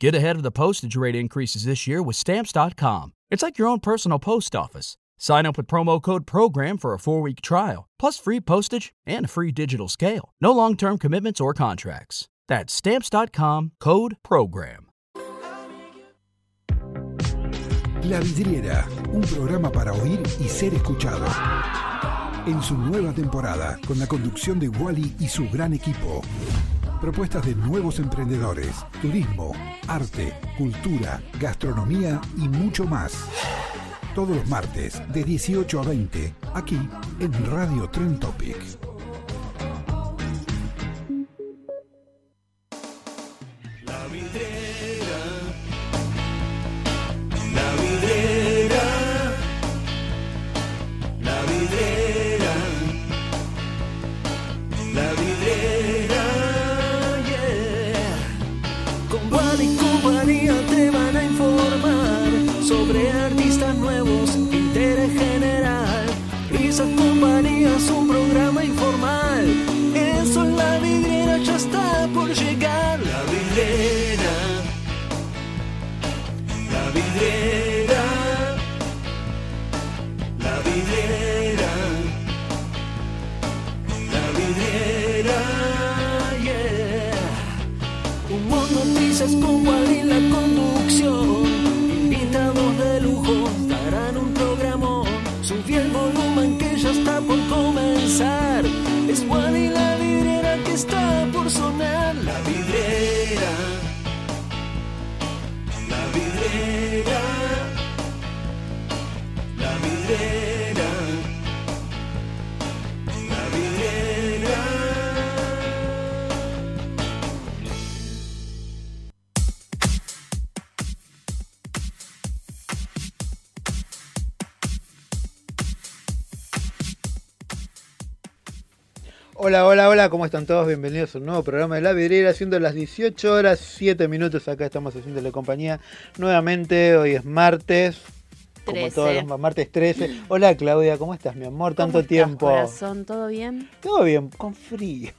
Get ahead of the postage rate increases this year with Stamps.com. It's like your own personal post office. Sign up with promo code PROGRAM for a four week trial, plus free postage and a free digital scale. No long term commitments or contracts. That's Stamps.com code PROGRAM. La Vidriera, un programa para oír y ser escuchado. En su nueva temporada, con la conducción de Wally y su gran equipo. Propuestas de nuevos emprendedores, turismo, arte, cultura, gastronomía y mucho más. Todos los martes de 18 a 20, aquí en Radio Tren Topic. So. Hola, hola, hola, ¿cómo están todos? Bienvenidos a un nuevo programa de La Vidriera, siendo las 18 horas 7 minutos. Acá estamos haciéndole compañía nuevamente. Hoy es martes, como 13. todos los ma- martes 13. Hola, Claudia, ¿cómo estás, mi amor? ¿Cómo Tanto estás, tiempo. corazón? ¿Todo bien? Todo bien, con frío.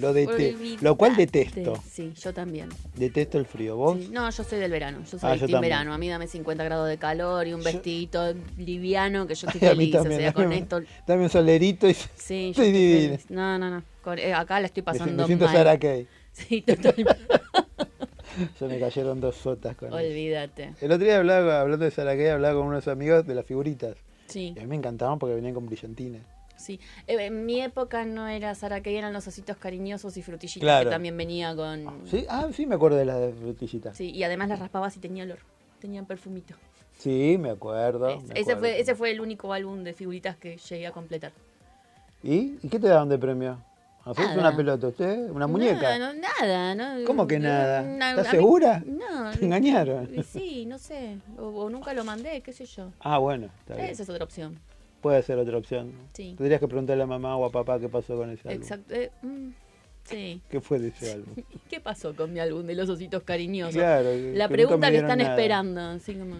Lo, dete- lo cual detesto. Sí, yo también. Detesto el frío. ¿Vos? Sí. No, yo soy del verano. Yo Ah, soy team también. verano. A mí dame 50 grados de calor y un Yo- vestidito liviano que yo estoy feliz. O también, sea, con esto. dame un solerito y Sí, yo estoy divina. No, no, no. Con- eh, acá la estoy pasando me siento mal. Sarah Kay. Sí, totalmente. Se me cayeron dos sotas con eso. Olvídate. El otro día hablaba, hablando de Sarah Kay, hablaba con unos amigos de las figuritas. Sí, Y a mí me encantaban porque venían con brillantines. Sí. Eh, en mi época no era Sara que eran los ositos cariñosos y frutillitas Claro. que también venía con. ¿Sí? Ah, sí, me acuerdo de las de frutillitas. Sí, y además las raspabas y tenía olor. Tenían perfumito. Sí, me acuerdo. Es- me ese, fue, ese fue el único álbum de figuritas que llegué a completar. ¿Y? ¿Y qué te daban de premio? ¿Haces Nada. una pelota usted? ¿Una muñeca? No, no, nada, ¿no? ¿Cómo que nada? ¿Estás mí- segura? No. ¿Te engañaron? Sí, no sé. O, o nunca lo mandé, qué sé yo. Ah, bueno, está bien. Esa es otra opción. Puede ser otra opción. Sí. Tendrías que preguntarle a mamá o a papá qué pasó con ese álbum. Exacto. eh, mm, sí. ¿Qué fue de ese álbum? ¿Qué pasó con mi álbum de los ositos cariñosos? Claro. La que pregunta que están nada. esperando. Así como,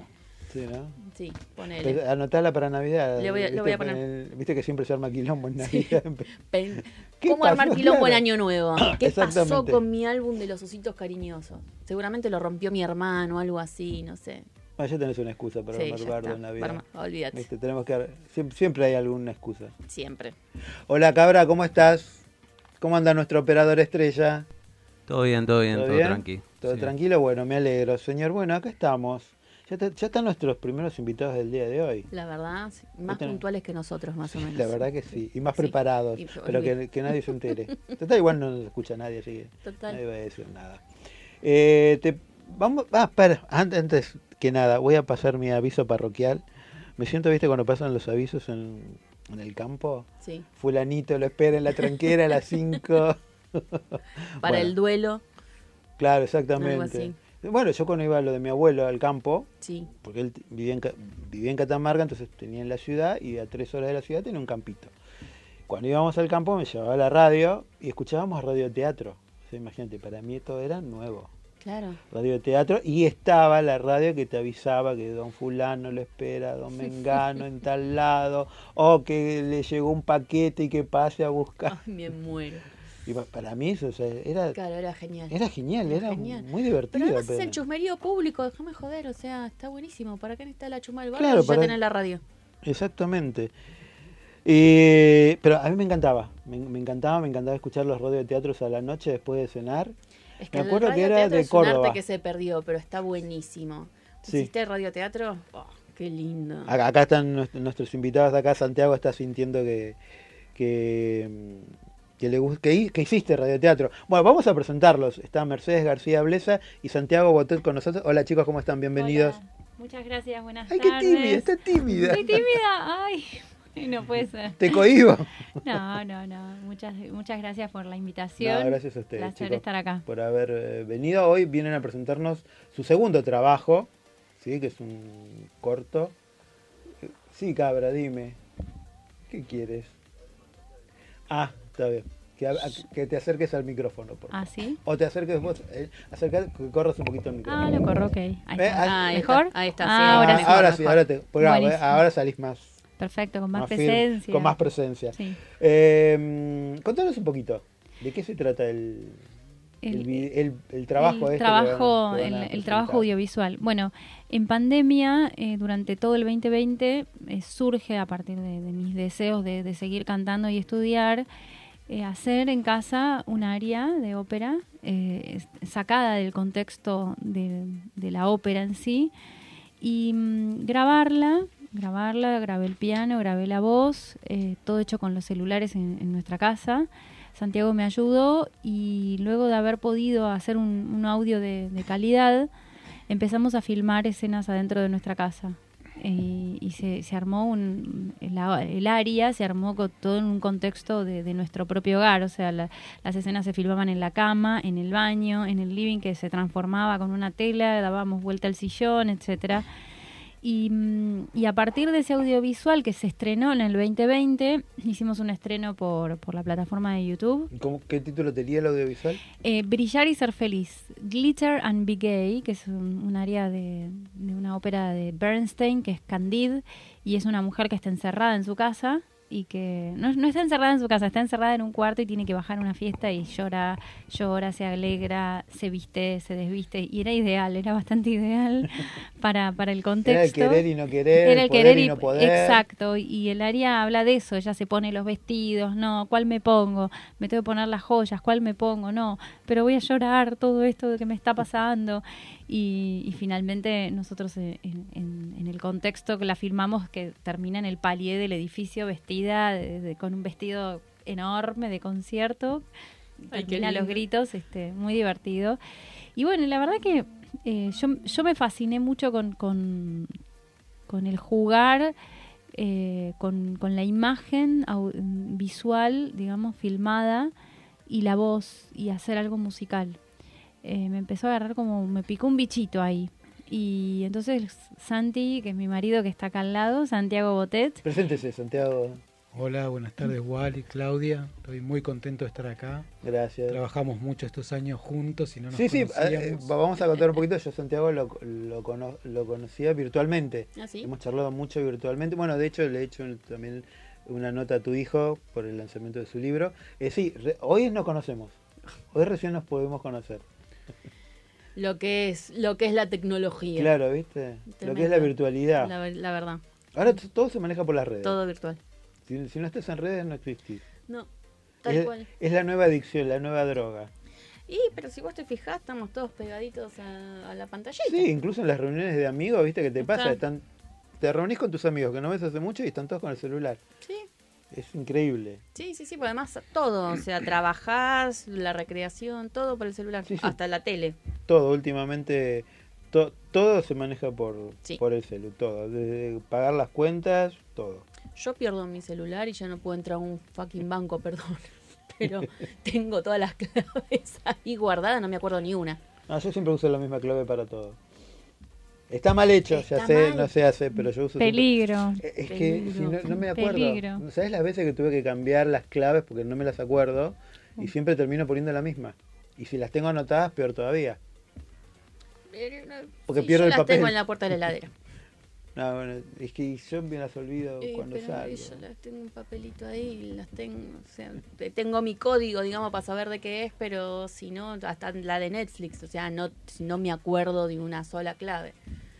Sí, ¿no? sí, ponele. Pues, Anotala para Navidad. Le voy ¿viste? voy a poner. El- Viste que siempre se arma quilombo en Sí. Navidad. ¿Qué ¿Cómo armar quilombo en Claro. Año Nuevo? ¿Qué pasó con mi álbum de los ositos cariñosos? Seguramente lo rompió mi hermano o algo así, no sé. Ah, ya tenés una excusa para Sí, armar bardo en Navidad. Arma- olvídate. Tenemos que... Siempre, siempre hay alguna excusa. Siempre. Hola, Cabra, ¿cómo estás? ¿Cómo anda nuestro operador estrella? Todo bien, todo bien, ¿Todo todo, bien? tranqui. ¿Todo Sí. tranquilo? Bueno, me alegro. Señor, bueno, acá estamos. Ya, te- ya están nuestros primeros invitados del día de hoy. La verdad, más puntuales que nosotros, más o menos. La verdad que sí. Y más Sí. preparados. Y- pero que nadie se entere. Total, igual no nos escucha nadie, así que Total. nadie va a decir nada. Eh, te, vamos, ah, espera, antes, antes que nada, voy a pasar mi aviso parroquial. Me siento, viste, cuando pasan los avisos en, en el campo. Sí. Fulanito lo espera en la tranquera a las 5. Para el duelo, Claro, exactamente. Bueno, yo cuando iba a lo de mi abuelo al campo, Sí. porque él vivía en, vivía en Catamarca, entonces tenía en la ciudad y a tres horas de la ciudad tenía un campito. Cuando íbamos al campo me llevaba la radio y escuchábamos radioteatro. O sea, imagínate, para mí todo era nuevo. Claro. Radioteatro y estaba la radio que te avisaba que don fulano lo espera, don Mengano en tal lado, o que le llegó un paquete y que pase a buscar. Ay, me muero. Y pa- para mí eso o sea, era, Claro, era genial. era genial, Era era genial. muy Pero divertido. además es el chusmerío público, déjame joder, o sea, está buenísimo. ¿Para qué necesita la chuma del barrio Claro, si ya para- tenés la radio? Exactamente. Eh, pero a mí me encantaba, me, me encantaba, me encantaba escuchar los radioteatros a la noche después de cenar. Es Me el acuerdo que era de es un arte Córdoba. que se perdió, pero está buenísimo. Sí. ¿Hiciste radioteatro? Oh, qué lindo. Acá, acá están nues- nuestros invitados de acá, Santiago está sintiendo que, que, que le que, que hiciste radioteatro. Bueno, vamos a presentarlos. Está Mercedes García Blesa y Santiago Botet con nosotros. Hola chicos, ¿cómo están? Bienvenidos. Hola. Muchas gracias, buenas Ay, qué tardes. tímida, está tímida. Estoy tímida, ay, no puede ser. Te cohibo. No, no, no. Muchas, muchas gracias por la invitación. No, gracias a ustedes, Placer chicos, estar acá. por haber eh, venido. Hoy vienen a presentarnos su segundo trabajo, ¿sí? que es un corto. Sí, cabra, dime. ¿Qué quieres? Ah, está bien. Que, a- a- que te acerques al micrófono, por favor. ¿Ah, sí? O te acerques vos, eh, acerca- que corras un poquito el micrófono. Ah, lo corro, ok. Ahí Eh, está. ah, ahí ¿Mejor? está, ahí está, sí, Ah, Ah, ahora mejor, sí. ahora sí, mejor. ahora, te, ahora salís más, Perfecto, con más, presencia. con más presencia. Sí. Eh, contanos un poquito, ¿de qué se trata el, el, El- vi- el- trabajo el este trabajo, van- el, trabajo audiovisual. Bueno, en pandemia, eh, durante todo el 2020, eh, surge a partir de, de mis deseos de, de seguir cantando y estudiar, eh, hacer en casa un área de ópera sacada del contexto de, de la ópera en sí y mm, grabarla, grabarla, grabé el piano, grabé la voz, eh, todo hecho con los celulares en, en nuestra casa. Santiago me ayudó y luego de haber podido hacer un, audio de, calidad, empezamos a filmar escenas adentro de nuestra casa. Eh, y se, se armó un, el área, se armó con todo en un contexto de, de nuestro propio hogar, o sea, la- las escenas se filmaban en la cama, en el baño, en el living que se transformaba con una tela, dábamos vuelta al sillón, etcétera. Y, y a partir de ese audiovisual que se estrenó en el 2020, hicimos un estreno por, por la plataforma de YouTube. ¿Cómo- ¿Qué título tenía el audiovisual? Eh, Brillar y ser feliz. Glitter and Be Gay, que es un, un área de, de una ópera de Bernstein, que es Candide, y es una mujer que está encerrada en su casa y que no, no está encerrada en su casa, está encerrada en un cuarto y tiene que bajar a una fiesta y llora, llora, se alegra, se viste, se desviste. Y era ideal, era bastante ideal para, para el contexto. Era el querer y no querer, Era el poder querer y, y, no poder. exacto, y el área habla de eso, ella se pone los vestidos, no, ¿cuál me pongo? Me tengo que poner las joyas, ¿cuál me pongo? No, pero voy a llorar todo esto de que me está pasando y, y finalmente nosotros eh, en, en- en el contexto que la filmamos que termina en el palier del edificio vestida de- de- con un vestido enorme de concierto, Ay, termina los gritos, este, muy divertido. Y bueno, la verdad que eh, yo, yo me fasciné mucho con, con, con el jugar, eh, con, con la imagen visual, digamos, filmada, y la voz, y hacer algo musical. Eh, me empezó a agarrar como, me picó un bichito ahí. Y entonces Santi, que es mi marido que está acá al lado, Santiago Botet, Preséntese, Santiago. Hola, buenas tardes, Wally, Claudia. Estoy muy contento de estar acá. Gracias. Trabajamos mucho estos años juntos y no nos Sí, sí, eh, conocíamos. vamos a contar un poquito. Yo Santiago lo, lo, cono- lo conocía virtualmente. ¿Ah, sí? Hemos charlado mucho virtualmente. Bueno, de hecho le he hecho también una nota a tu hijo por el lanzamiento de su libro. Eh, sí, re- hoy nos conocemos. Hoy recién nos podemos conocer. Lo que es, lo que es la tecnología. Claro, ¿viste? Lo que es la virtualidad. La, la verdad, Ahora todo se maneja por las redes. todo virtual. Si, si no estás en redes no existís. No, tal Es, cual. es la nueva adicción, la nueva droga. Y, pero si vos te fijás, estamos todos pegaditos a, a la pantallita. Sí, incluso en las reuniones de amigos, ¿viste qué te pasa? Está. Están, te reunís con tus amigos que no ves hace mucho y están todos con el celular. sí, Es increíble. sí, sí, sí, porque además todo, o sea, trabajás, la recreación, todo por el celular, Sí, sí. hasta la tele. Todo, últimamente, to- todo se maneja por, Sí. por el celu, todo. Desde pagar las cuentas, todo. Yo pierdo mi celular y ya no puedo entrar a un fucking banco, perdón. Pero tengo todas las claves ahí guardadas, no me acuerdo ni una. No, yo siempre uso la misma clave para todo. Está mal hecho, ya sé, mal. no se hace, pero yo uso peligro. Eh, Es que Peligro. si no, no me acuerdo. Peligro. ¿Sabes las veces que tuve que cambiar las claves porque no me las acuerdo? Y siempre termino poniendo la misma. Y si las tengo anotadas, peor todavía. Porque Sí, pierdo yo el las papel. tengo en la puerta de la heladera. No, bueno, es que yo me las olvido Eh, cuando pero salgo. yo las tengo un papelito ahí, las tengo, o sea, te- tengo mi código, digamos, para saber de qué es, pero si no, hasta la de Netflix, o sea, no, no me acuerdo de una sola clave.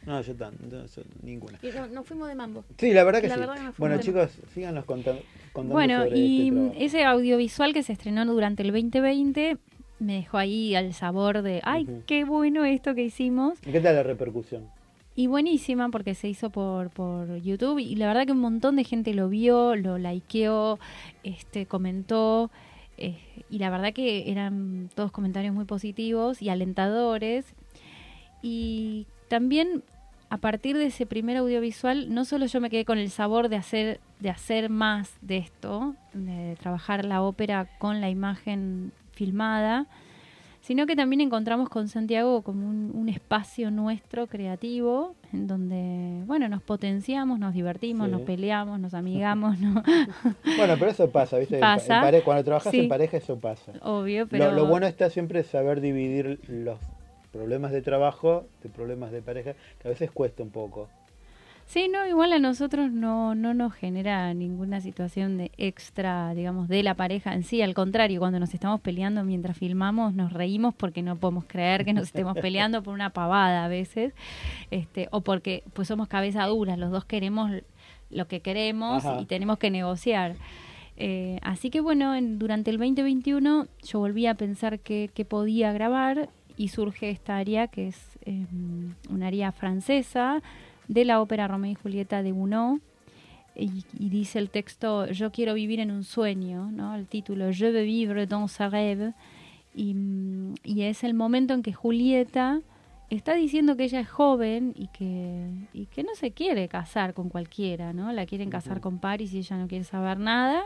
No, yo tan, no, yo ninguna. Y no, nos fuimos de mambo. Sí, la verdad que La sí. verdad que bueno, chicos, síganos contando, contando Bueno, sobre y este ese audiovisual que se estrenó durante el 2020 me dejó ahí al sabor de, ay, qué bueno esto que hicimos. ¿Y ¿Qué tal la repercusión? Y buenísima porque se hizo por, por YouTube y la verdad que un montón de gente lo vio, lo likeó, este, comentó eh, y la verdad que eran todos comentarios muy positivos y alentadores. Y también a partir de ese primer audiovisual, no solo yo me quedé con el sabor de hacer, de hacer más de esto, de trabajar la ópera con la imagen filmada, sino que también encontramos con Santiago como un, un espacio nuestro creativo en donde, bueno, nos potenciamos, nos divertimos, Sí. nos peleamos, nos amigamos, ¿no? Bueno, pero eso pasa, ¿viste? En- Pasa. en pare- cuando trabajas Sí. en pareja eso pasa. Obvio, pero... Lo, lo bueno está siempre saber dividir los problemas de trabajo de problemas de pareja, que a veces cuesta un poco. Sí, no, igual a nosotros no, no nos genera ninguna situación de extra, digamos, de la pareja en sí. Al contrario, cuando nos estamos peleando mientras filmamos, nos reímos porque no podemos creer que nos estemos peleando por una pavada a veces, este, o porque pues somos cabeza duras, los dos queremos lo que queremos Ajá. y tenemos que negociar. Eh, así que bueno, en- durante el 2021 yo volví a pensar que, que podía grabar y surge esta área que es eh, una área francesa de la ópera Romeo y Julieta de Gounod. Y, y dice el texto, yo quiero vivir en un sueño, ¿no? El título, Je veux vivre dans un rêve. Y, y es el momento en que Julieta está diciendo que ella es joven y que, y que no se quiere casar con cualquiera, ¿no? La quieren casar con Paris y ella no quiere saber nada.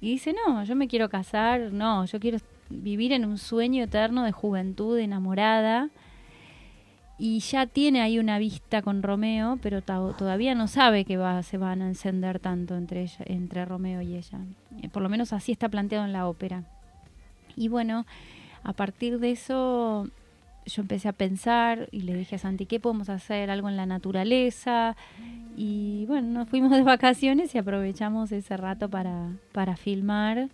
Y dice, no, yo me quiero casar, no, yo quiero vivir en un sueño eterno de juventud enamorada. Y ya tiene ahí una vista con Romeo, pero to- todavía no sabe que va, se van a encender tanto entre, ella, entre Romeo y ella. Eh, por lo menos así está planteado en la ópera. Y bueno, a partir de eso yo empecé a pensar y le dije a Santi, ¿qué podemos hacer? Algo en la naturaleza. Y bueno, nos fuimos de vacaciones y aprovechamos ese rato para, para filmar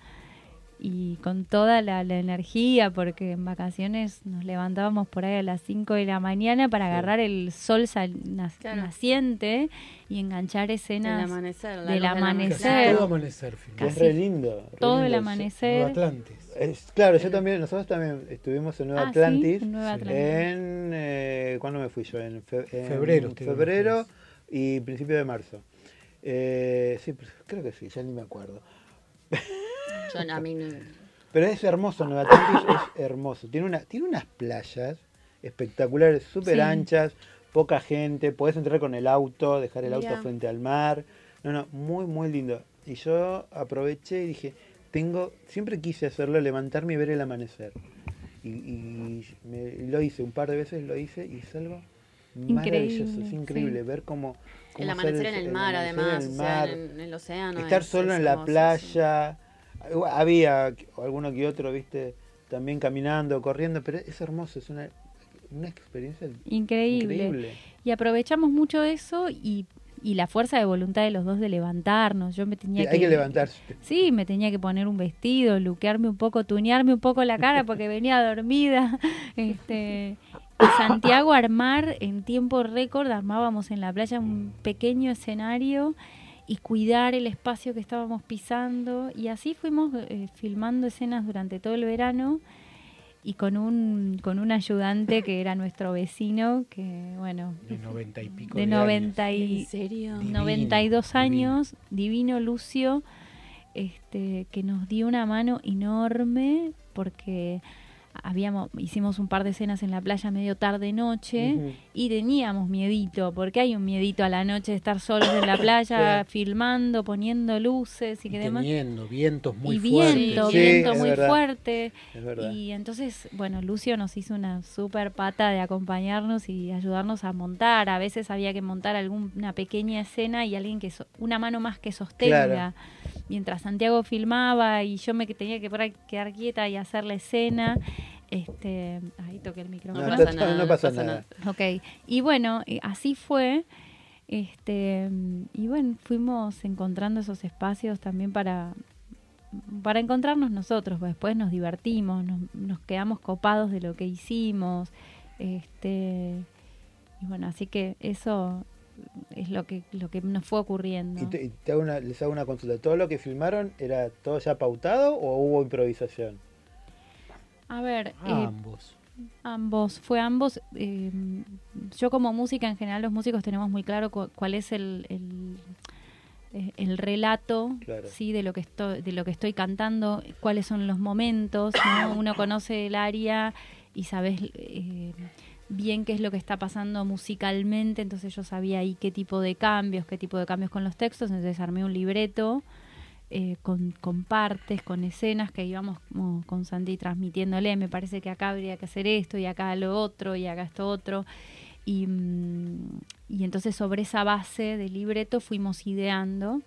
y con toda la, la energía, porque en vacaciones nos levantábamos por ahí a las 5 de la mañana para agarrar el sol sal- nas- Claro. naciente y enganchar escenas. Del amanecer. la del amanecer. Casi todo amanecer, es re lindo. re todo el amanecer. Nueva Atlantis. Es- claro, yo también, nosotros también estuvimos en Nueva Ah, sí, Atlantis. en Nueva Atlantis. En, eh, ¿Cuándo me fui yo? En, fe- en Febrero, febrero y principio de marzo. Eh, sí, pues, creo que sí, ya ni me acuerdo. Yo, no, a mí no- Pero es hermoso, Nueva Atlantis es hermoso. Tiene, una, tiene unas playas espectaculares, súper Sí. anchas, poca gente, podés entrar con el auto, dejar el auto frente al mar. No, no, muy, muy lindo. Y yo aproveché y dije, tengo, siempre quise hacerlo, levantarme y ver el amanecer. Y, y me- lo hice, un par de veces lo hice y es algo maravilloso, es Increíble, increíble sí. ver cómo... cómo El amanecer en el mar, además, en el o sea, en, en el océano. Estar es- solo es en la hermoso, sí. Había alguno que otro, viste, también caminando, corriendo, pero es hermoso, es una, una experiencia Increíble. increíble. Y aprovechamos mucho eso y, y la fuerza de voluntad de los dos de levantarnos. Yo me tenía Sí, hay que levantarse. Sí, me tenía que poner un vestido, luquearme un poco, tunearme un poco la cara porque venía dormida. Este, y Santiago armar en tiempo récord, armábamos en la playa un pequeño escenario y cuidar el espacio que estábamos pisando. Y así fuimos eh, filmando escenas durante todo el verano y con un, con un ayudante que era nuestro vecino, que bueno, De noventa y pico. de. 90 y, ¿En serio? Divino, 92 divino. años, divino Lucio, este, que nos dio una mano enorme porque habíamos hicimos un par de escenas en la playa medio tarde noche y teníamos miedito, porque hay un miedito a la noche de estar solos en la playa filmando, poniendo luces y Y que demás teniendo vientos muy y fuertes. viento, Sí, viento es muy verdad. fuerte. Es verdad. Y entonces, bueno, Lucio nos hizo una super pata de acompañarnos y ayudarnos a montar. A veces había que montar alguna pequeña escena y alguien que so- una mano más que sostenga. Claro. Mientras Santiago filmaba y yo me tenía que quedar quieta y hacer la escena. Este, ahí toqué el No, micrófono. No no, pasa nada, no no pasa pasa nada. Ok, y bueno, eh, así fue. Este, y bueno, fuimos encontrando esos espacios también para, para encontrarnos nosotros, pues después nos divertimos, nos, nos quedamos copados de lo que hicimos, este, y bueno, así que eso es lo que lo que nos fue ocurriendo. Y, te- y te hago una- les hago una consulta. ¿Todo lo que filmaron era todo ya pautado o hubo improvisación? A ver, eh, Ambos. Ambos, fue ambos. eh, yo como música en general, los músicos tenemos muy claro cu- cuál es el, el, eh, el relato Claro. sí de lo que estoy de lo que estoy cantando, cuáles son los momentos. ¿no? Uno conoce el área y sabes eh, bien qué es lo que está pasando musicalmente, entonces yo sabía ahí qué tipo de cambios, qué tipo de cambios con los textos, entonces armé un libreto eh, con, con partes, con escenas que íbamos como con Sandy transmitiéndole, me parece que acá habría que hacer esto y acá lo otro y acá esto otro. Y, mm, y entonces sobre esa base de libreto fuimos ideando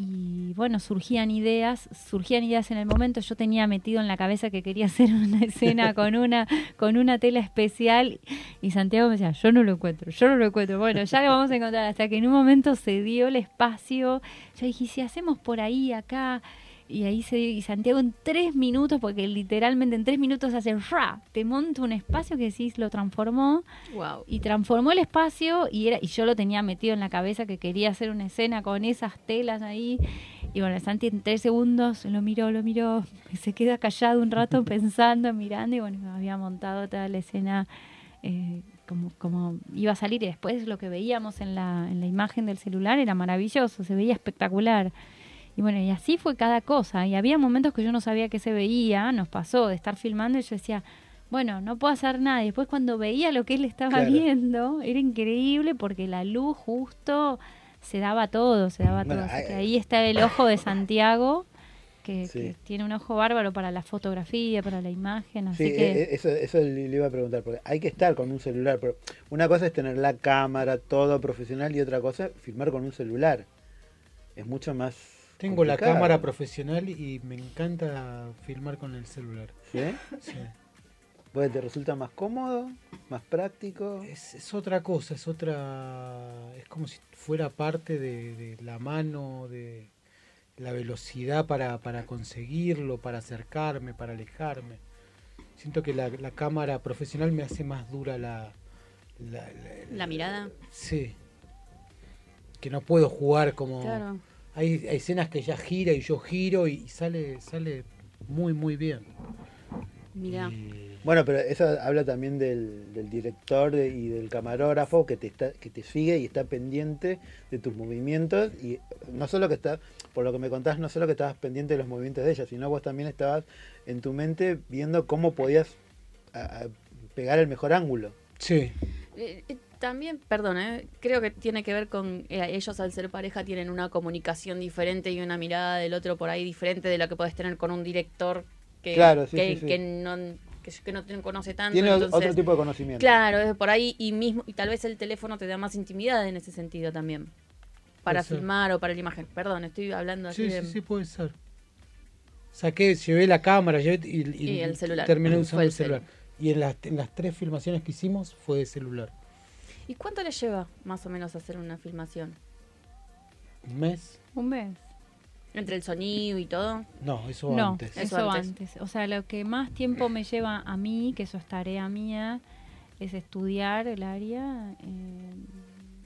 y bueno, surgían ideas, surgían ideas en el momento, yo tenía metido en la cabeza que quería hacer una escena con una con una tela especial y Santiago me decía, yo no lo encuentro, yo no lo encuentro. Bueno, ya lo vamos a encontrar hasta que en un momento se dio el espacio. Yo dije, "¿Y si hacemos por ahí, acá, y ahí se y Santiago en tres minutos, porque literalmente en tres minutos hace ra, te monta un espacio que decís, lo transformó Wow. y transformó el espacio y era y yo lo tenía metido en la cabeza que quería hacer una escena con esas telas ahí. Y bueno Santi en tres segundos lo miró lo miró se queda callado un rato pensando mirando y bueno había montado toda la escena eh, como como iba a salir. Y después lo que veíamos en la en la imagen del celular era maravilloso se veía espectacular y bueno, y así fue cada cosa. Y había momentos que yo no sabía qué se veía, nos pasó de estar filmando y yo decía, bueno, no puedo hacer nada. Y después cuando veía lo que él estaba Claro. viendo, era increíble porque la luz justo se daba todo, se daba Bueno, todo. Así que ahí está el ojo de Santiago, que, Sí. que tiene un ojo bárbaro para la fotografía, para la imagen. Así Sí, que... e- e- eso, eso le le iba a preguntar, porque hay que estar con un celular, pero una cosa es tener la cámara, todo profesional, y otra cosa es filmar con un celular. Es mucho más... Tengo la complicado. cámara profesional y me encanta filmar con el celular. ¿Sí? Sí. Porque te resulta más cómodo, más práctico. Es, es otra cosa, es otra. Es como si fuera parte de, de la mano, de la velocidad para, para conseguirlo, para acercarme, para alejarme. Siento que la, la cámara profesional me hace más dura la. La, la- La mirada. Sí. Que no puedo jugar como. Claro. Hay, hay escenas que ella gira y yo giro y sale, sale muy, muy bien. Mira. Y- Bueno, pero eso habla también del, del director de- y del camarógrafo que te está, que te sigue y está pendiente de tus movimientos y no solo que está, por lo que me contás, no solo que estabas pendiente de los movimientos de ella, sino vos también estabas en tu mente viendo cómo podías a- a pegar el mejor ángulo. Sí. Eh, eh, también, perdón, eh, creo que tiene que ver con eh, ellos al ser pareja tienen una comunicación diferente y una mirada del otro por ahí diferente de la que puedes tener con un director que, Claro, sí, que, sí, sí. que no que, que no te conoce tanto. Tiene entonces, otro tipo de conocimiento. Claro, es por ahí y mismo y tal vez el teléfono te da más intimidad en ese sentido también. Para Puede ser. filmar o para la imagen. Perdón, estoy hablando así Sí, de sí, sí, puede ser. Saqué, llevé la cámara llevé y, y- Y el celular. terminé usando el el celular. Y en las, en las tres filmaciones que hicimos fue de celular. ¿Y cuánto le lleva más o menos hacer una filmación? ¿Un mes? Un mes. Entre el sonido y todo. No, eso no, antes. Eso, Eso antes. antes. O sea, lo que más tiempo me lleva a mí, que eso es tarea mía, es estudiar el área. eh,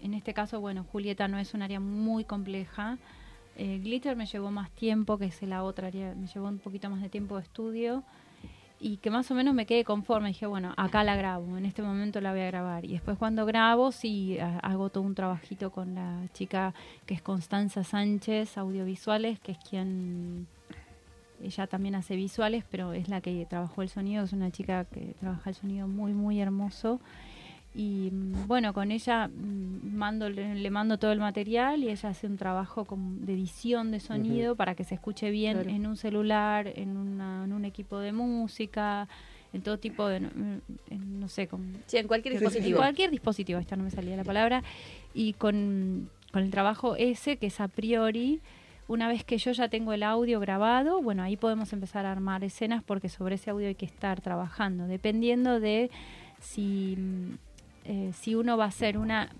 en este caso, bueno, Julieta no es un área muy compleja. Eh, Glitter me llevó más tiempo, que es la otra área, me llevó un poquito más de tiempo de estudio. Y que más o menos me quedé conforme. Dije, bueno, acá la grabo, en este momento la voy a grabar. Y después cuando grabo, sí, ha- hago todo un trabajito con la chica que es Constanza Sánchez, audiovisuales, que es quien ella también hace visuales, pero es la que trabajó el sonido, es una chica que trabaja el sonido muy, muy hermoso. Y mm, bueno, con ella mm, mando, le, le mando todo el material y ella hace un trabajo con- de edición de sonido para que se escuche bien Claro. en un celular, en, una, en un equipo de música, en todo tipo de, en, no sé, con Sí, en cualquier dispositivo. Cualquier dispositivo, esta no me salía la palabra. Y con, con el trabajo ese, que es a priori, una vez que yo ya tengo el audio grabado, bueno, ahí podemos empezar a armar escenas porque sobre ese audio hay que estar trabajando, dependiendo de si, mm, eh, si uno va a hacer una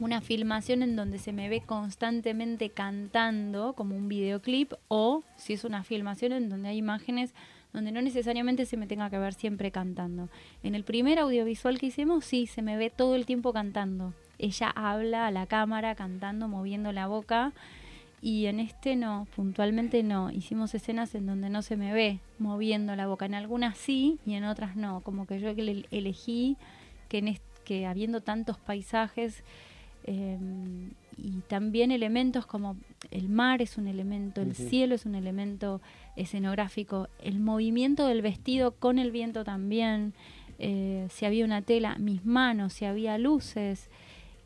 una filmación en donde se me ve constantemente cantando como un videoclip o si es una filmación en donde hay imágenes donde no necesariamente se me tenga que ver siempre cantando. En el primer audiovisual que hicimos, sí, se me ve todo el tiempo cantando. Ella habla a la cámara cantando, moviendo la boca. Y en este no, puntualmente no. Hicimos escenas en donde no se me ve moviendo la boca. En algunas sí y en otras no. Como que yo ele- elegí que, en que habiendo tantos paisajes eh, y también elementos como el mar es un elemento, el cielo es un elemento escenográfico, el movimiento del vestido con el viento también, eh, si había una tela, mis manos, si había luces.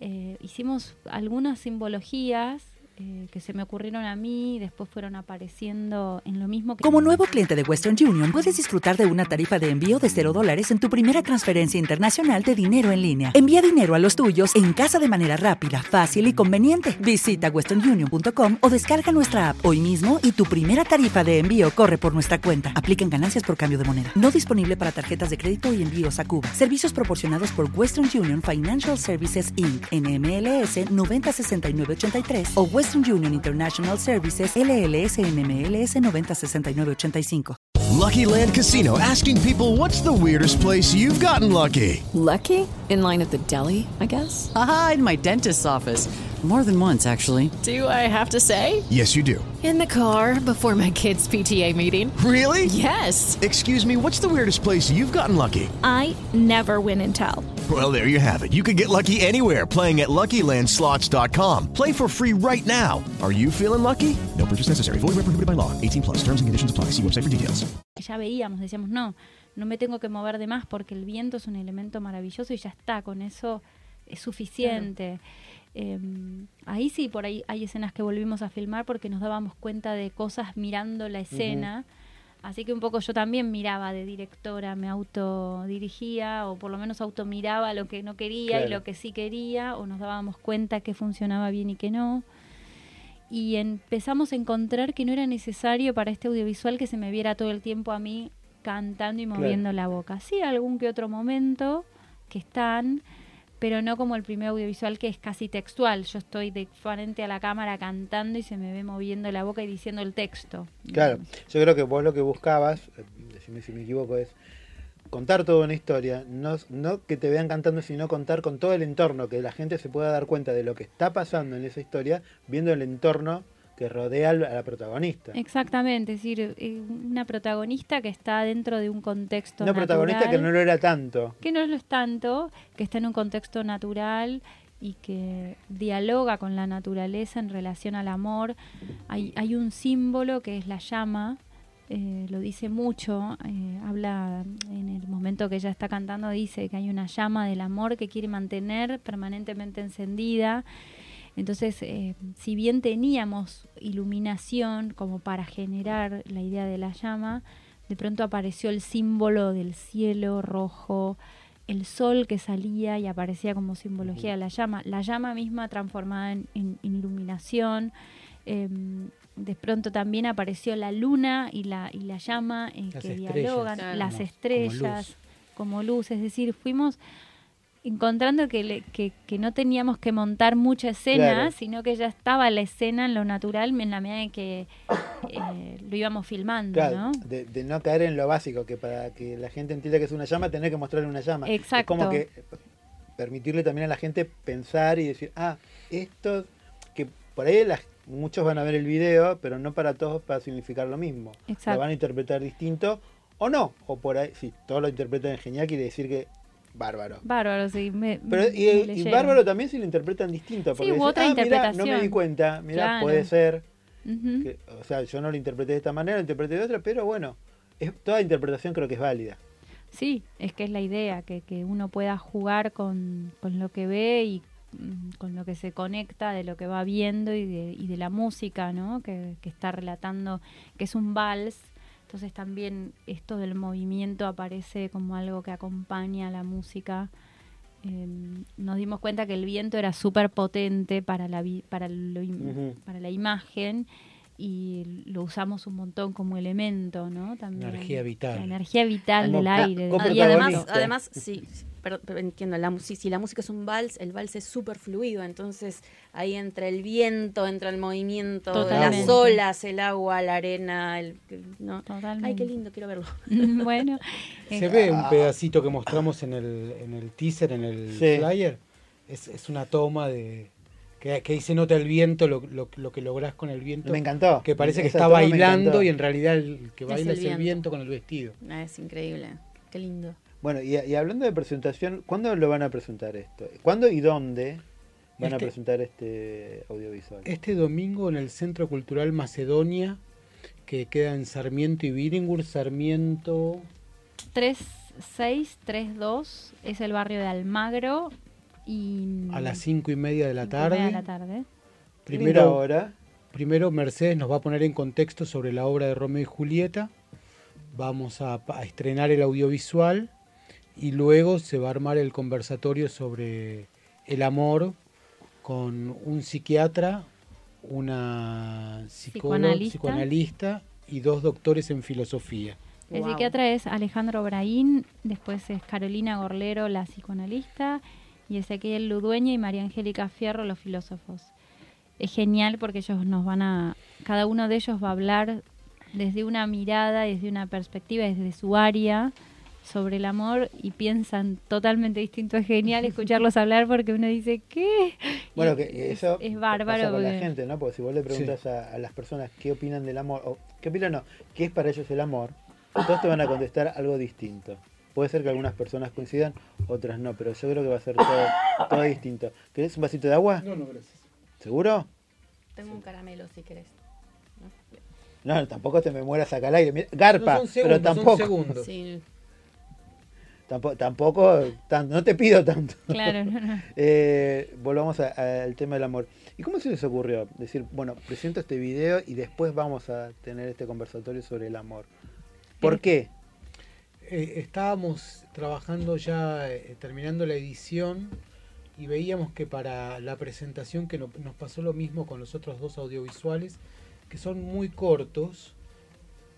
Eh, hicimos algunas simbologías eh, que se me ocurrieron a mí y después fueron apareciendo en lo mismo que... Como nuevo cliente de Western Union, puedes disfrutar de una tarifa de envío de 0 dólares en tu primera transferencia internacional de dinero en línea. Envía dinero a los tuyos en casa de manera rápida, fácil y conveniente. Visita westernunion.com o descarga nuestra app hoy mismo y tu primera tarifa de envío corre por nuestra cuenta. Aplican ganancias por cambio de moneda. No disponible para tarjetas de crédito y envíos a Cuba. Servicios proporcionados por Western Union Financial Services Inc. NMLS 906983 o Western Union International Services LLS NMLS 906985. Lucky Land Casino asking people what's the weirdest place you've gotten lucky? Lucky? In line at the deli, I guess? Aha, in my dentist's office. More than once, actually. Do I have to say? Yes, you do. In the car before my kids' PTA meeting. Really? Yes. Excuse me, what's the weirdest place you've gotten lucky? I never win and tell. Well, there you have it. You can get lucky anywhere playing at LuckyLandSlots.com. Play for free right now. Are you feeling lucky? No purchase necessary. Void where prohibited by law. 18 plus. Terms and conditions apply. See website for details. ya veíamos, decíamos, no, no me tengo que mover de más porque el viento es un elemento maravilloso y ya está, con eso es suficiente. Eh, ahí sí, por ahí hay escenas que volvimos a filmar porque nos dábamos cuenta de cosas mirando la escena. Así que un poco yo también miraba de directora, me autodirigía o por lo menos automiraba lo que no quería y lo que sí quería o nos dábamos cuenta que funcionaba bien y que no y empezamos a encontrar que no era necesario para este audiovisual que se me viera todo el tiempo a mí cantando y Claro. moviendo la boca. Sí, algún que otro momento que están, pero no como el primer audiovisual que es casi textual. Yo estoy de frente a la cámara cantando y se me ve moviendo la boca y diciendo el texto. Claro, yo creo que vos lo que buscabas, eh, decime si me equivoco, es contar toda una historia, no, no que te vean cantando, sino contar con todo el entorno, que la gente se pueda dar cuenta de lo que está pasando en esa historia, viendo el entorno que rodea a la protagonista. Exactamente, es decir, eh, una protagonista que está dentro de un contexto Una protagonista que natural. no lo era tanto. que no lo es tanto, que está en un contexto natural y que dialoga con la naturaleza en relación al amor. Hay, hay un símbolo que es la llama, eh, lo dice mucho, eh, habla en el momento que ella está cantando, dice que hay una llama del amor que quiere mantener permanentemente encendida. Entonces, eh, si bien teníamos iluminación como para generar la idea de la llama, de pronto apareció el símbolo del cielo rojo, el sol que salía y aparecía como simbología de la llama, la llama misma transformada en, en- en iluminación. eh, de pronto también apareció la luna y la, y la llama en Las que dialogan, claro. las como estrellas luz. como luz. Es decir, fuimos encontrando que, le- que, que no teníamos que montar mucha escena, Claro. sino que ya estaba la escena en lo natural en la medida en que eh, lo íbamos filmando, Claro, ¿no? de, de no caer en lo básico, que para que la gente entienda que es una llama, tener que mostrarle una llama. Exacto. Es como que permitirle también a la gente pensar y decir, ah, esto, que por ahí las- muchos van a ver el video, pero no para todos va a significar lo mismo. Exacto. Lo van a interpretar distinto o no. O por ahí, si todos lo interpretan genial, quiere decir que bárbaro. Bárbaro, sí. Me, Pero, me y, bárbaro también si lo interpretan distinto. Sí, Porque dicen, otra ah, mirá, no me interpretación. di cuenta, mira, Claro. puede ser. Que- o sea, yo no lo interpreté de esta manera, lo interpreté de otra, pero bueno, es, toda interpretación creo que es válida. Sí, es que es la idea, que, que uno pueda jugar con, con lo que ve y mm, con lo que se conecta de lo que va viendo y de, y de la música, ¿no? Que, que está relatando, que es un vals. Entonces también esto del movimiento aparece como algo que acompaña a la música. Eh, nos dimos cuenta que el viento era súper potente para la, vi- para, lo para la imagen. Y lo usamos un montón como elemento, ¿no? También. Energía vital. La energía vital Como del aire. como Ah, y además, además sí, pero, pero entiendo, la, si, si la música es un vals, el vals es súper fluido, entonces ahí entra el viento, entra el movimiento, Totalmente. las olas, el agua, la arena, el, ¿no? Totalmente. Ay, qué lindo, quiero verlo. bueno, Se eh, ve un pedacito que mostramos en el, en el teaser, en el Sí. flyer. Es, es una toma de que, que ahí se nota el viento, lo, lo, lo que lográs con el viento. Me encantó. Que parece que está bailando y en realidad el que Es baila el es el viento. viento con el vestido. Ah, es increíble, qué lindo. Bueno, y, y hablando de presentación, ¿cuándo lo van a presentar esto? ¿Cuándo y dónde van a Este- presentar este audiovisual? Este domingo en el Centro Cultural Macedonia, que queda en Sarmiento y Billingur, Sarmiento 3632 es el barrio de Almagro y a las cinco y media de la tarde. de la tarde. Linda Primero, hora. primero Mercedes nos va a poner en contexto sobre la obra de Romeo y Julieta. Vamos a, a estrenar el audiovisual y luego se va a armar el conversatorio sobre el amor con un psiquiatra, una psicóloga, Psicoanalista. psicoanalista y dos doctores en filosofía. El Wow. psiquiatra es Alejandro Braín, después es Carolina Gorlero, la psicoanalista, y Ezequiel Ludueña y María Angélica Fierro, los filósofos. Es genial porque ellos nos van a, cada uno de ellos va a hablar desde una mirada, desde una perspectiva, desde su área sobre el amor y piensan totalmente distinto. Es genial escucharlos hablar porque uno dice, ¿qué? Bueno, que es, eso es bárbaro. pasa con la porque- gente, ¿no? Porque si vos le preguntas a, a las personas qué opinan del amor, o qué opinan, no, qué es para ellos el amor, todos te van a contestar algo distinto. Puede ser que algunas personas coincidan, otras no, pero yo creo que va a ser todo, todo distinto. ¿Querés un vasito de agua? No, no, gracias. ¿Seguro? Tengo un caramelo si querés. No, tampoco te me mueras acá al aire. Mira, Garpa, No, son segundos, pero son tampoco. segundos. Sí, Tampoco, tampoco tan- no te pido tanto. Claro, no, no. Eh, volvamos al tema del amor. ¿Y cómo se les ocurrió? Decir, bueno, presento este video y después vamos a tener este conversatorio sobre el amor. ¿Por qué? Eh, estábamos trabajando ya, eh, terminando la edición, y veíamos que para la presentación, que no- nos pasó lo mismo con los otros dos audiovisuales, que son muy cortos,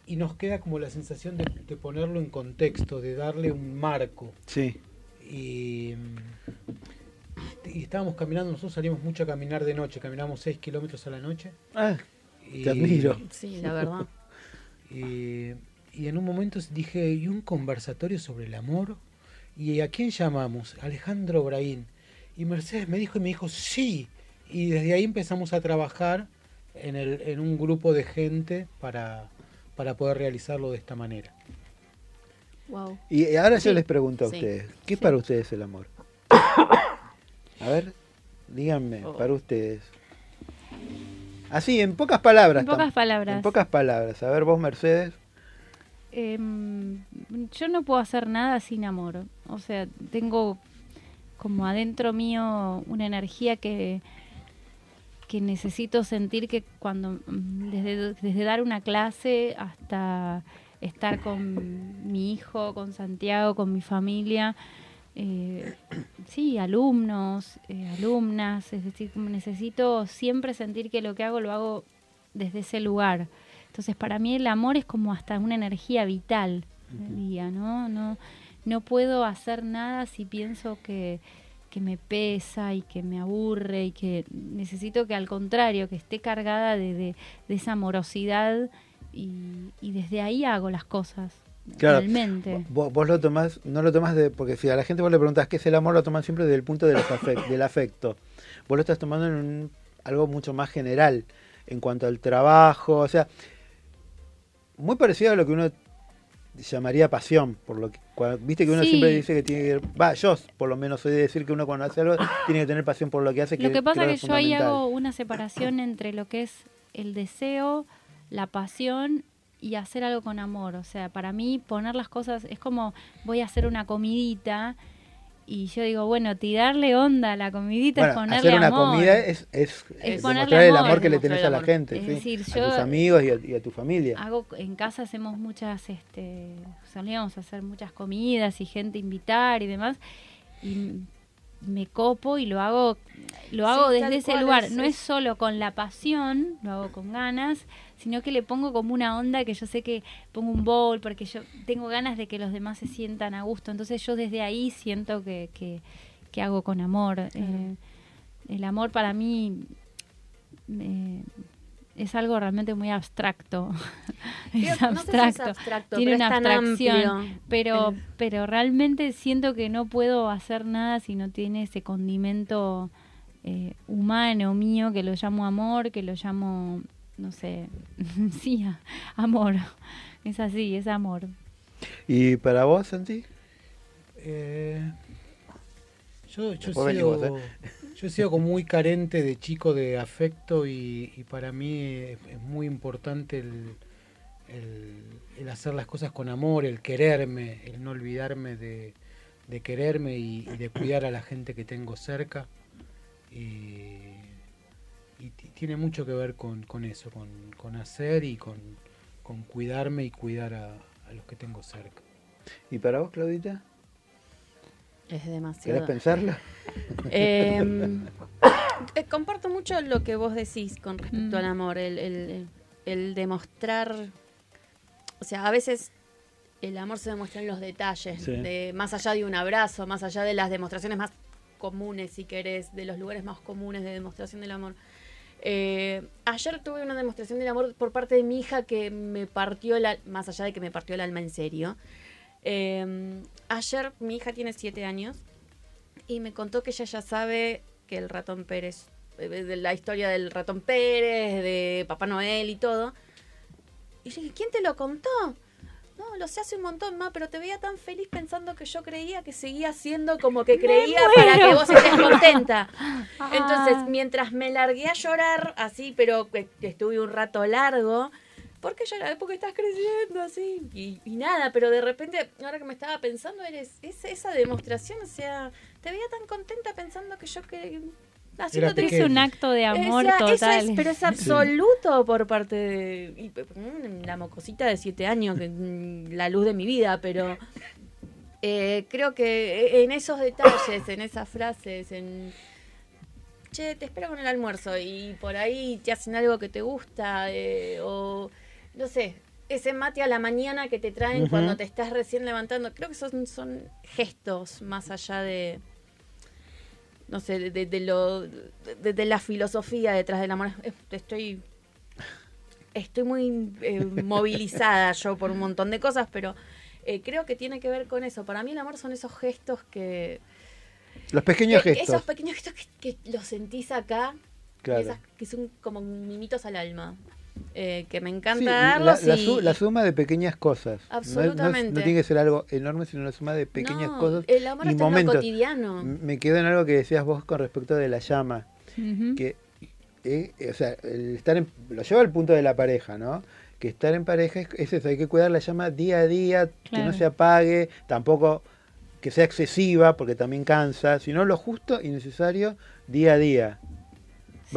y nos queda como la sensación de, de ponerlo en contexto, de darle un marco. Sí. Y, y estábamos caminando, nosotros salimos mucho a caminar de noche, caminamos 6 kilómetros a la noche. Ah, y- te admiro. sí, la verdad. y, y en un momento dije, ¿y un conversatorio sobre el amor? ¿Y a quién llamamos? Alejandro Braín. Y Mercedes me dijo y me dijo, sí. Y desde ahí empezamos a trabajar en, el, en un grupo de gente para, para poder realizarlo de esta manera. Wow. Y ahora yo les pregunto a sí, ustedes, ¿qué es sí. para ustedes el amor? A ver, díganme, Oh. para ustedes. Así, en pocas palabras. En pocas palabras. En pocas palabras. A ver, vos, Mercedes. Em, yo no puedo hacer nada sin amor. O sea, tengo como adentro mío una energía que, que necesito sentir que cuando, desde, desde dar una clase hasta estar con mi hijo, con Santiago, con mi familia, eh, sí, alumnos, eh, alumnas, es decir, necesito siempre sentir que lo que hago lo hago desde ese lugar. Entonces, para mí el amor es como hasta una energía vital, ¿no? No, no puedo hacer nada si pienso que, que me pesa y que me aburre y que necesito que al contrario, que esté cargada de, de- de esa amorosidad y, y desde ahí hago las cosas. Claro. Realmente. Vos, vos lo tomás, no lo tomás de, porque si a la gente vos le preguntás qué es el amor, lo toman siempre desde el punto de los del afecto. Vos lo estás tomando en un- algo mucho más general, en cuanto al trabajo, o sea, muy parecido a lo que uno llamaría pasión, por lo que, viste que uno Sí. siempre dice que tiene que, va, yo por lo menos soy de decir que uno cuando hace algo tiene que tener pasión por lo que hace. Lo que pasa es que yo ahí hago una separación entre lo que es el deseo, la pasión y hacer algo con amor. O sea, para mí poner las cosas es como voy a hacer una comidita y yo digo, bueno, tirarle onda a la comidita es ponerle hacer una amor. comida es, es, Es es ponerle demostrar el amor, amor que le tenés a la gente, Es sí, decir, a yo- tus amigos y a, y a tu familia. Hago en casa hacemos muchas, este, solíamos hacer muchas comidas y gente invitar y demás y me copo y lo hago lo hago Sí, desde ese cual, lugar. es- no es- solo con la pasión, lo hago con ganas, sino que le pongo como una onda que yo sé que pongo un bowl porque yo tengo ganas de que los demás se sientan a gusto. Entonces yo desde ahí siento que, que, que hago con amor. Eh, el amor para mí eh, es algo realmente muy abstracto. Creo- es no sé si es abstracto. abstracto, Tiene pero una abstracción. Pero, pero realmente siento que no puedo hacer nada si no tiene ese condimento eh, humano mío, que lo llamo amor, que lo llamo, no sé, sí, amor. Es así, es amor. ¿Y para vos, Santi? Eh, yo, yo, venimos, sido, yo he sido como muy carente de chico de afecto y, y para mí es, es muy importante el, el- el hacer las cosas con amor, el quererme, el no olvidarme de, de quererme y, y de cuidar a la gente que tengo cerca. Y, y ti- tiene mucho que ver con, con eso, con, con hacer y con, con cuidarme y cuidar a, a los que tengo cerca. ¿Y para vos, Claudita? Es demasiado. ¿Querés pensarlo? Eh, eh, comparto mucho lo que vos decís con respecto Mm. al amor, el, el- el- el demostrar, o sea, a veces el amor se demuestra en los detalles, Sí. de, más allá de un abrazo, más allá de las demostraciones más comunes, si querés, de los lugares más comunes de demostración del amor. Eh, ayer tuve una demostración del amor por parte de mi hija que me partió el más allá de que me partió el alma en serio. Eh, ayer mi hija tiene siete años y me contó que ella ya sabe que el ratón Pérez, eh, de la historia del ratón Pérez, de Papá Noel y todo. Y yo dije, ¿quién te lo contó? No, lo sé hace un montón más, pero te veía tan feliz pensando que yo creía que seguía siendo como que creía para que vos estés contenta. Entonces, Ah. mientras me largué a llorar, así, pero estuve un rato largo, ¿por qué llorar? Porque estás creciendo así. Y, y nada, pero de repente, ahora que me estaba pensando, eres es, esa demostración, o sea, te veía tan contenta pensando que yo que... haciéndote- Es un acto de amor o sea, eso total. es- pero es absoluto por parte de mm, la mocosita de siete años, que, mm, la luz de mi vida, pero eh, creo que en esos detalles, en esas frases, en che, te espero con el almuerzo y por ahí te hacen algo que te gusta eh, o no sé, ese mate a la mañana que te traen cuando te estás recién levantando, creo que son, son gestos más allá de no sé, de, de- de lo de, la filosofía detrás del amor. Eh, Estoy estoy muy eh, movilizada yo por un montón de cosas, pero eh, creo que tiene que ver con eso. Para mí el amor son esos gestos que Los pequeños que- gestos. Esos pequeños gestos que, que los sentís acá, Claro. esas que son como mimitos al alma. Eh, que me Sí, encanta la, darlos la y- su- la suma de pequeñas cosas. No es- No, es- no Absolutamente. tiene que ser algo enorme, sino la suma de pequeñas No, cosas el amor y está en lo momentos. cotidiano. Me quedo en algo que decías vos con respecto de la llama. Que eh, o sea, el estar en- lo lleva al punto de la pareja, ¿no? Que estar en pareja es, es eso, hay que cuidar la llama día a día, que no se apague, tampoco que sea excesiva, porque también cansa, sino lo justo y necesario día a día.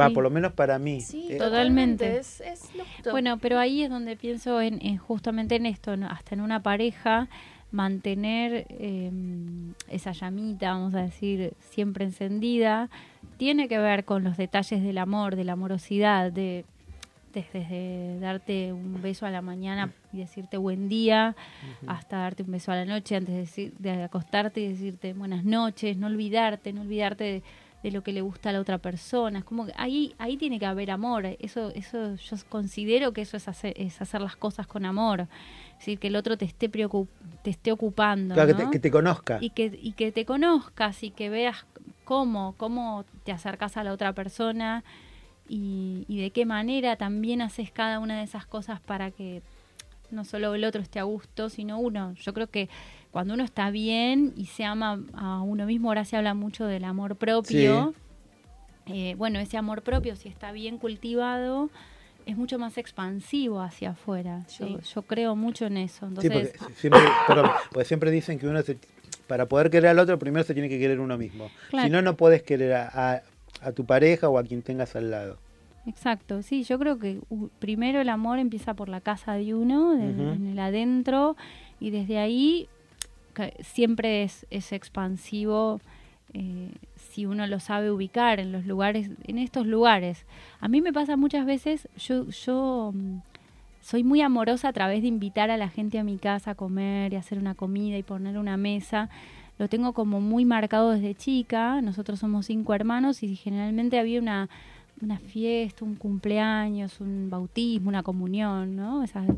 Va, Sí. por lo menos para mí. Sí, Eh, Totalmente. Es, es. Bueno, pero ahí es donde pienso en, en justamente en esto, ¿no? hasta en una pareja, mantener eh, esa llamita, vamos a decir, siempre encendida, tiene que ver con los detalles del amor, de la amorosidad, de desde desde darte un beso a la mañana y decirte buen día, hasta darte un beso a la noche antes de, decir- de acostarte y decirte buenas noches, no olvidarte, no olvidarte de, de lo que le gusta a la otra persona. Es como que ahí, ahí tiene que haber amor. Eso, eso yo considero que eso es hacer, es hacer las cosas con amor. Es decir, que el otro te esté te esté ocupando. Claro, que ¿no? te, que te conozca. y que, y que te conozcas y que veas cómo, cómo te acercas a la otra persona y, y de qué manera también haces cada una de esas cosas para que no solo el otro esté a gusto, sino uno. Yo creo que cuando uno está bien y se ama a uno mismo, ahora se habla mucho del amor propio. eh, bueno, ese amor propio, si está bien cultivado, es mucho más expansivo hacia afuera. Yo, Sí. yo creo mucho en eso. Sí, Entonces, porque siempre, perdón, porque siempre dicen que uno se- para poder querer al otro primero se tiene que querer uno mismo. Claro. Si no, no puedes querer a, a- a tu pareja o a quien tengas al lado. Exacto, sí, yo creo que primero el amor empieza por la casa de uno, de- en el adentro, y desde ahí siempre es, expansivo, eh, si uno lo sabe ubicar en los lugares, en estos lugares. A mí me pasa muchas veces, yo, yo mm, soy muy amorosa a través de invitar a la gente a mi casa a comer y hacer una comida y poner una mesa. Lo tengo como muy marcado desde chica. Nosotros somos cinco hermanos y generalmente había una, una fiesta, un cumpleaños, un bautismo, una comunión, ¿no? Esas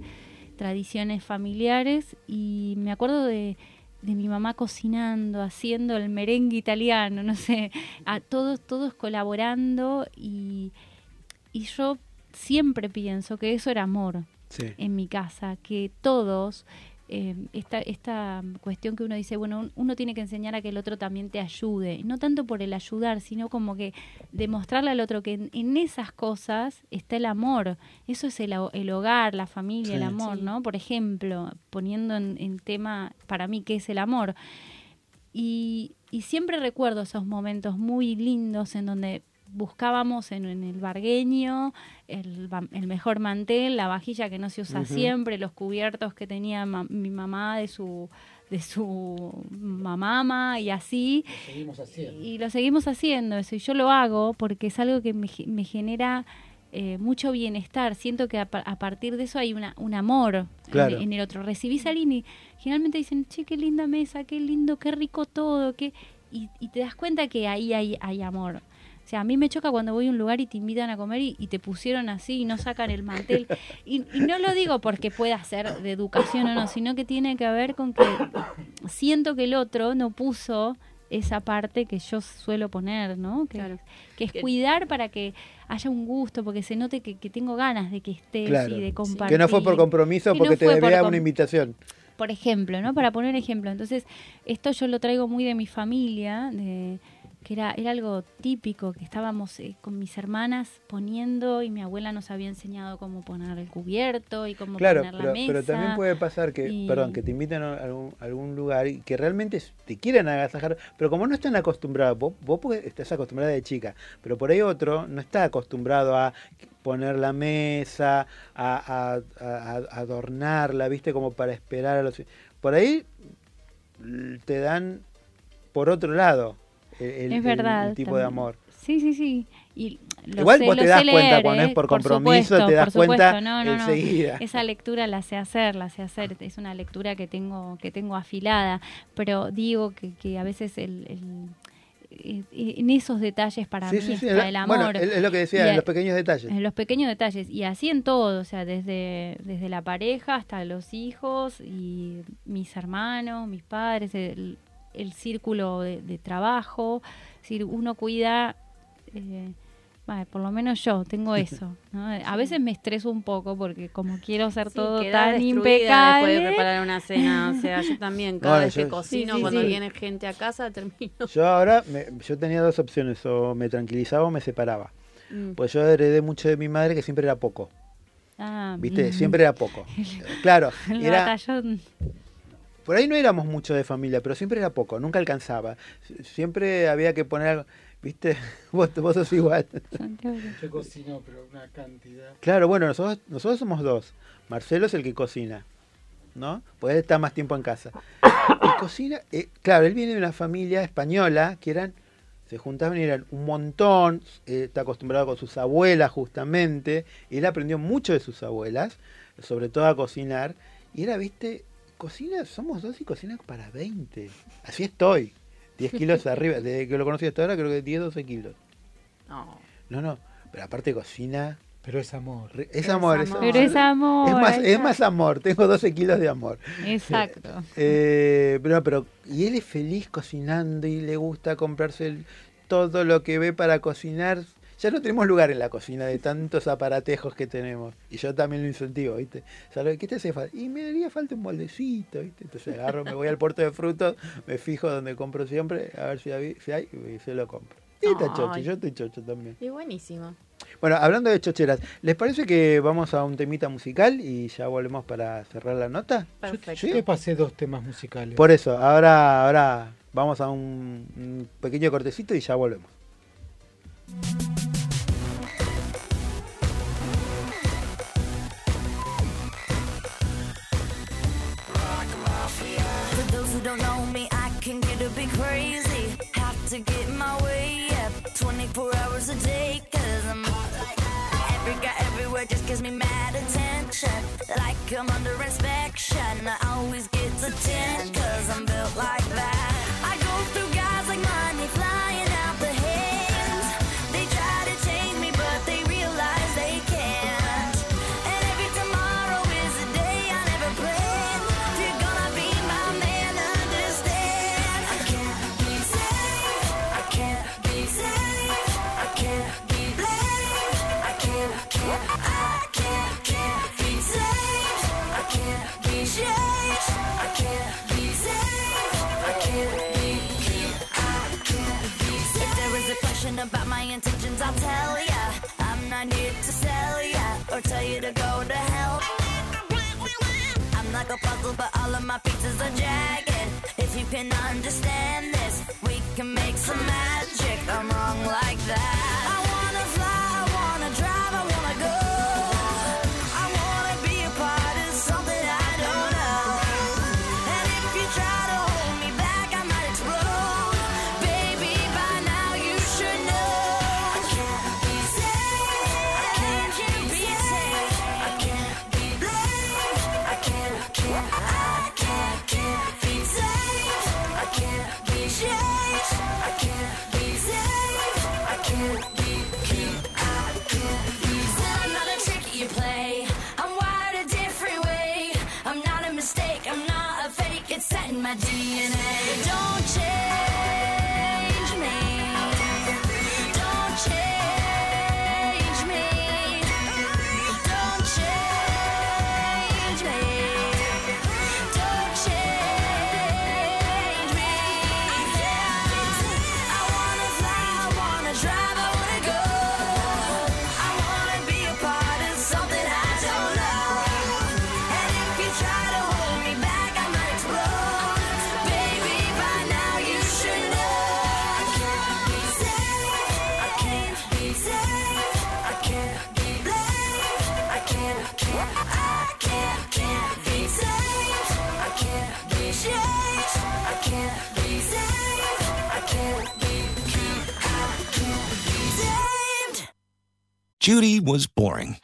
tradiciones familiares. Y me acuerdo de, de mi mamá cocinando, haciendo el merengue italiano, no sé, a todos, todos colaborando y, y yo siempre pienso que eso era amor Sí. en mi casa, que todos, eh, esta, esta cuestión que uno dice, bueno, un- uno tiene que enseñar a que el otro también te ayude, no tanto por el ayudar, sino como que demostrarle al otro que en, en esas cosas está el amor, eso es el, ho- el hogar, la familia, el amor, Sí. ¿no? Por ejemplo, poniendo en, en tema para mí qué es el amor. Y, y siempre recuerdo esos momentos muy lindos en donde buscábamos en, en el bargueño el, el mejor mantel, la vajilla que no se usa siempre, los cubiertos que tenía ma- mi mamá de su de su mamama y así. Seguimos haciendo. Y lo seguimos haciendo eso. Y yo lo hago porque es algo que me, me genera eh, mucho bienestar. Siento que a, pa- a partir de eso hay una, un amor en, el otro. Recibís a alguien y generalmente dicen, che, qué linda mesa, qué lindo, qué rico todo. Qué... Y, y te das cuenta que ahí hay, hay amor. O sea, a mí me choca cuando voy a un lugar y te invitan a comer y, y te pusieron así y no sacan el mantel. Y, y no lo digo porque pueda ser de educación o no, sino que tiene que ver con que siento que el otro no puso esa parte que yo suelo poner, ¿no? Que, que es cuidar para que haya un gusto, porque se note que, que tengo ganas de que estés Claro. y de compartir. Que no fue por compromiso, Que porque no te fue por debía com- una invitación. por ejemplo, ¿no? Para poner ejemplo. Entonces, esto yo lo traigo muy de mi familia, de que era, era algo típico, que estábamos eh, con mis hermanas poniendo y mi abuela nos había enseñado cómo poner el cubierto y cómo Claro, poner la pero, mesa. pero también puede pasar que, y- perdón, que te inviten a algún, a algún lugar y que realmente te quieran agasajar, pero como no están acostumbrados, vos, vos porque estás acostumbrada de chica, pero por ahí otro no está acostumbrado a poner la mesa, a, a- a- a adornarla, viste, como para esperar a los... Por ahí te dan por otro lado el, el- es verdad. el tipo de amor. Sí, sí, sí. Y lo Igual sé- vos te das cuenta cuando es ¿eh? por compromiso, supuesto, te das por cuenta. No, no, no. enseguida. Esa lectura la sé hacer, la sé hacer. Es una lectura que tengo, que tengo afilada. Pero digo que, que a veces el, el- eh, en esos detalles para Sí, mí sí, está el amor. bueno, es- lo que decía, Y en los pequeños detalles. En los pequeños detalles. Y así en todo, o sea, desde, desde la pareja hasta los hijos y mis hermanos, mis padres, el, el círculo de, de trabajo. Es decir, uno cuida, eh, por lo menos yo tengo eso. ¿no? A veces me estreso un poco porque como quiero hacer Sí, todo tan impecable. Después de preparar una cena. O sea, yo también, cada Bueno, vez que cocino, Sí, sí, cuando sí. viene gente a casa, termino. Yo ahora, me- yo tenía dos opciones, o me tranquilizaba o me separaba. Mm. Pues yo heredé mucho de mi madre que siempre era poco, Ah, ¿viste? bien. Siempre era poco. Claro, El era, batallón. Por ahí no éramos mucho de familia, pero siempre era poco, nunca alcanzaba. Sie- Siempre había que poner algo, ¿viste? Vos, vos sos igual. Yo cocino, pero una cantidad. Claro, bueno, nosotros, nosotros somos dos. Marcelo es el que cocina, ¿no? Pues él está más tiempo en casa. Y cocina, eh, claro, él viene de una familia española que eran, se juntaban y eran un montón, eh, está acostumbrado con sus abuelas justamente, y él aprendió mucho de sus abuelas, sobre todo a cocinar, y era, viste, cocina, somos dos y cocina para 20. Así estoy, 10 kilos arriba, desde que lo conocí hasta ahora creo que 10, 12 kilos. No. No, no, pero aparte cocina... Pero es amor. Es, es amor, es amor. Pero es amor. Es más, es más amor, tengo 12 kilos de amor. Exacto. Eh, pero, pero, y él es feliz cocinando y le gusta comprarse el- todo lo que ve para cocinar. Ya no tenemos lugar en la cocina de tantos aparatejos que tenemos. Y yo también lo incentivo, ¿viste? ¿Sabes qué te hace falta? Y me haría falta un moldecito, ¿viste? Entonces agarro, me voy al puerto de frutos, me fijo donde compro siempre, a ver si hay, si hay y se lo compro. Y está chocho, yo estoy chocho también. Y buenísimo. Bueno, hablando de chocheras, ¿les parece que vamos a un temita musical y ya volvemos para cerrar la nota? Perfecto. Yo te pasé dos temas musicales. Por eso, ahora, ahora vamos a un, un pequeño cortecito y ya volvemos. 24 hours a day, cause I'm like every guy everywhere just gives me mad attention. Like I'm under inspection. I always get to 10, cause I'm built like that. Or tell you to go to hell. I'm like a puzzle, but all of my pieces are jagged. If you can understand this, we can make some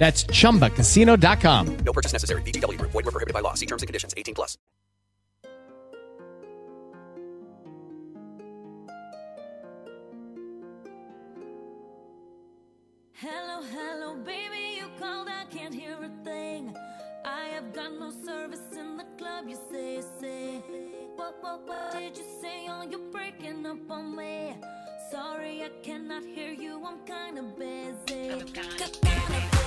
That's chumbacasino.com. No purchase necessary. VGW Group. Void where prohibited by law. See terms and conditions. 18 plus. Hello, hello, baby, you called, I can't hear a thing. I have got no service in the club, you say, say. What, what, what did you say? Oh, you're breaking up on me. Sorry, I cannot hear you, I'm kinda busy. Kinda busy. Kinda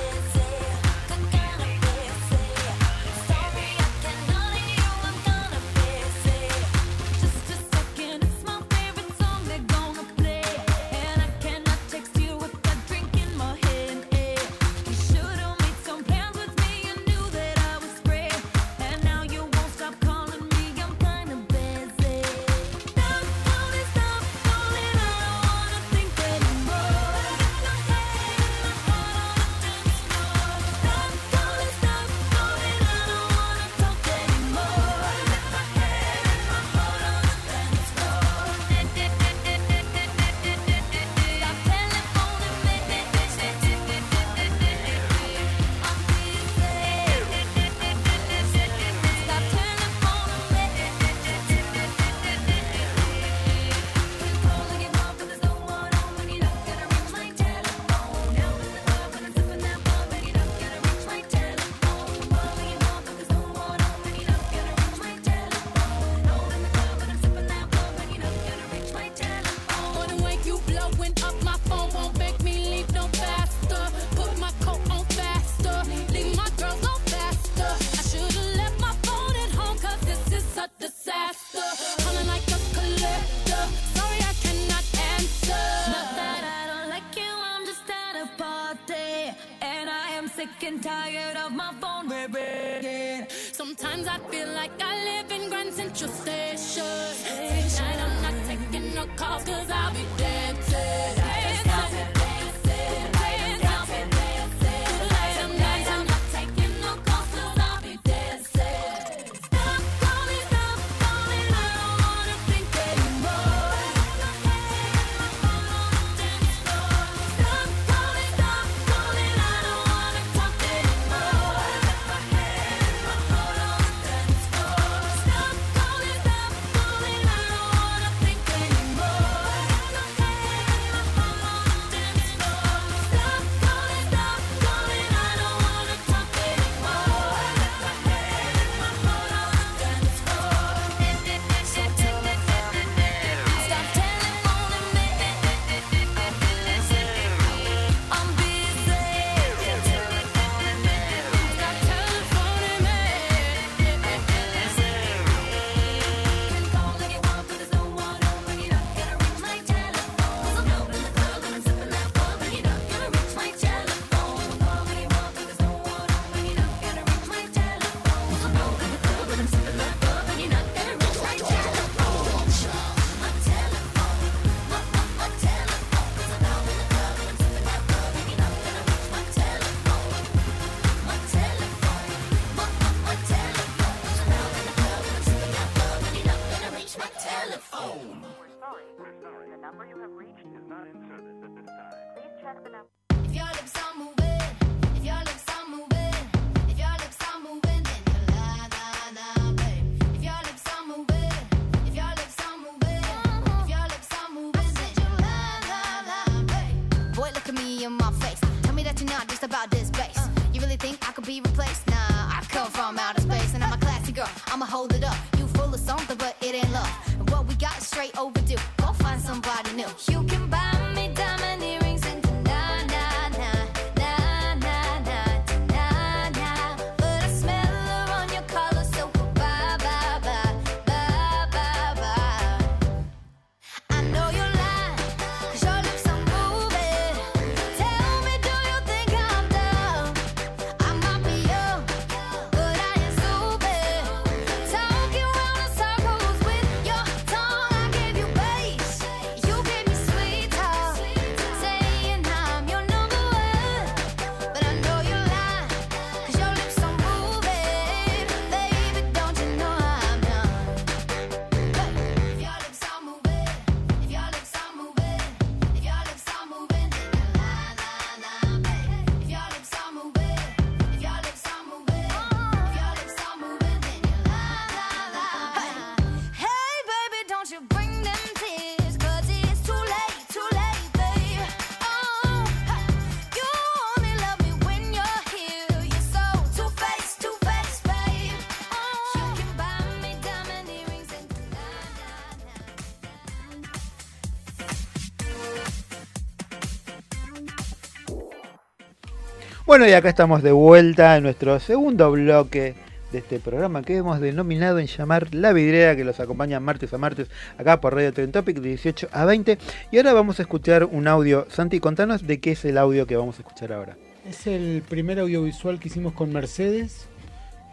Bueno, y acá estamos de vuelta en nuestro segundo bloque de este programa que hemos denominado en llamar La Vidriera, que los acompaña martes a martes acá por Radio Trend Topic de 18 a 20. Y ahora vamos a escuchar un audio. Santi, contanos de qué es el audio que vamos a escuchar ahora. Es el primer audiovisual que hicimos con Mercedes,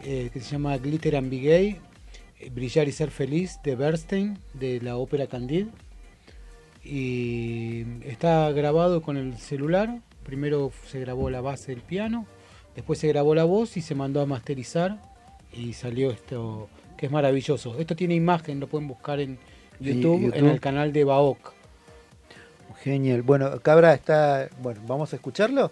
eh, que se llama Glitter and Be Gay, eh, Brillar y Ser Feliz, de Bernstein, de la ópera Candide. Y está grabado con el celular. Primero se grabó la base del piano, después se grabó la voz y se mandó a masterizar y salió esto que es maravilloso. Esto tiene imagen, lo pueden buscar en YouTube, en el canal de Baok. Genial. Bueno, Cabra está. Bueno, ¿vamos a escucharlo?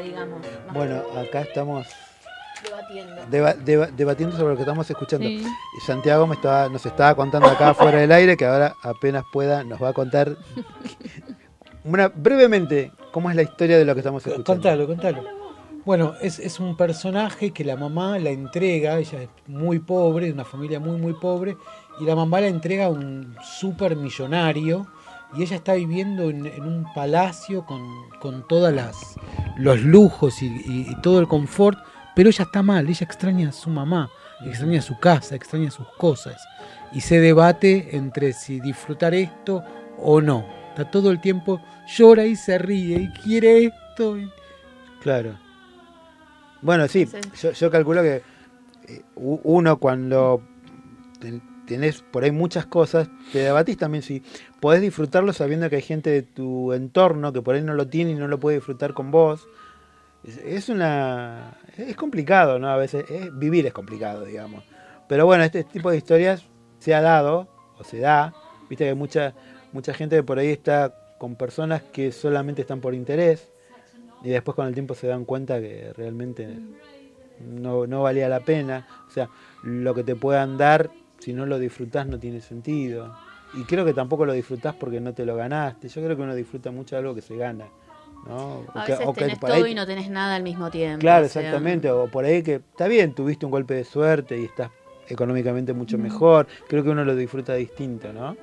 Digamos. más Bueno, acá estamos debatiendo. deba- deba- debatiendo sobre lo que estamos escuchando. Sí. Y Santiago me estaba, nos estaba contando acá fuera del aire que ahora apenas pueda nos va a contar una, brevemente cómo es la historia de lo que estamos escuchando. Contalo, contalo. Bueno, es, es un personaje que la mamá la entrega, ella es muy pobre, de una familia muy, muy pobre, y la mamá la entrega a un super millonario, y ella está viviendo en, en un palacio con, con todas las los lujos y, y- y todo el confort, pero ella está mal, ella extraña a su mamá, extraña su casa, extraña sus cosas, y se debate entre si disfrutar esto o no. Está todo el tiempo, llora y se ríe, y quiere esto. y- Claro. Bueno, sí, Yo, yo calculo que eh, uno cuando tenés por ahí muchas cosas, te debatís también si podés disfrutarlo sabiendo que hay gente de tu entorno que por ahí no lo tiene y no lo puede disfrutar con vos. Es, una... es complicado, ¿no? A veces es- vivir es complicado, digamos. Pero bueno, este tipo de historias se ha dado, o se da, viste que mucha, mucha gente que por ahí está con personas que solamente están por interés y después con el tiempo se dan cuenta que realmente no, no valía la pena. O sea, lo que te puedan dar, si no lo disfrutás, no tiene sentido. Y creo que tampoco lo disfrutás porque no te lo ganaste. Yo creo que uno disfruta mucho algo que se gana. ¿no? O A que- veces o que tenés por ahí- todo y no tenés nada al mismo tiempo. Claro, o sea, exactamente. O por ahí que está bien, tuviste un golpe de suerte y estás económicamente mucho Mm. mejor. Creo que uno lo disfruta distinto, ¿no?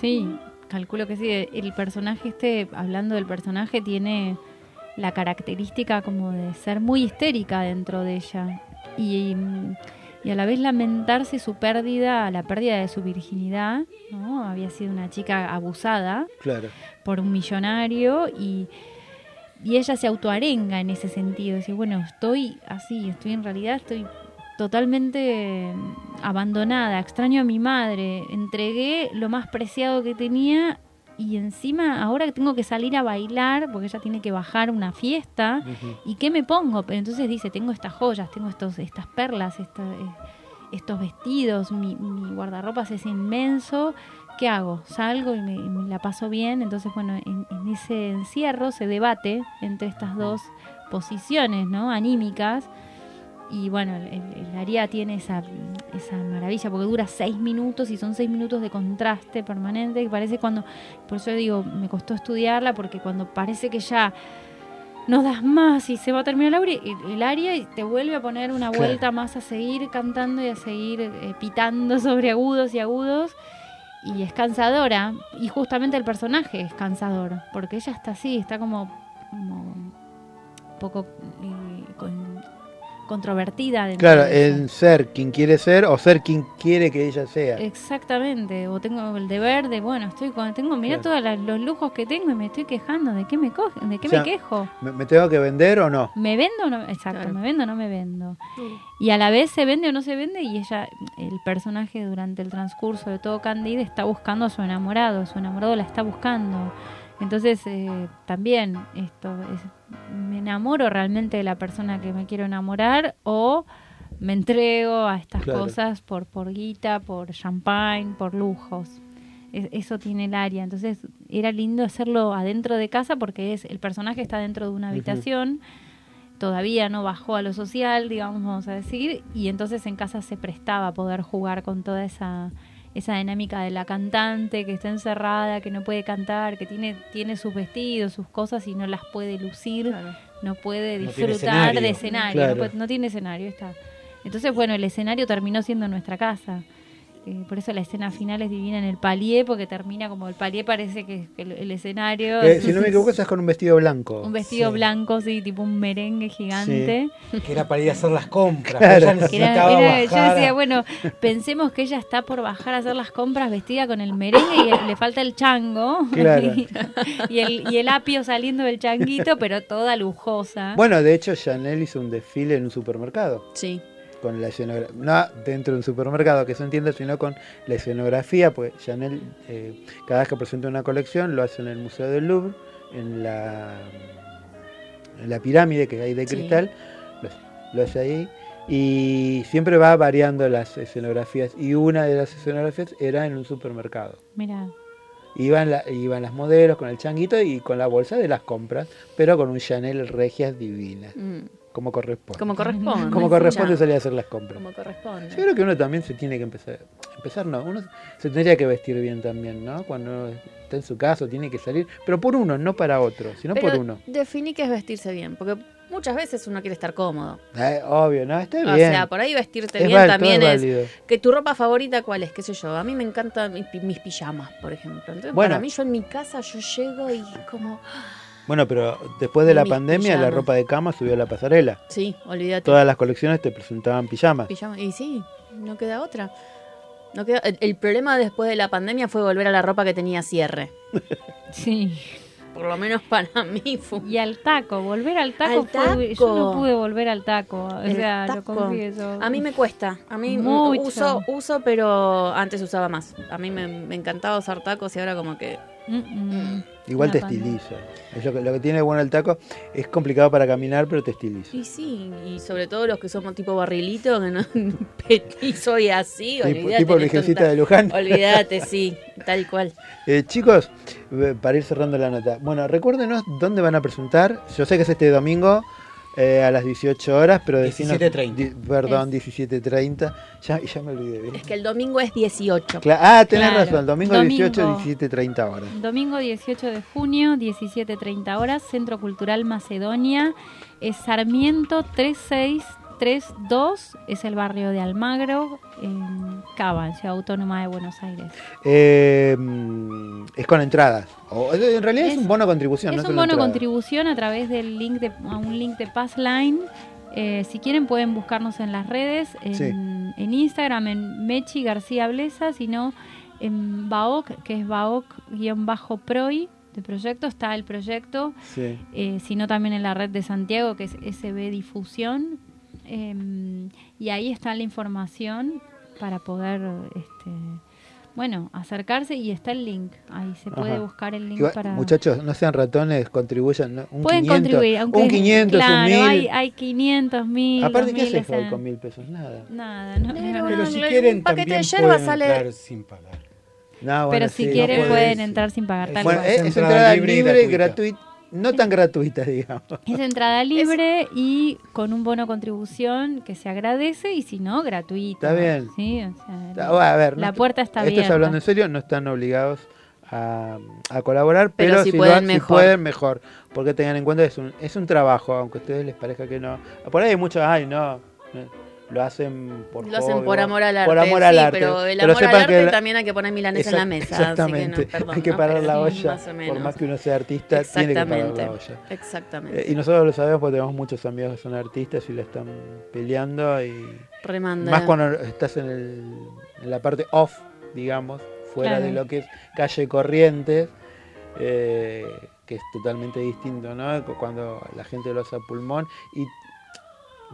Sí, calculo que sí. El personaje este, hablando del personaje, tiene la característica como de ser muy histérica dentro de ella. Y, mm, y a la vez lamentarse su pérdida, la pérdida de su virginidad, ¿no? Había sido una chica abusada Claro. por un millonario y, y ella se autoarenga en ese sentido. Dice, bueno, estoy así, estoy en realidad, estoy totalmente eh, abandonada, extraño a mi madre, entregué lo más preciado que tenía y encima ahora que tengo que salir a bailar porque ella tiene que bajar una fiesta y qué me pongo, pero entonces dice, tengo estas joyas, tengo estos estas perlas, esta- eh, estos vestidos, mi, mi guardarropas es inmenso. ¿Qué hago? Salgo y me, y me la paso bien. Entonces, bueno, en, en ese encierro se debate entre estas dos posiciones, ¿no? Anímicas. Y bueno, el, el Aria tiene esa, esa maravilla porque dura seis minutos y son seis minutos de contraste permanente. Que parece cuando, por eso digo, me costó estudiarla porque cuando parece que ya no das más y se va a terminar el, aria- el- el aria y te vuelve a poner una Claro. vuelta más a seguir cantando y a seguir eh, pitando sobre agudos y agudos. Y es cansadora. Y justamente el personaje es cansador. Porque ella está así, está como, como un poco eh, controvertida. dentro Claro, de en ser quien quiere ser o ser quien quiere que ella sea. Exactamente, o tengo el deber de, bueno, estoy con, tengo, mira Claro. todos los lujos que tengo y me estoy quejando, ¿de qué me, co de qué O sea, me quejo? ¿Me, me tengo que vender o no? ¿Me vendo o no? Exacto, ¿me vendo o no me vendo? Y a la vez se vende o no se vende y ella, el personaje durante el transcurso de todo Candide está buscando a su enamorado, su enamorado la está buscando. Entonces eh, también esto es, me enamoro realmente de la persona que me quiero enamorar o me entrego a estas Claro. cosas por, por guita, por champagne, por lujos. Es- eso tiene el área. Entonces era lindo hacerlo adentro de casa porque es el personaje está dentro de una habitación todavía no bajó a lo social, digamos, vamos a decir, y entonces en casa se prestaba a poder jugar con toda esa esa dinámica de la cantante que está encerrada, que no puede cantar, que tiene tiene sus vestidos, sus cosas y no las puede lucir, no puede No disfrutar de escenario. escenario, Claro. no, puede- no tiene escenario, está. Entonces, bueno, el escenario terminó siendo nuestra casa. Eh, por eso la escena final es divina en el palier, porque termina como el palier parece que, que el, el escenario. Eh, si no me equivoco, estás con un vestido blanco. Un vestido blanco, sí, tipo un merengue gigante. Que era para ir a hacer las compras. Claro. Ella Era- necesitaba era- yo bajar decía, bueno, pensemos que ella está por bajar a hacer las compras vestida con el merengue y le falta el chango Claro. y, y el, y el apio saliendo del changuito, pero toda lujosa. Bueno, de hecho, Chanel hizo un desfile en un supermercado. Sí. Con la escenografía. No dentro de un supermercado que se entienda, sino con la escenografía. Pues Chanel, eh, cada vez que presenta una colección, lo hace en el Museo del Louvre, en la, en la pirámide que hay de Sí. cristal. Lo, lo hace ahí. Y siempre va variando las escenografías. Y una de las escenografías era en un supermercado. Mira, Iban, la- iban las modelos con el changuito y con la bolsa de las compras, pero con un Chanel regias divinas. Mm. Como corresponde. Como corresponde. Como corresponde salir a hacer las compras. Como corresponde. Yo creo que uno también se tiene que empezar. Empezar no, uno se tendría que vestir bien también, ¿no? Cuando uno está en su casa tiene que salir, pero por uno, no para otro, sino Pero por uno. definí que es vestirse bien, porque muchas veces uno quiere estar cómodo. Eh, obvio, ¿no? Está O bien. sea, por ahí vestirte Es bien también es que tu ropa favorita cuál es, qué sé yo. A mí me encantan mis, mis pijamas, por ejemplo. Entonces, Bueno. para mí yo en mi casa yo llego y como Bueno, pero después de la pandemia, la ropa de cama subió a la pasarela. sí, olvídate. Todas las colecciones te presentaban pijamas. Pijama. Y sí, no queda otra. No queda, el, el problema después de la pandemia fue volver a la ropa que tenía cierre. sí. Por lo menos para mí fue. Y al taco, volver al taco, Al fue- yo no taco. pude volver al taco, o El sea, lo taco. confieso. A mí me cuesta. A mí Mucho. uso, uso, pero antes usaba más. A mí me, me encantaba usar tacos y ahora como que. Igual Una te panda. estiliza. Es lo que, lo que tiene bueno el taco. Es complicado para caminar, pero te estiliza. Y sí, y sobre todo los que somos tipo barrilito, que no petizo y así, Tipo- olvídate. tipo Virgencita ta- de Luján. Olvídate, sí, tal cual. Eh, chicos, para ir cerrando la nota. Bueno, recuérdenos dónde van a presentar. Yo sé que es este domingo eh, a las 18 horas, pero decinos- 17:30. di- perdón, 17.30. Ya, ya me olvidé. ¿ves? Es que el domingo es 18. Cla- ah, tenés Claro. razón. Domingo, Domingo. 18, 17.30 horas. Domingo 18 de junio, 17.30 horas, Centro Cultural Macedonia, es Sarmiento 3632, es el barrio de Almagro, en Cava, Ciudad Autónoma de Buenos Aires. Eh, mm, es con entradas. O, en realidad es, un bono contribución. Es no un bono entrada. contribución a través del link de a un link de Passline. Eh, si quieren pueden buscarnos en las redes, en, Sí. en Instagram, en Mechi García Blesa, sino en Baoc, que es Baoc-Proi de proyecto, está el proyecto, Sí. eh, sino también en la red de Santiago, que es SB Difusión. Em, y ahí está la información para poder, este, bueno, acercarse y está el link. Ahí se puede Ajá. buscar el link Igual, para... Muchachos, no sean ratones, contribuyan. ¿no? Un Pueden 500, contribuir, aunque un 500, claro, un 1000. hay, hay 500, 1000, Aparte, ¿qué 2000, haces hoy con mil pesos? Nada. Nada, no. Pero, Pero si un quieren paquete también de yerba pueden sale- entrar sin pagar. No, bueno, Pero si sí, quieren no pueden entrar sin pagar. tal Bueno, es, Es entrada libre y libre, gratuita. gratuita. No tan gratuita, digamos. Es entrada libre y con un bono contribución que se agradece y si no, gratuito. Está bien. Sí, o sea, Está- bueno, a ver, la puerta está Esto es abierta. hablando en serio, no están obligados a, a colaborar, Pero pero, si si, pueden, si mejor. pueden, mejor. Porque tengan en cuenta que es un, es un trabajo, aunque a ustedes les parezca que no. Por ahí hay muchos, ay, no, lo hacen por Lo hacen hobby, por o- amor al arte. Por amor al sí, arte. pero el Pero amor al arte que también hay que poner milanesa en la mesa. Así que Exactamente. no, perdón, hay que parar la olla. más Por más que uno sea artista, tiene que parar la Exactamente. olla. Exactamente. Eh, y nosotros lo sabemos porque tenemos muchos amigos que son artistas y la están peleando y Remanda. más cuando estás en, el- en la parte off, digamos, fuera Claro. de lo que es calle Corrientes, eh, que es totalmente distinto, ¿no? Cu- Cuando la gente lo hace a pulmón y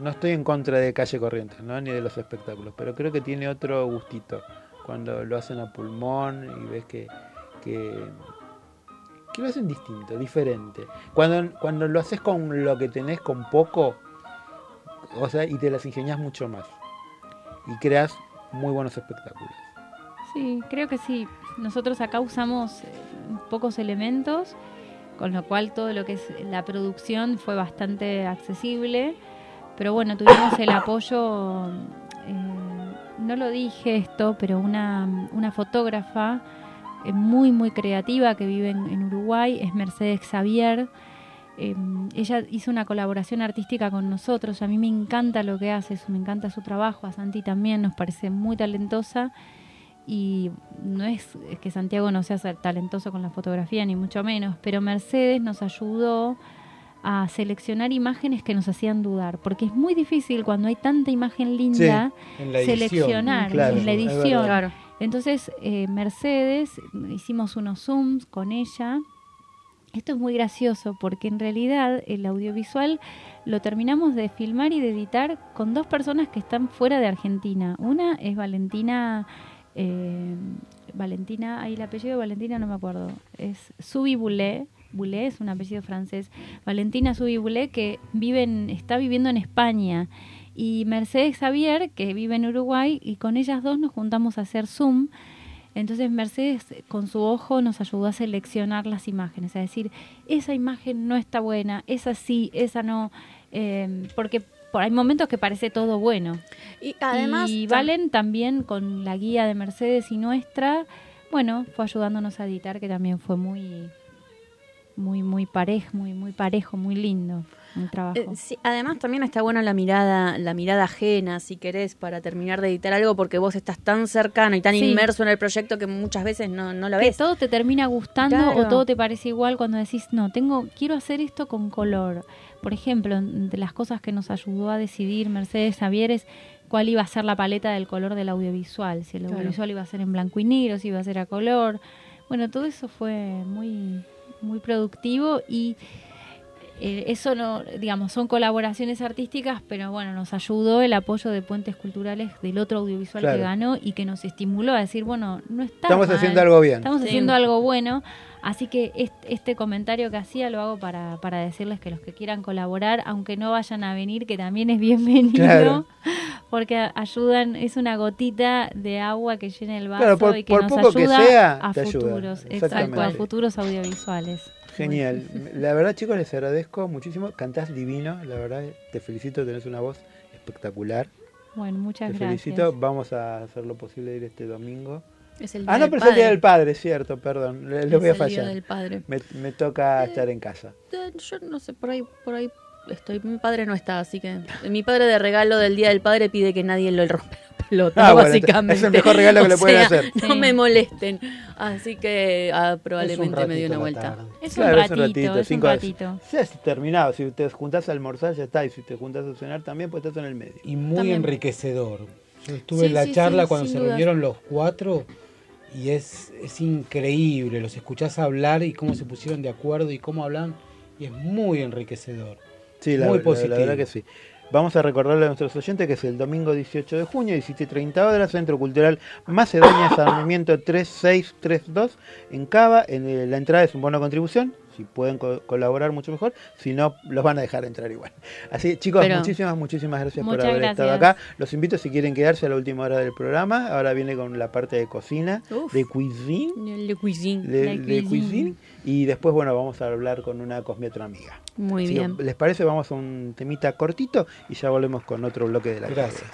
no estoy en contra de calle Corrientes, ¿no? Ni de los espectáculos, pero creo que tiene otro gustito cuando lo hacen a pulmón y ves que, que, que lo hacen distinto, diferente. Cuando, cuando lo haces con lo que tenés, con poco, o sea, y te las ingenias mucho más. Y creas muy buenos espectáculos. Sí, creo que sí. Nosotros acá usamos eh, pocos elementos, con lo cual todo lo que es la producción fue bastante accesible. Pero bueno, tuvimos el apoyo, eh, no lo dije esto, pero una, una fotógrafa eh, muy, muy creativa que vive en, Uruguay, es Mercedes Xavier. Eh, ella hizo una colaboración artística con nosotros. A mí me encanta lo que hace, me encanta su trabajo. A Santi también nos parece muy talentosa. Y no es que Santiago no sea talentoso con la fotografía, ni mucho menos, pero Mercedes nos ayudó a seleccionar imágenes que nos hacían dudar, porque es muy difícil cuando hay tanta imagen linda en la edición. seleccionar Claro, en la edición. Claro. Entonces, eh, Mercedes, hicimos unos zooms con ella. Esto es muy gracioso porque en realidad el audiovisual lo terminamos de filmar y de editar con dos personas que están fuera de Argentina. Una es Valentina, eh, Valentina, ahí el apellido de Valentina no me acuerdo, es Subi Boulet. Boulet es un apellido francés. Valentina Subi Boulet que vive en- está viviendo en España y Mercedes Xavier, que vive en Uruguay, y con ellas dos nos juntamos a hacer Zoom. Entonces Mercedes con su ojo nos ayudó a seleccionar las imágenes, a decir, esa imagen no está buena, esa sí, esa no, eh, porque por, hay momentos que parece todo bueno. Y además. y Valen también con la guía de Mercedes y nuestra, bueno, fue ayudándonos a editar, que también fue muy, muy, muy parejo, muy, muy parejo, muy lindo el trabajo. Eh, sí, además también está buena la mirada, la mirada ajena, si querés, para terminar de editar algo, porque vos estás tan cercano y tan Sí. inmerso en el proyecto que muchas veces no, no lo que ves. todo te termina gustando Claro. o todo te parece igual cuando decís, no, tengo, quiero hacer esto con color. Por ejemplo, de las cosas que nos ayudó a decidir Mercedes Xavier es cuál iba a ser la paleta del color del audiovisual, si el Claro. audiovisual iba a ser en blanco y negro, si iba a ser a color. Bueno, todo eso fue muy, muy productivo y eh, eso no, digamos, son colaboraciones artísticas, pero bueno, nos ayudó el apoyo de Puentes Culturales del otro audiovisual que ganó y que nos estimuló a decir, bueno, no está Estamos mal, haciendo algo bien. Estamos Sí. haciendo algo bueno. Así que este, este comentario que hacía lo hago para, para decirles que los que quieran colaborar, aunque no vayan a venir, que también es bienvenido, Claro. porque ayudan, es una gotita de agua que llena el vaso Claro, por- y que por nos poco que ayuda sea, a te ayuda. futuros, exacto, a futuros audiovisuales. Genial. La verdad, chicos, les agradezco muchísimo. Cantás divino, la verdad. Te felicito, tenés una voz espectacular. Bueno, muchas Te gracias. felicito. Vamos a hacer lo posible de ir este domingo. Es el Ah, Día no, del pero es el Día Padre. del Padre, cierto, perdón. Le, le Es voy a el Día fallar. del Padre. Me, me toca estar en casa. Eh, Yo no sé, por ahí, por ahí estoy. Mi padre no está, así que. Mi padre de regalo del Día del Padre pide que nadie lo rompa la pelota, Ah, bueno, básicamente. es el mejor regalo que O le pueden sea, hacer. No Sí. me molesten. Así que ah, probablemente me dio ratito una vuelta. Es Claro, un es un ratito, ratito, es un cinco- ratito. Ya es terminado. Si te juntás a almorzar, ya está. Y si te juntás a cenar también, pues estás en el medio. Y muy También. enriquecedor. Yo estuve Sí, en la sí, charla sí, cuando se dudas. reunieron los cuatro y es, es increíble. Los escuchás hablar y cómo se pusieron de acuerdo y cómo hablan y es muy enriquecedor. Sí, la, Muy la- positivo. la verdad que sí. Vamos a recordarle a nuestros oyentes que es el domingo 18 de junio, 17.30 horas, Centro Cultural Macedonia, Sarmiento 3632 en Cava. En, la entrada es un bono de contribución. Si pueden co- colaborar, mucho mejor. Si no, los van a dejar entrar igual. Así, chicos, Pero- muchísimas, muchísimas gracias por haber estado acá. Los invito si quieren quedarse a la última hora del programa. Ahora viene con la parte de cocina, Uf. de cuisine. Le cuisine. de, La de cuisine. cuisine. Y después, bueno, vamos a hablar con una cosmiatra amiga. Muy Si bien. ¿Les parece? Vamos a un temita cortito y ya volvemos con otro bloque de la Gracias.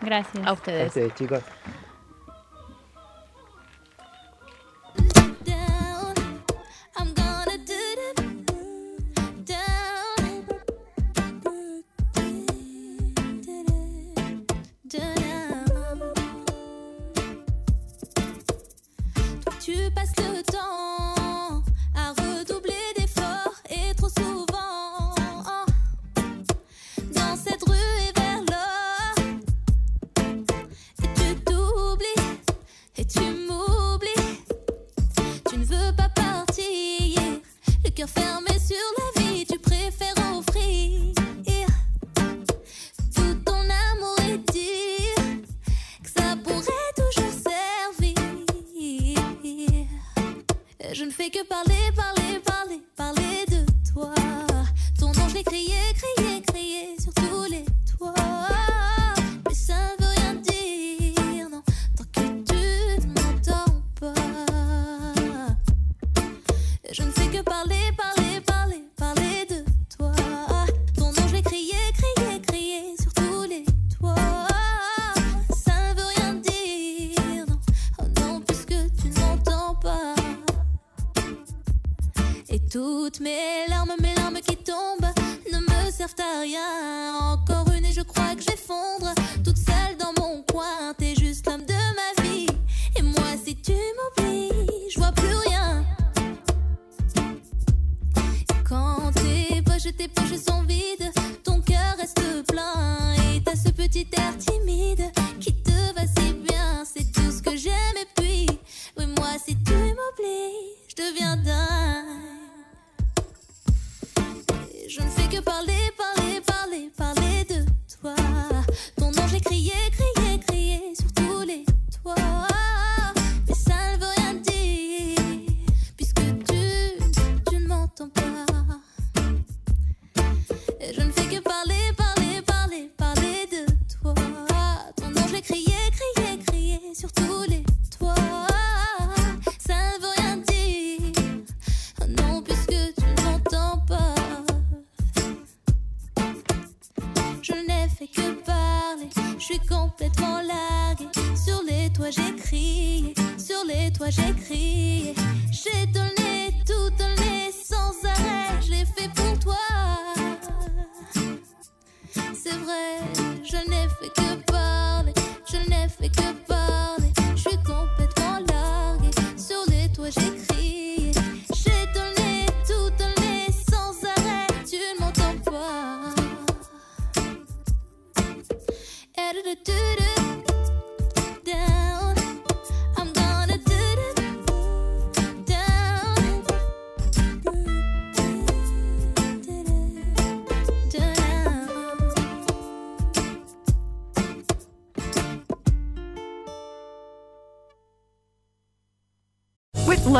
Gracias. A A ustedes. ustedes, chicos. Parler, parler, parler, parler de toi. Ton ange l'est crié, crié, crié sur tous les toits.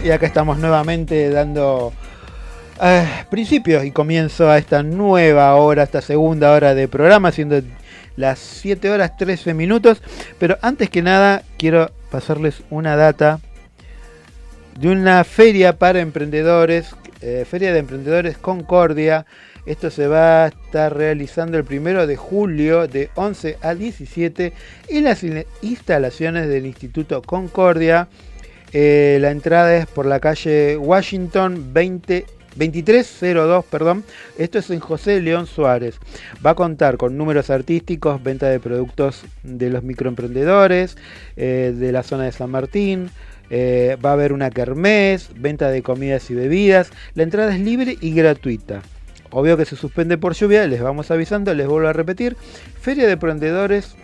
Y acá estamos nuevamente dando eh, principios y comienzo a esta nueva hora, esta segunda hora de programa, siendo las 7 horas 13 minutos. Pero antes que nada, quiero pasarles una data de una feria para emprendedores, eh, Feria de Emprendedores Concordia. Esto se va a estar realizando el primero de julio de 11 a 17 en las in- instalaciones del Instituto Concordia. Eh, la entrada es por la calle Washington 20 2302, perdón. Esto es en José León Suárez. Va a contar con números artísticos, venta de productos de los microemprendedores, eh, de la zona de San Martín. eh, va a haber una kermés, venta de comidas y bebidas. La entrada es libre y gratuita. Obvio que se suspende por lluvia, les vamos avisando, les vuelvo a repetir. Feria de Emprendedores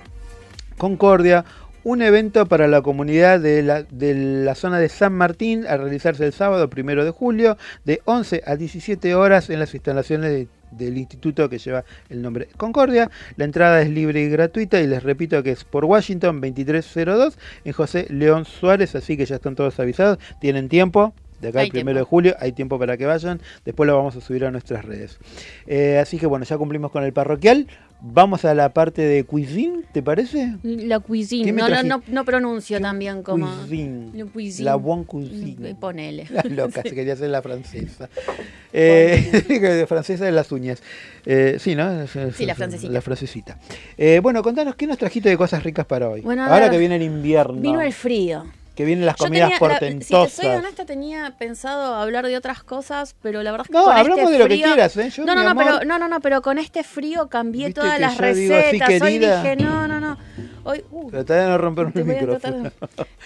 Concordia, un evento para la comunidad de la, de la zona de San Martín a realizarse el sábado primero de julio de 11 a 17 horas en las instalaciones de- del instituto que lleva el nombre Concordia. La entrada es libre y gratuita y les repito que es por Washington 2302 en José León Suárez, así que ya están todos avisados, tienen tiempo. De acá al primero tiempo. de julio hay tiempo para que vayan, después lo vamos a subir a nuestras redes. Eh, así que bueno, ya cumplimos con el parroquial. Vamos a la parte de cuisine, ¿te parece? La cuisine. ¿Qué me No, no, no, no pronuncio también como. Cuisine. La cuisine. La bonne cuisine. Ponele. La loca, se quería hacer la francesa. Eh, francesa de las uñas. Eh, sí, ¿no? Sí, la es- francesita. La francesita. Eh, bueno, contanos, ¿qué nos trajiste de cosas ricas para hoy? Bueno, Ahora que viene el invierno. Vino el frío. Que vienen las Yo comidas tenía, la- si portentosas. te soy honesta, tenía pensado hablar de otras cosas, pero la verdad es que No, con hablamos este de lo que quieras, ¿eh? Yo, no, no, no, amor- pero, no, no, no, pero con este frío cambié todas las yo digo así, recetas. Hoy dije, no, no, no. Hoy, uh, de no romper tratar micrófono. de-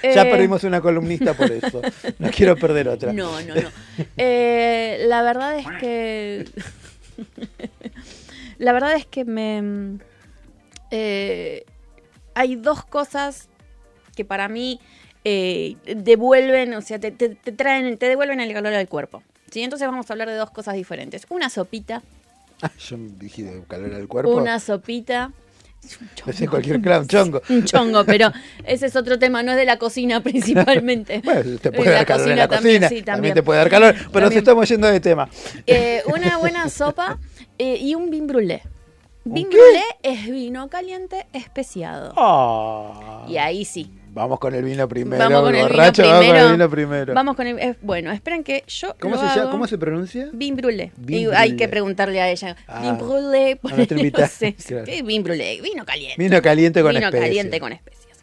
ya Eh, perdimos una columnista por eso. No quiero perder otra. No, no, no. Eh, la verdad es que. la verdad es que me. eh, hay dos cosas que para mí eh, devuelven, o sea, te, te- te traen, te devuelven el calor al cuerpo. ¿sí? Entonces vamos a hablar de dos cosas diferentes. Una sopita, Ah, yo dije de calor al cuerpo. una sopita. Pensé cualquier clown, chongo. Un chongo, pero ese es otro tema, no es de la cocina principalmente. Bueno, te De puede la dar calor en la también, cocina. sí, también. también. te puede dar calor. Pero nos También. estamos yendo de tema. Eh, una buena sopa eh, y un vin brûlé. Vin brûlé es vino caliente especiado. Ah. Y ahí sí. Vamos con el vino primero. Vamos con el vino borracho, primero. Vamos con el vino primero. Vamos con el. eh, bueno, esperen que yo. ¿Cómo, lo se llama. ¿Cómo se pronuncia? Vin brûlé. Hay que preguntarle a ella. Ah, vin brûlé. a nuestra invitada, no sé, claro. ¿qué es vin brûlé? Vino caliente. Vino caliente con Vino especias. caliente con especias.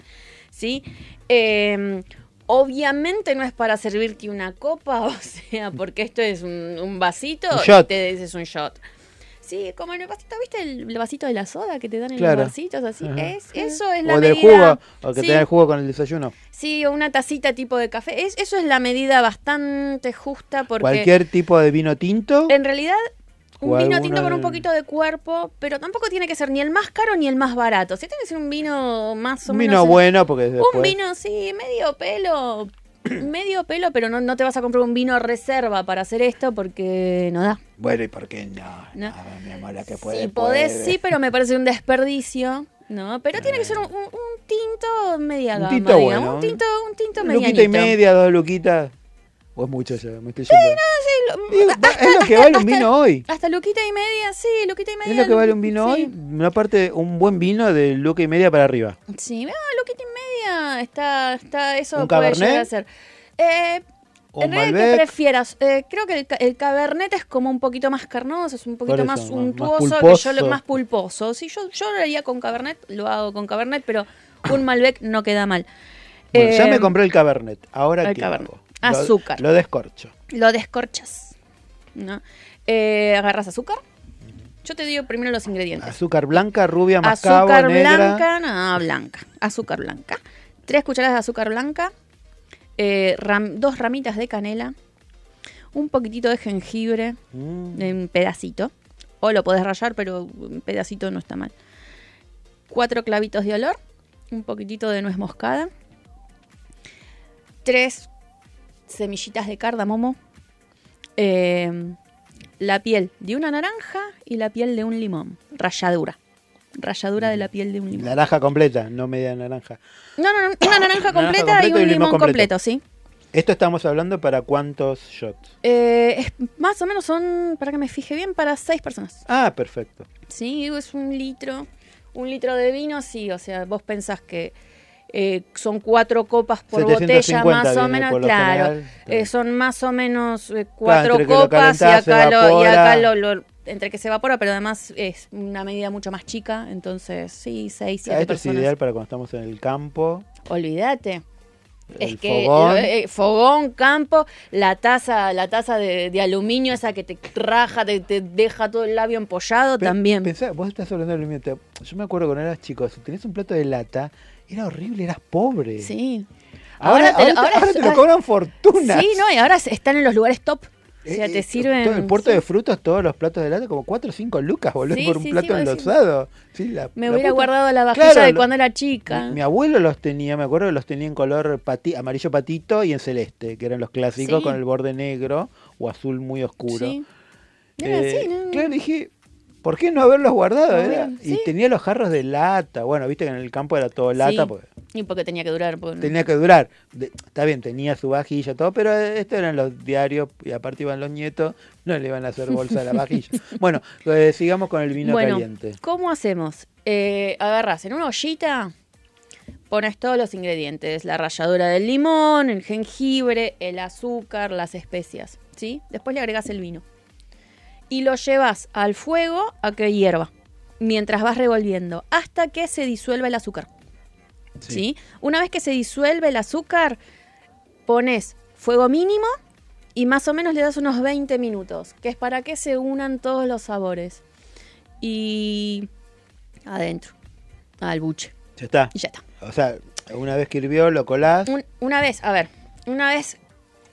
¿Sí? Eh, obviamente no es para servirte una copa, o sea, porque esto es un, un vasito Un y te dices un shot. Sí, como en el vasito, ¿viste el, el vasito de la soda que te dan en Claro. los vasitos? Así, Ajá. es, eso es la O del medida. jugo, o que Sí. te da el jugo con el desayuno. Sí, o una tacita tipo de café. Es, eso es la medida bastante justa porque Cualquier tipo de vino tinto. en realidad un vino tinto con un poquito de cuerpo, pero tampoco tiene que ser ni el más caro ni el más barato. Si tiene que ser un vino más o Un menos... vino bueno, porque después. Un vino, sí, medio pelo, medio pelo, pero no, no te vas a comprar un vino reserva para hacer esto porque no da. Bueno, ¿y por qué no? No. Mi amor, la que puede. Si podés, puede. sí, pero me parece un desperdicio. No, pero tiene que ser un, un- un tinto media Un gama, tinto digamos. bueno. Un tinto, un tinto Luquita y media, dos luquitas. O es mucho ya, me estoy Sí, yendo. no, sí, lo- Digo, va- es lo que vale un vino hoy. Hasta luquita y media, sí, luquita y media. Es lo que vale un vino sí. hoy. Una parte, un buen vino de luca y media para arriba. Sí, ah, luquita y media, está, está, eso ¿Un puede llegar a ser. Eh, ¿O en realidad, que prefieras? Eh, creo que el, ca- el Cabernet es como un poquito más carnoso, es un poquito eso, más untuoso, más que yo lo más pulposo. Sí, yo, yo lo haría con Cabernet, lo hago con Cabernet, pero un Malbec no queda mal. Bueno, ya me compré el Cabernet. Ahora el qué Cabernet. hago? Lo- Azúcar. Lo, descorcho. Lo descorchas. ¿no? Eh, agarras azúcar. Yo te digo primero los ingredientes. Azúcar blanca, rubia, mascabo, azúcar negra. blanca, no, blanca. Azúcar blanca. Tres cucharadas de azúcar blanca. eh, ram- dos ramitas de canela. Un poquitito de jengibre Mm. en pedacito. O lo podés rallar, pero en pedacito no está mal. Cuatro clavitos de olor. Un poquitito de nuez moscada. Tres semillitas de cardamomo. eh, la piel de una naranja y la piel de un limón. Ralladura. Ralladura de la piel de un limón. Naranja completa, no media naranja. No, no, no, una naranja completa completo y un limón, completo. sí. Esto estamos hablando para cuántos shots. Eh, es- más o menos son, para que me fije bien, para seis personas. Ah, perfecto. Sí, es un litro. Un litro de vino, sí. O sea, vos pensás que eh, son cuatro copas por botella, 750 más o menos, claro. general. Eh, son más o menos eh, cuatro copas y calentás, acá, lo, y acá lo, lo- entre que se evapora, pero además es una medida mucho más chica. Entonces, sí, seis, Ah, siete esto es personas. ideal para cuando estamos en el campo. Olvídate. Es que fogón. eh, fogón, campo, la taza, la taza de, de aluminio esa que te raja, te, te deja todo el labio empollado Pe- también. Pensá, vos estás hablando del alimento. Yo me acuerdo cuando eras chico, si tenías un plato de lata, era horrible, eras pobre. Sí. Ahora, Ahora te lo- ahora te- ahora ahora es- te lo cobran fortunas. Sí, no, y ahora están en los lugares top. O sea, Eh, te eh, sirven. todo el puerto de frutos, todos los platos de lata, como 4 o 5 lucas, boludo, Sí, por un sí, plato enlosado. Sí, la- Me la hubiera puta- guardado la vajilla Claro, de cuando era chica. Mi, mi abuelo los tenía, me acuerdo que los tenía en color pati- amarillo patito y en celeste, que eran los clásicos con el borde negro o azul muy oscuro. Eh, así, ¿no? Claro, dije, ¿por qué no haberlos guardado? Era- Y tenía los jarros de lata. Bueno, viste que en el campo era todo lata, Sí, porque Y porque tenía que durar. porque- tenía que durar. De- está bien, tenía su vajilla, todo, pero estos eran los diarios y aparte iban los nietos, no le iban a hacer bolsa a la vajilla. bueno, eh, sigamos con el vino bueno, caliente. ¿cómo hacemos? Eh, agarras en una ollita, pones todos los ingredientes, la ralladura del limón, el jengibre, el azúcar, las especias, ¿sí? Después le agregas el vino. Y lo llevas al fuego a que hierva, mientras vas revolviendo, hasta que se disuelva el azúcar. ¿sí? Una vez que se disuelve el azúcar, pones fuego mínimo y más o menos le das unos 20 minutos, que es para que se unan todos los sabores. Y adentro, al buche. Ya está. Y ya está. O sea, una vez que hirvió, lo colás. Un- una vez, a ver, una vez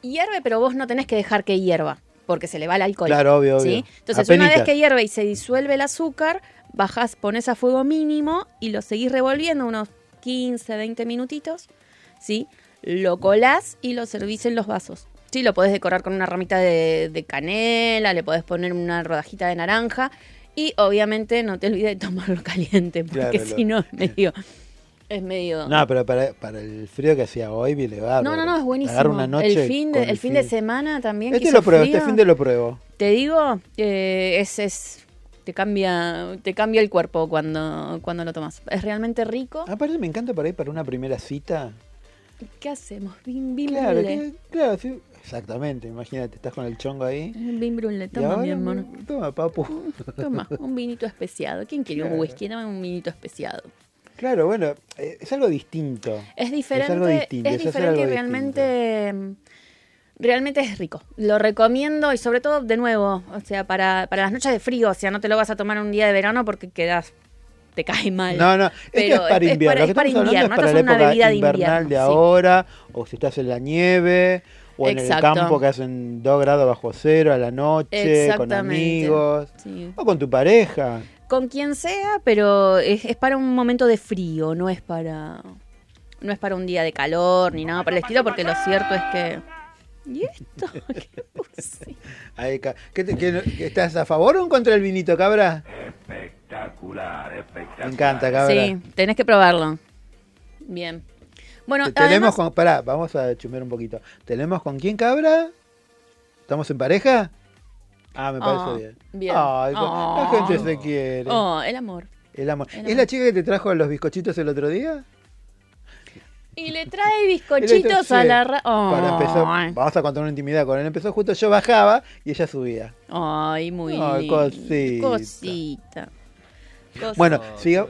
hierve, pero vos no tenés que dejar que hierva, porque se le va el alcohol. Claro, obvio, ¿sí? obvio. Entonces, una vez que hierve y se disuelve el azúcar, bajás, pones a fuego mínimo y lo seguís revolviendo unos 15, 20 minutitos, ¿sí? Lo colás y lo servís en los vasos. Sí, lo podés decorar con una ramita de, de canela, le podés poner una rodajita de naranja y obviamente no te olvides de tomarlo caliente, porque Claro, si no medio... Es medio... No, pero para, para el frío que hacía hoy, bárbaro. No, no, no, es buenísimo. Una noche el fin de, con el fin de semana también. Este lo pruebo, frío, este fin de lo pruebo. Te digo, eh, es, es te cambia, te cambia el cuerpo cuando, cuando lo tomas. Es realmente rico. Aparte me encanta para ir para una primera cita. ¿Qué hacemos? Bim, bim Claro, que- claro, sí, exactamente. Imagínate, estás con el chongo ahí. Un bim brûlée. y Toma, ahora, mi hermano. Toma, papu. Toma, un vinito especiado. ¿Quién quiere un Claro. whisky? Dame un vinito especiado. Claro, bueno, eh, es algo distinto. Es diferente, algo distinto, es es diferente y realmente, realmente es rico. Lo recomiendo y sobre todo, de nuevo, o sea, para, para las noches de frío, o sea, no te lo vas a tomar un día de verano porque quedas, te cae mal. No, no, esto Pero es para invierno. Es para, estamos hablando invierno, es para la es una época de invernal invierno. de sí. ahora, o si estás en la nieve, o en Exacto. el campo que hacen 2 grados bajo cero a la noche, con amigos, Sí. o con tu pareja. Con quien sea, pero es, es para un momento de frío, no es para no es para un día de calor ni nada por el estilo, porque lo cierto es que ¿Y esto? ¿Qué puse? Ahí ca- ¿Qué te- qué- qué- ¿Estás a favor o en contra del vinito, cabra? Espectacular, espectacular. Me encanta, cabra. Sí, tenés que probarlo. Bien. Bueno, Tenemos además, con. Pará, vamos a chumear un poquito. ¿Tenemos con quién, cabra? ¿Estamos en pareja? Ah, me parece Ah, bien. bien. Ay, la Ah. gente se quiere. Oh, el amor. El amor. el ¿Es la chica que te trajo los bizcochitos el otro día? Y le trae bizcochitos a la ra- vamos a contar una intimidad con él. Empezó justo yo bajaba y ella subía. Ay, muy Ay, cosita. Cosita. Cosita. Bueno, siga-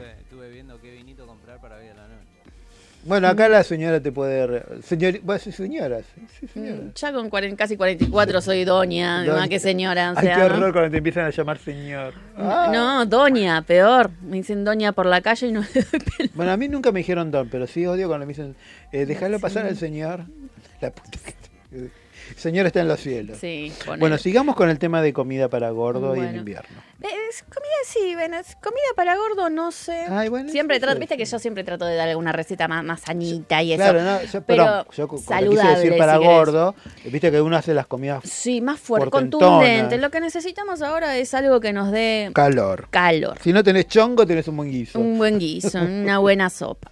Bueno, acá la señora te puede. Señor, bueno, sí, señora. sí, sí, señora. Mm, Ya con casi 44 soy doña, Doña. más que señora. O Ay, qué ¿no? horror cuando te empiezan a llamar señor. Ah. No, doña, peor. Me dicen doña por la calle y no. Bueno, a mí nunca me dijeron don, pero sí odio cuando me dicen, eh, déjalo pasar al señor. La puta que señor está en los cielos. Sí. Bueno, sigamos con el tema de comida para gordo y en invierno. Es comida, sí, bueno, es comida para gordo, no sé. siempre trato, viste que yo siempre trato de dar alguna receta más, más sanita y eso. Claro, no, yo, pero yo quise saludable, decir para si gordo, viste que uno hace las comidas Sí, más fuerte, contundente. Lo que necesitamos ahora es algo que nos dé calor. calor. Si no tenés chongo, tenés un buen guiso. Un buen guiso, una buena sopa.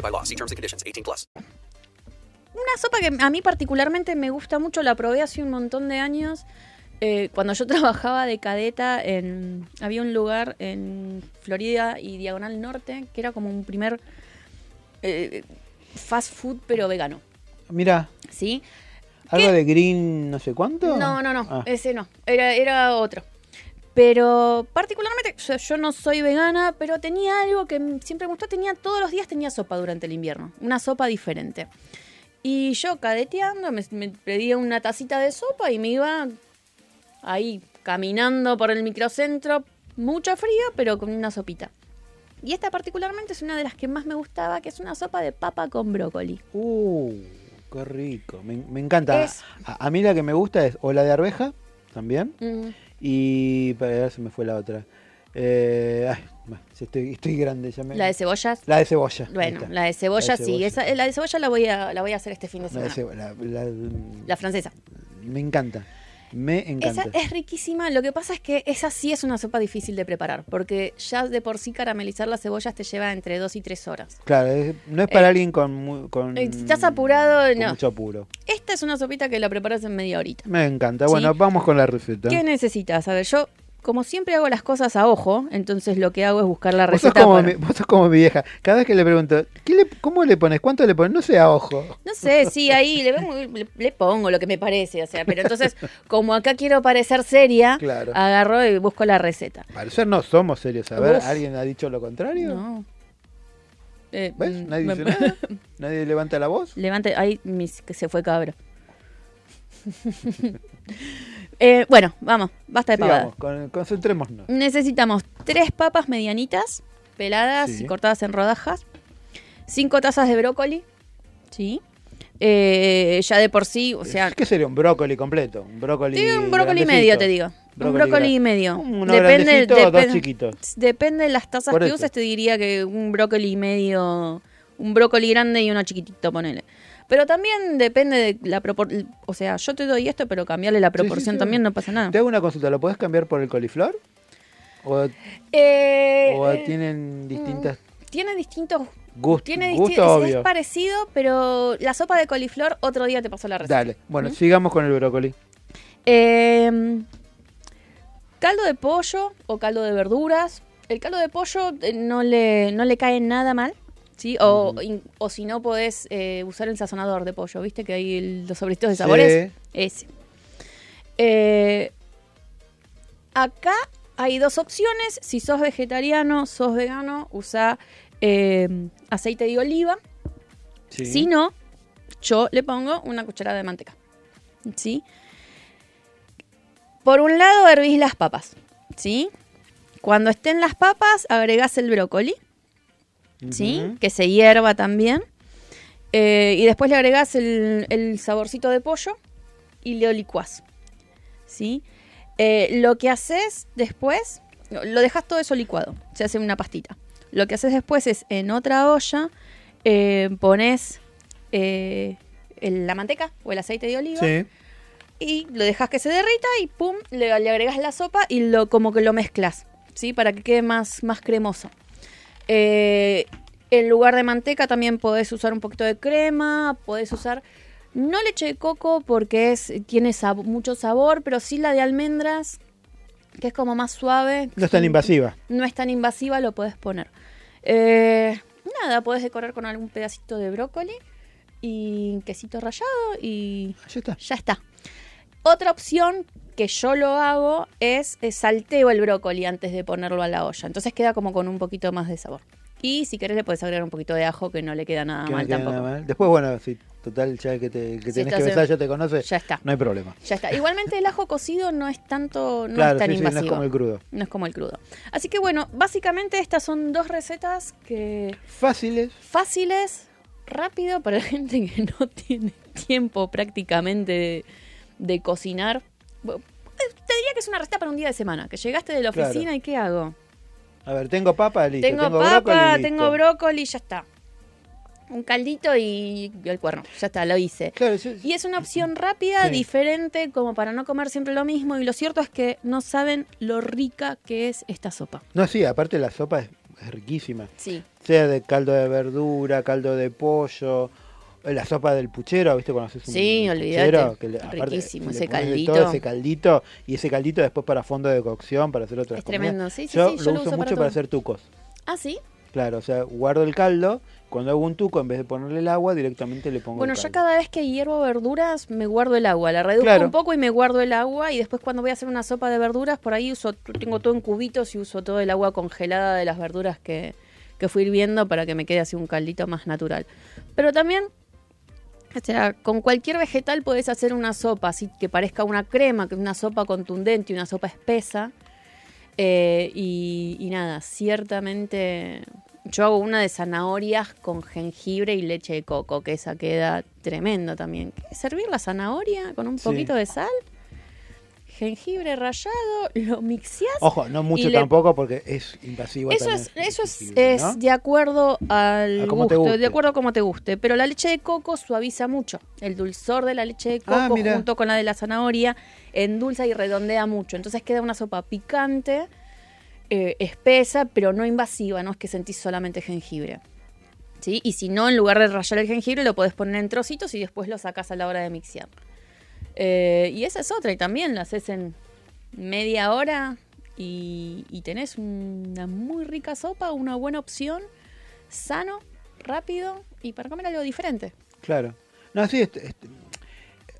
by law. See terms and conditions. 18 plus. Una sopa que a mí particularmente me gusta mucho, la probé hace un montón de años. eh, cuando yo trabajaba de cadeta, en, había un lugar en Florida y Diagonal Norte que era como un primer eh, fast food pero vegano. Mira, ¿Sí? algo de green no sé cuánto. No, no, no, Ah. ese no, era, era otro. Pero particularmente, yo, yo no soy vegana, pero tenía algo que siempre me gustó, tenía todos los días tenía sopa durante el invierno, una sopa diferente. Y yo cadeteando, me, me pedía una tacita de sopa y me iba ahí caminando por el microcentro, mucho frío, pero con una sopita. Y esta particularmente es una de las que más me gustaba, que es una sopa de papa con brócoli. Uh, qué rico. Me, me encanta. Es- A, a mí la que me gusta es o la de arveja, también. Mm. Y para se me fue la otra. Eh, ay, estoy, estoy grande. Ya me... ¿La de cebollas? La de cebolla. Bueno, la de cebolla, sí. cebolla. Esa, la de cebolla la voy a, la voy a hacer este fin de La de semana. la- la- La francesa. me encanta. Me encanta. Esa es riquísima. Lo que pasa es que esa sí es una sopa difícil de preparar, porque ya de por sí caramelizar las cebollas te lleva entre 2 y 3 horas. Claro, es- no es para Eh, alguien con, Eh, estás apurado, con no. mucho apuro. Esta es una sopita que la preparas en media horita. Me encanta. Sí. Bueno, vamos con la receta. ¿Qué necesitas? A ver, yo, como siempre hago las cosas a ojo, entonces lo que hago es buscar la Vos sos, receta. como para- mi, vos sos como mi vieja. Cada vez que le pregunto, ¿qué le, ¿cómo le pones? ¿Cuánto le pones? No sé, a ojo. No sé, sí, ahí le, vemos- le- le pongo lo que me parece, o sea, pero entonces, como acá quiero parecer seria, Claro. agarro y busco la receta. Parecer no somos serios. A ver, Uf. ¿alguien ha dicho lo contrario? No. Eh, ¿Ves? mm, Nadie me- dice nada. Nadie levanta la voz. Levante, ahí mis- que se fue cabra. Eh, bueno, vamos, basta de. Sigamos, con- concentrémonos. Necesitamos tres papas medianitas, peladas Sí. y cortadas en rodajas, cinco tazas de brócoli, ¿sí? Eh, ya de por sí, o sea, ¿Qué sería un brócoli completo? Un brócoli. Sí, un brócoli medio, te digo. un brócoli y medio. Uno o dos chiquitos. Depende de las tazas Por que uses, te diría que un brócoli y medio, un brócoli grande y uno chiquitito, ponele. Pero también depende de la proporción, o sea, yo te doy esto, pero cambiarle la proporción sí. también no pasa nada. Te hago una consulta, ¿lo podés cambiar por el coliflor? ¿O, Eh, o tienen distintas tiene distintos gustos? tiene gusto es- parecido, pero la sopa de coliflor otro día te paso la receta. Dale, bueno, sigamos con el brócoli. Eh, caldo de pollo o caldo de verduras. El caldo de pollo eh, no le, no le cae nada mal. ¿Sí? O, in- o si no, podés eh, usar el sazonador de pollo. ¿Viste que hay el- los sobrecitos de Sí. sabores? Ese. Eh, acá hay dos opciones. Si sos vegetariano, sos vegano, usa eh, aceite de oliva. Sí. Si no, yo le pongo una cucharada de manteca. ¿Sí? Por un lado, hervís las papas. ¿Sí? Cuando estén las papas, agregás el brócoli. ¿Sí? Que se hierva también. Eh, y después le agregás el, el saborcito de pollo y lo licuás. ¿Sí? Eh, lo que haces después, lo dejas todo eso licuado. Se hace una pastita. Lo que haces después es en otra olla eh, pones la manteca o el aceite de oliva Sí. y lo dejas que se derrita y pum, le, le agregas la sopa y lo como que lo mezclas, ¿sí? Para que quede más, más cremoso. Eh, en lugar de manteca también podés usar un poquito de crema, podés usar no leche de coco porque es tiene sab- mucho sabor, pero sí la de almendras, que es como más suave. No es tan invasiva. No es tan invasiva, lo puedes poner. Eh, nada, puedes decorar con algún pedacito de brócoli y quesito rallado y ya está. Ya está. Otra opción que yo lo hago es, salteo el brócoli antes de ponerlo a la olla. Entonces queda como con un poquito más de sabor. Y si querés le puedes agregar un poquito de ajo que no le queda nada que no mal queda tampoco. nada mal. Después, bueno, si Total, ya que, te, que Si tenés que besar en- ya te conoce. Ya está. No hay problema. Ya está. Igualmente el ajo cocido no es tanto, no Claro, es tan sí, sí, no es invasivo. como el crudo. No es como el crudo. Así que bueno, básicamente estas son dos recetas que Fáciles. fáciles, rápido para la gente que no tiene tiempo prácticamente de, de cocinar. Bu- Te diría que es una receta para un día de semana, que llegaste de la Claro. oficina y ¿qué hago? A ver, tengo papa, listo. tengo, Tengo, papa, brócoli, tengo brócoli, ya está. Un caldito y, y el cuerno, ya está, lo hice. Y es una opción rápida, Sí. diferente, como para no comer siempre lo mismo. Y lo cierto es que no saben lo rica que es esta sopa. No, sí, aparte la sopa es, es riquísima. Sí. Sea de caldo de verdura, caldo de pollo, eh, la sopa del puchero, ¿viste? Cuando haces un Sí, puchero, que le- aparte Riquísimo, le ese caldito. Todo ese caldito y ese caldito después para fondo de cocción, para hacer otras Es comidas. tremendo, sí, sí, yo sí, yo lo lo uso mucho para hacer tucos. Ah, sí. Claro, o sea, guardo el caldo, cuando hago un tuco, en vez de ponerle el agua, directamente le pongo Bueno, el yo caldo. cada vez que hiervo verduras me guardo el agua, la reduzco Claro. un poco y me guardo el agua y después cuando voy a hacer una sopa de verduras por ahí uso tengo todo en cubitos y uso todo el agua congelada de las verduras que, que fui hirviendo para que me quede así un caldito más natural. Pero también o sea, con cualquier vegetal podés hacer una sopa así que parezca una crema, que es una sopa contundente, una sopa espesa. Eh, y, y nada, ciertamente yo hago una de zanahorias con jengibre y leche de coco, que esa queda tremendo también. Servir la zanahoria con un Sí. poquito de sal, jengibre rallado, lo mixeás. Ojo, no mucho le- tampoco porque es invasivo. Eso es, eso es, jengibre, es ¿no? de acuerdo al A cómo te gusto, guste. de acuerdo a cómo te guste. Pero la leche de coco suaviza mucho. El dulzor de la leche de Ah, coco junto con la de la zanahoria endulza y redondea mucho. Entonces queda una sopa picante, eh, espesa, pero no invasiva. No es que sentís solamente jengibre. ¿Sí? Y si no, en lugar de rallar el jengibre, lo podés poner en trocitos y después lo sacás a la hora de mixear. Eh, y esa es otra, y también la haces en media hora y, y tenés una muy rica sopa, una buena opción, sano, rápido y para comer algo diferente. Claro. No, sí, este- este-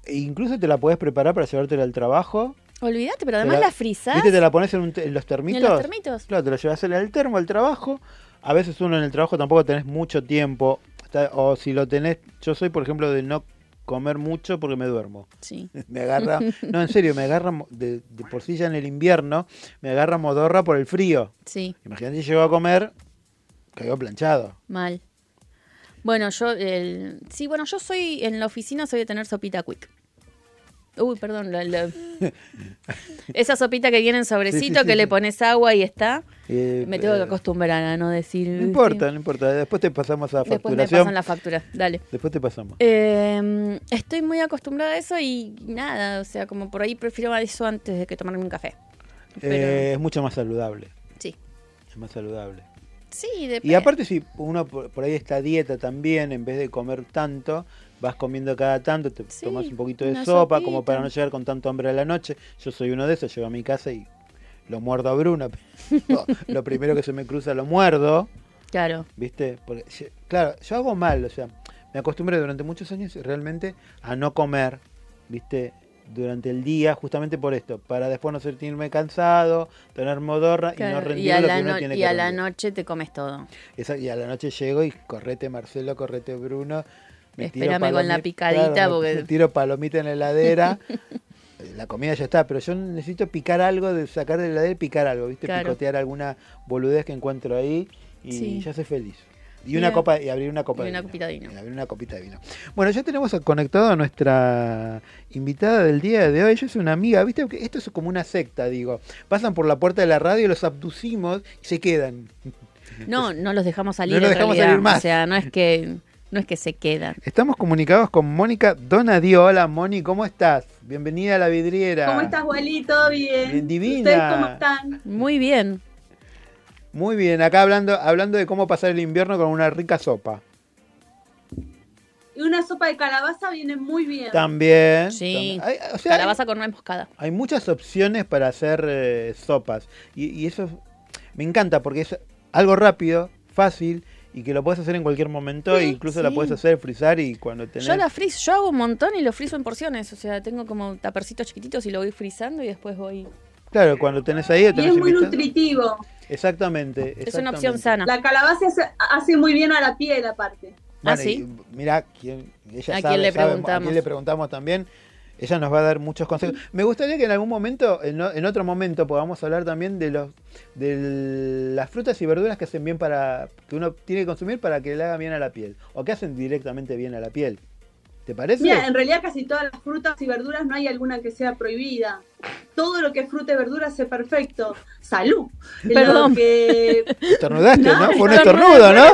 incluso te la podés preparar para llevártela al trabajo. Olvídate, pero además la, frizás. ¿Viste? Te la pones en, un en los termitos. ¿En los termitos? Claro, te la llevas en el termo al trabajo. A veces uno en el trabajo tampoco tenés mucho tiempo. O si lo tenés, yo soy, por ejemplo, de no comer mucho porque me duermo. Sí. Me agarra, no, en serio, me agarra de, de por sí ya en el invierno, me agarra modorra por el frío. Sí, Imagínate si llego a comer, caigo planchado. mal. Bueno, yo, el... sí, bueno, yo soy, en la oficina soy de tener sopita quick. Uy, perdón, la- la- esa sopita que viene en sobrecito, Sí, sí, sí, que le pones agua y está. Eh, Me tengo que eh, acostumbrar a no decir. No importa, no importa. Después te pasamos a Después me facturación. pasan la factura, dale. Después te pasamos. Eh, estoy muy acostumbrada a eso y nada, o sea, como por ahí prefiero eso antes de que tomarme un café. Pero Eh, es mucho más saludable. sí. Es más saludable. Sí, depende. Y aparte, si uno por, por ahí está dieta también, en vez de comer tanto, vas comiendo cada tanto, te tomas un poquito de sopa, como para no llegar con tanto hambre a la noche. Yo soy uno de esos, llego a mi casa y lo muerdo a Bruna. lo, primero que se me cruza lo muerdo, Claro. ¿viste? Porque, claro, yo hago mal, o sea, me acostumbré durante muchos años realmente a no comer, ¿viste? Durante el día, justamente por esto, para después no sentirme cansado, tener modorra y no rendir y a, lo la, que uno no- tiene y que a la noche te comes todo. Esa- y a la noche llego y correte Marcelo, correte Bruno. Me Espérame con la picadita, claro, me- porque- me tiro palomita en la heladera. la comida ya está, pero yo necesito picar algo, de sacar de la heladera y picar algo, ¿viste? Claro. Picotear alguna boludez que encuentro ahí y Sí. ya soy feliz. Y una Bien. copa y abrir una copa Y de una vino. copita de vino. Y abrir una copita de vino. Bueno, ya tenemos conectado a nuestra invitada del día de hoy. Ella es una amiga, ¿viste? Esto es como una secta, digo. Pasan por la puerta de la radio, los abducimos y se quedan. No, no los dejamos salir. No los dejamos realidad. salir más. O sea, no es que no es que se quedan. Estamos comunicados con Mónica Donadio. Hola, Moni, ¿cómo estás? Bienvenida a la vidriera. ¿Cómo estás, Wally? ¿Todo bien? Bien, divina. ¿Ustedes cómo están? Muy bien. Muy bien, acá hablando, hablando de cómo pasar el invierno con una rica sopa. Y una sopa de calabaza viene muy bien. También. Sí. también. Hay, o sea, Calabaza con nuez moscada. hay muchas opciones para hacer eh, sopas. Y, y eso me encanta porque es algo rápido, fácil y que lo puedes hacer en cualquier momento. e incluso la sí. puedes hacer frizar y cuando tenés. Yo la frizo, yo hago un montón y lo frizo en porciones. O sea, tengo como tapercitos chiquititos y lo voy frizando y después voy. Claro, cuando tenés ahí. Y tenés es muy nutritivo. Exactamente. Es una opción sana. La calabaza hace, hace muy bien a la piel, aparte. ¿Ah, Bueno, sí? y Mira, quién, ella ¿A sabe, quién le sabe, preguntamos? a quién le preguntamos también. Ella nos va a dar muchos consejos. Me gustaría que en algún momento, en, en otro momento, podamos hablar también de los de las frutas y verduras que hacen bien para que uno tiene que consumir para que le haga bien a la piel o que hacen directamente bien a la piel. ¿Te parece? Mira, en realidad casi todas las frutas y verduras no hay alguna que sea prohibida. Todo lo que es fruta y verdura hace perfecto. Salud. Lo Perdón. que Estornudaste, ¿no? Fue un estornudo, estornudo, ¿no?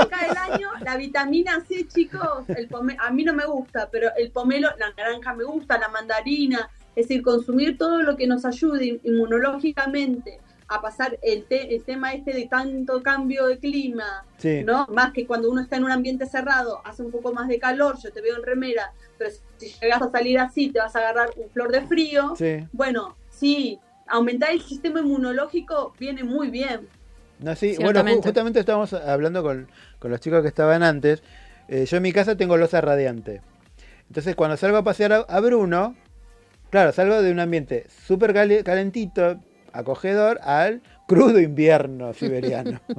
Época del año, la vitamina C, chicos, el pome- a mí no me gusta, pero el pomelo, la naranja me gusta, la mandarina, es decir, consumir todo lo que nos ayude inmunológicamente a pasar el, te- el tema este de tanto cambio de clima, Sí. ¿no? Más que cuando uno está en un ambiente cerrado, hace un poco más de calor, yo te veo en remera, pero si llegas a salir así, te vas a agarrar un flor de frío. Sí. Bueno, sí, aumentar el sistema inmunológico viene muy bien. No, sí, bueno, justamente estábamos hablando con, con los chicos que estaban antes. Eh, yo en mi casa tengo losa radiante. Entonces, cuando salgo a pasear a, a Bruno, claro, salgo de un ambiente súper calentito, acogedor, al crudo invierno siberiano.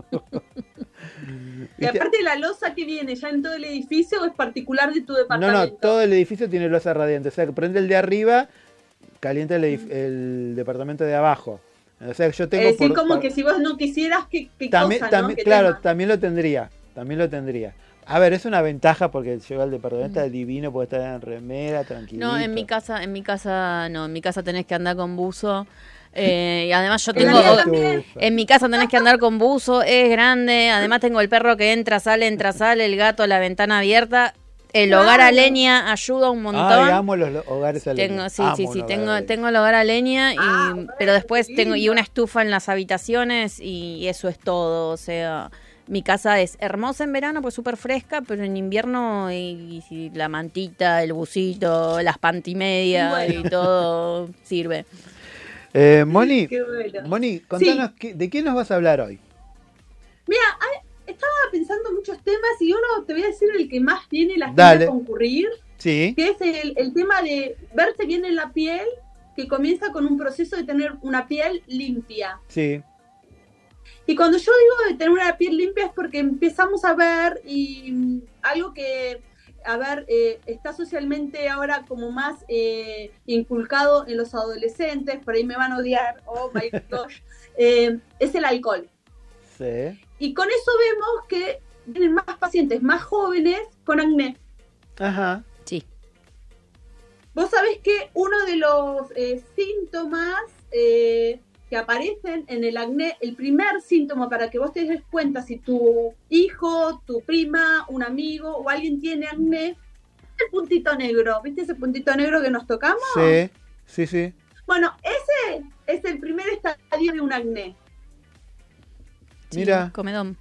Y aparte de la losa que viene ya en todo el edificio o es particular de tu no, departamento. no, todo el edificio tiene losa radiante. O sea, que prende el de arriba, calienta el, edif- el departamento de abajo. O sea, que yo tengo es decir, por- como por- que si vos no quisieras, ¿qué, qué También, cosa, no? también- ¿Qué claro, tema? también lo tendría. También lo tendría. A ver, es una ventaja porque llega al departamento Mm. está divino, puede estar en remera, tranquilo. No, en mi casa, en mi casa, no, en mi casa tenés que andar con buzo. Eh, y además yo tengo, en mi casa tenés que andar con buzo, es grande, además tengo el perro que entra, sale, entra, sale, el gato, la ventana abierta, el hogar a leña ayuda un montón. Ay, amo los lo- hogares a leña. Tengo, sí, Amo sí, sí, tengo, tengo el hogar a leña, y, Ah, pero después tengo y una estufa en las habitaciones y eso es todo, o sea, mi casa es hermosa en verano, pues súper fresca, pero en invierno y, y la mantita, el busito, las pantimedias Bueno. y todo sirve. Eh, Moni, bueno. Moni, contanos, qué- ¿de qué nos vas a hablar hoy? Mira, estaba pensando muchos temas y uno te voy a decir el que más tiene la gente a concurrir, Sí. que es el, el tema de verse bien en la piel, que comienza con un proceso de tener una piel limpia. Sí. Y cuando yo digo de tener una piel limpia es porque empezamos a ver y mm, algo que, a ver, eh, está socialmente ahora como más eh, inculcado en los adolescentes, por ahí me van a odiar, oh my gosh, eh, es el alcohol. Sí. Y con eso vemos que tienen más pacientes más jóvenes con acné. Ajá. Sí. Vos sabés que uno de los eh, síntomas eh, que aparecen en el acné, el primer síntoma para que vos te des cuenta si tu hijo, tu prima, un amigo o alguien tiene acné, es el puntito negro. ¿Viste ese puntito negro que nos tocamos? Sí, sí, sí. Bueno, ese es el primer estadio de un acné. Mira. Comedón.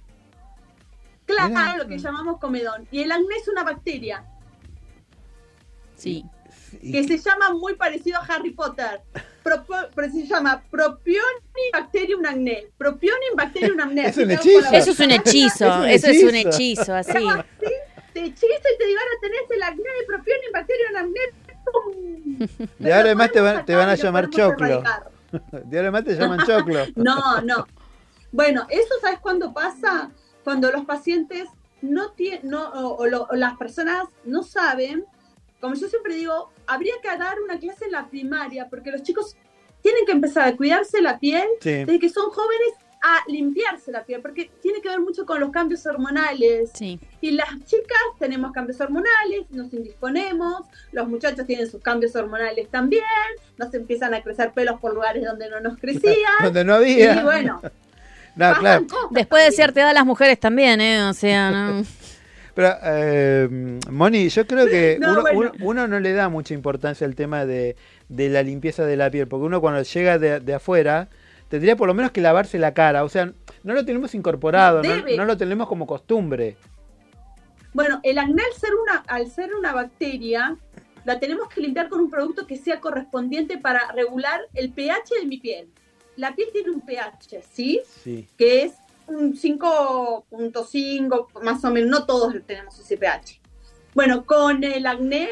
Claro, Mirá. lo que llamamos comedón. Y el acné es una bacteria Sí. Que se llama muy parecido a Harry Potter. Propo- pero se llama Propionibacterium acne. Propionibacterium acne. Es un hechizo. Eso es un hechizo, Es eso es un hechizo. así. Así, Te hechizo y te digo, ahora tenés el acné de Propionibacterium acne. De ahora en más te van, te van a y llamar choclo. De ahora en más te llaman choclo. No, no. Bueno, eso sabes cuándo pasa? Cuando los pacientes no tienen, no, o, o las personas no saben, como yo siempre digo, habría que dar una clase en la primaria, porque los chicos tienen que empezar a cuidarse la piel Sí. desde que son jóvenes a limpiarse la piel, porque tiene que ver mucho con los cambios hormonales. Sí. Y las chicas tenemos cambios hormonales, nos indisponemos, los muchachos tienen sus cambios hormonales también, nos empiezan a crecer pelos por lugares donde no nos crecían. Donde no había. Y bueno, No, claro. Después de cierta edad las mujeres también, ¿eh? O sea, no. Pero, eh, Moni, yo creo que No, uno, bueno. uno- uno no le da mucha importancia al tema de, de la limpieza de la piel, porque uno cuando llega de, de afuera tendría por lo menos que lavarse la cara, o sea, no lo tenemos incorporado, no lo tenemos como costumbre. Bueno, el acné al ser una, al ser una bacteria, la tenemos que limpiar con un producto que sea correspondiente para regular el pH de mi piel. La piel tiene un pH, ¿sí? Sí. Que es un 5.5, más o menos, no todos tenemos ese pH. Bueno, con el acné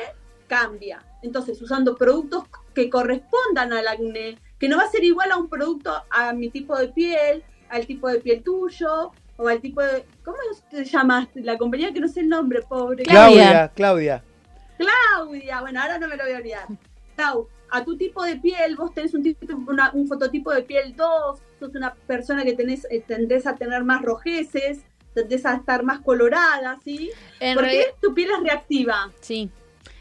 cambia. Entonces, usando productos que correspondan al acné, que no va a ser igual a un producto a mi tipo de piel, al tipo de piel tuyo, o al tipo de... ¿Cómo se llama la compañía que no sé el nombre, pobre? Claudia, Claudia. Claudia, bueno, ahora no me lo voy a olvidar. Clau, a tu tipo de piel, vos tenés un, tipo, una- un fototipo de piel 2, sos una persona que tenés, eh, tendés a tener más rojeces, tendés a estar más colorada, ¿sí? En Porque tu piel es reactiva. Sí.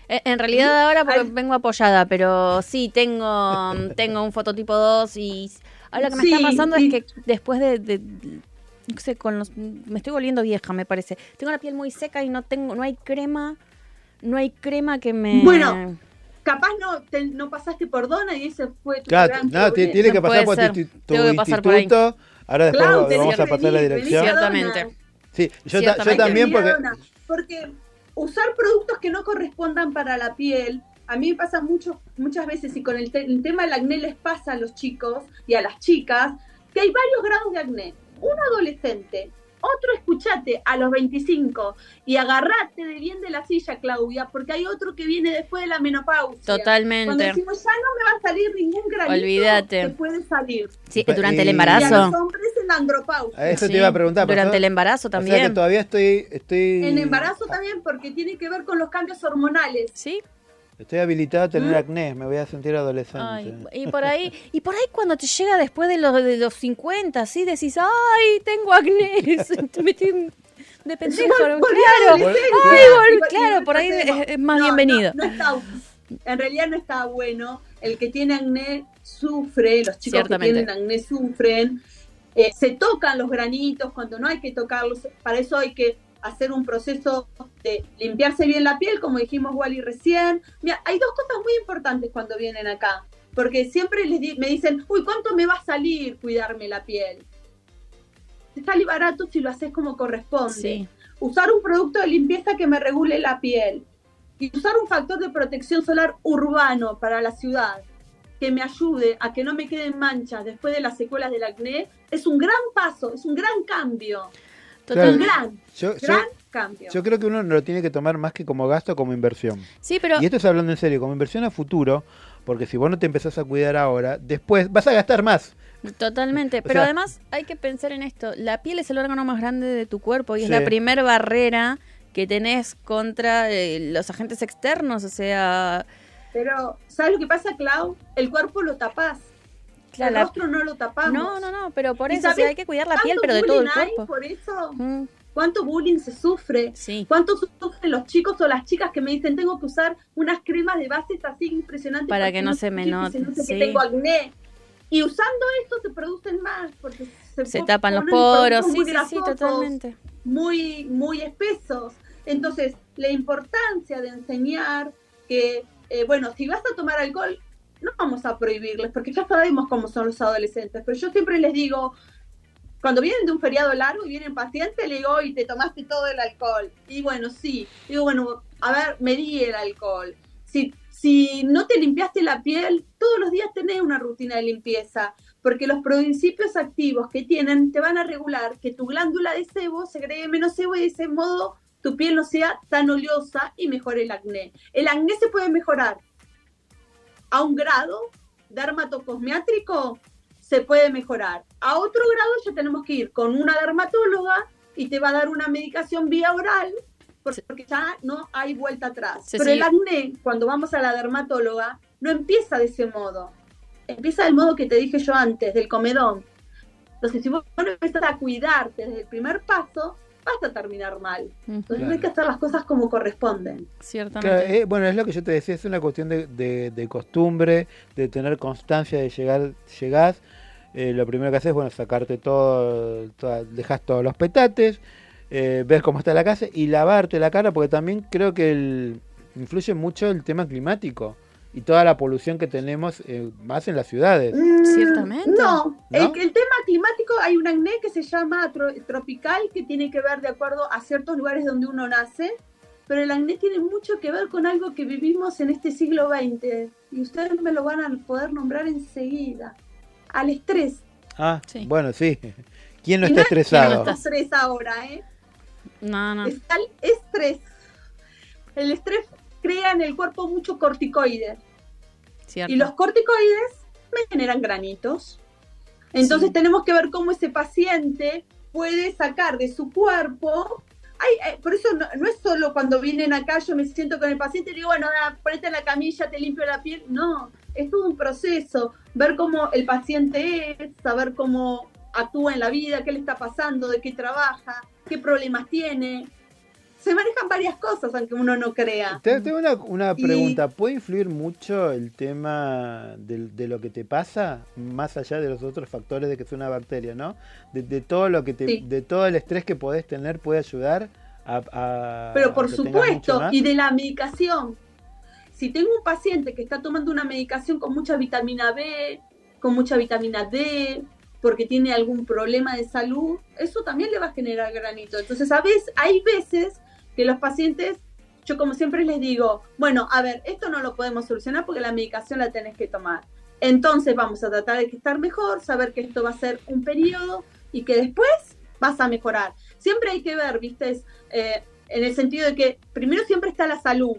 En realidad ahora porque vengo apoyada, pero sí, tengo, tengo un fototipo 2 y ahora lo que me Sí, está pasando es que después de, de- no sé, con los, me estoy volviendo vieja, me parece. Tengo la piel muy seca y no tengo, no hay crema, no hay crema que me... Bueno, Capaz no, te- no pasaste por Dona y ese fue tu Claro, gran no, tiene que pasar por ser. tu, tu Tengo que pasar por ahí. instituto. Ahora después Claro, vamos a pasar la dirección. Ciertamente. Sí, yo, ta- Ciertamente. yo también porque... porque usar productos que no correspondan para la piel, a mí me pasa mucho, muchas veces y con el, te- el tema del acné les pasa a los chicos y a las chicas que hay varios grados de acné. Uno adolescente, otro escuchate a los 25 y agarrate de bien de la silla, Claudia, porque hay otro que viene después de la menopausia. Totalmente. Cuando decimos ya no me va a salir ningún granito, Olvídate. te puede salir. Sí, durante el Y- Y a embarazo. los hombres en andropausia. A eso Sí, te iba a preguntar. durante el embarazo O sea que también. todavía estoy, estoy, En embarazo también, porque tiene que ver con los cambios hormonales. Sí. Estoy habilitado a tener ¿Mm? acné, me voy a sentir adolescente. Ay, y por ahí, y por ahí cuando te llega después de los, de los 50, ¿sí? Decís, ay, tengo acné, me estoy de pendejo, claro, ay, vol- Y- y- claro, por ahí es, es más no, bienvenido. no, no está- en realidad no está bueno. El que tiene acné sufre, los chicos que tienen acné sufren. Eh, se tocan los granitos cuando no hay que tocarlos. Para eso hay que hacer un proceso de limpiarse bien la piel, como dijimos Wally recién. Mira, hay dos cosas muy importantes cuando vienen acá. Porque siempre les di- me dicen, uy, ¿cuánto me va a salir cuidarme la piel? Te sale barato si lo haces como corresponde Sí. usar un producto de limpieza que me regule la piel y usar un factor de protección solar urbano para la ciudad que me ayude a que no me queden manchas después de las secuelas del acné es un gran paso, es un gran cambio. Claro. Un gran, Yo, yo- gran cambio. yo creo que uno no lo tiene que tomar más que como gasto, como inversión. Sí, pero Y esto es hablando en serio, como inversión a futuro, porque si vos no te empezás a cuidar ahora, después vas a gastar más. Totalmente, pero sea- además hay que pensar en esto, la piel es el órgano más grande de tu cuerpo y es la primer barrera que tenés contra eh, los agentes externos, o sea, Pero, ¿sabes lo que pasa, Clau? El cuerpo lo tapás. Claro, el rostro no lo tapamos. no, no, no, pero por ¿Y eso o sea, sabés hay que cuidar la piel, pero de todo el bullying hay cuerpo. por eso? Mm, ¿Cuánto bullying se sufre? sí, ¿Cuánto sufren los chicos o las chicas que me dicen tengo que usar unas cremas de bases así impresionantes Para porque que no se me que note, sí. que tengo acné? Y usando esto se producen más porque se, tapan los poros, sí, sí, totalmente. Muy, muy espesos. Entonces, la importancia de enseñar que, eh, bueno, si vas a tomar alcohol, no vamos a prohibirles, porque ya sabemos cómo son los adolescentes, pero yo siempre les digo, cuando vienen de un feriado largo y vienen pacientes, le digo, y te tomaste todo el alcohol. Y bueno, sí. Digo, bueno, a ver, medí el alcohol. Si, si no te limpiaste la piel, todos los días tenés una rutina de limpieza, porque los principios activos que tienen te van a regular que tu glándula de sebo segregue menos sebo y de ese modo tu piel no sea tan oleosa y mejore el acné. El acné se puede mejorar a un grado dermatocosmiátrico se puede mejorar. A otro grado ya tenemos que ir con una dermatóloga y te va a dar una medicación vía oral por- porque ya no hay vuelta atrás. Sí, Pero el acné, cuando vamos a la dermatóloga, no empieza de ese modo. Empieza del modo que te dije yo antes, del comedón. Entonces, si vos no empezás a cuidarte desde el primer paso, vas a terminar mal. Entonces Claro. hay que hacer las cosas como corresponden. Ciertamente. Claro, eh, bueno, es lo que yo te decía, es una cuestión de, de- de costumbre, de tener constancia de llegar, llegás, eh, lo primero que haces es, bueno, sacarte todo, toda- dejas todos los petates, eh, ves cómo está la casa y lavarte la cara, porque también creo que el- influye mucho el tema climático y toda la polución que tenemos eh, más en las ciudades. Mm, Ciertamente. No, ¿No? El, el tema climático, hay un acné que se llama tro- tropical, que tiene que ver de acuerdo a ciertos lugares donde uno nace, pero el acné tiene mucho que ver con algo que vivimos en este siglo XX, y ustedes me lo van a poder nombrar enseguida, al estrés. Ah, Sí. bueno, sí. ¿Quién no Y está estresado? no está estrés ahora, ¿eh? No, no. Está el estrés. El estrés crea en el cuerpo mucho corticoides. Cierto. Y los corticoides me generan granitos. Entonces Sí. tenemos que ver cómo ese paciente puede sacar de su cuerpo. Ay, eh, por eso no, no es solo cuando vienen acá, yo me siento con el paciente y digo, bueno, ah, ponete en la camilla, te limpio la piel. No, es todo un proceso. Ver cómo el paciente es, saber cómo actúa en la vida, qué le está pasando, de qué trabaja, qué problemas tiene. Se manejan varias cosas, aunque uno no crea. Te- Tengo una, una Y- pregunta. ¿Puede influir mucho el tema de, lo que te pasa, más allá de los otros factores de que es una bacteria, ¿no? De, de todo lo que te, Sí. de todo el estrés que podés tener puede ayudar a, a- Pero por a supuesto, y de la medicación. Si tengo un paciente que está tomando una medicación con mucha vitamina B, con mucha vitamina D, porque tiene algún problema de salud, eso también le va a generar granito. Entonces, a veces, hay veces que los pacientes, yo como siempre les digo, bueno, a ver, esto no lo podemos solucionar porque la medicación la tenés que tomar. Entonces vamos a tratar de estar mejor, saber que esto va a ser un periodo y que después vas a mejorar. Siempre hay que ver, viste, eh, en el sentido de que primero siempre está la salud.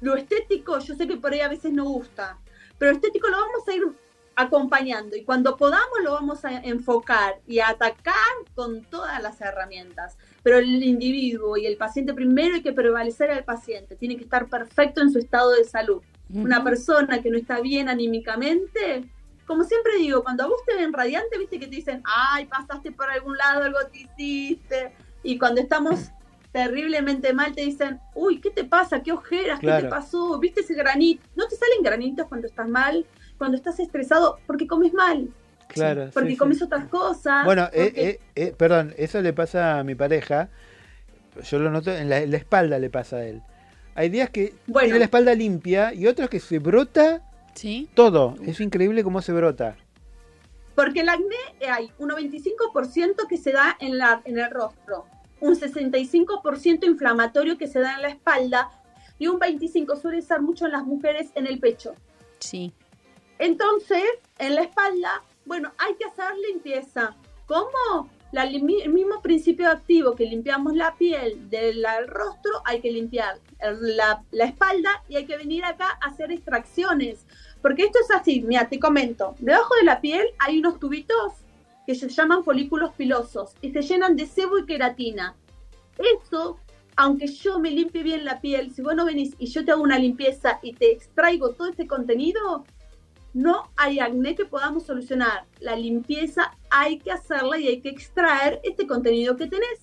Lo estético, yo sé que por ahí a veces no gusta, pero lo estético lo vamos a ir acompañando y cuando podamos lo vamos a enfocar y a atacar con todas las herramientas. Pero el individuo y el paciente primero hay que prevalecer al paciente, tiene que estar perfecto en su estado de salud. Una persona que no está bien anímicamente, como siempre digo, cuando a vos te ven radiante, viste que te dicen, ay, pasaste por algún lado, algo te hiciste. Y cuando estamos terriblemente mal, te dicen, uy, ¿qué te pasa? ¿Qué ojeras? ¿Qué te pasó? ¿Viste ese granito? ¿No te salen granitos cuando estás mal? Cuando estás estresado, porque comes mal, Claro, porque sí, sí. comes otras cosas. Bueno, eh, porque- eh, eh, perdón, eso le pasa a mi pareja. Yo lo noto, en la, en la espalda le pasa a él. Hay días que tiene la espalda limpia y otros que se brota todo. Es increíble cómo se brota. Porque el acné hay un 95% que se da en, la, en el rostro, un 65% inflamatorio que se da en la espalda y un 25% suele ser mucho en las mujeres en el pecho. Sí. Entonces, en la espalda, bueno, hay que hacer limpieza. ¿Cómo? El mismo principio activo que limpiamos la piel del rostro, hay que limpiar la, espalda y hay que venir acá a hacer extracciones. Porque esto es así, mira, te comento. Debajo de la piel hay unos tubitos que se llaman folículos pilosos y se llenan de sebo y queratina. Eso, aunque yo me limpie bien la piel, si vos no venís y yo te hago una limpieza y te extraigo todo este contenido, no hay acné que podamos solucionar. La limpieza hay que hacerla y hay que extraer este contenido que tenés.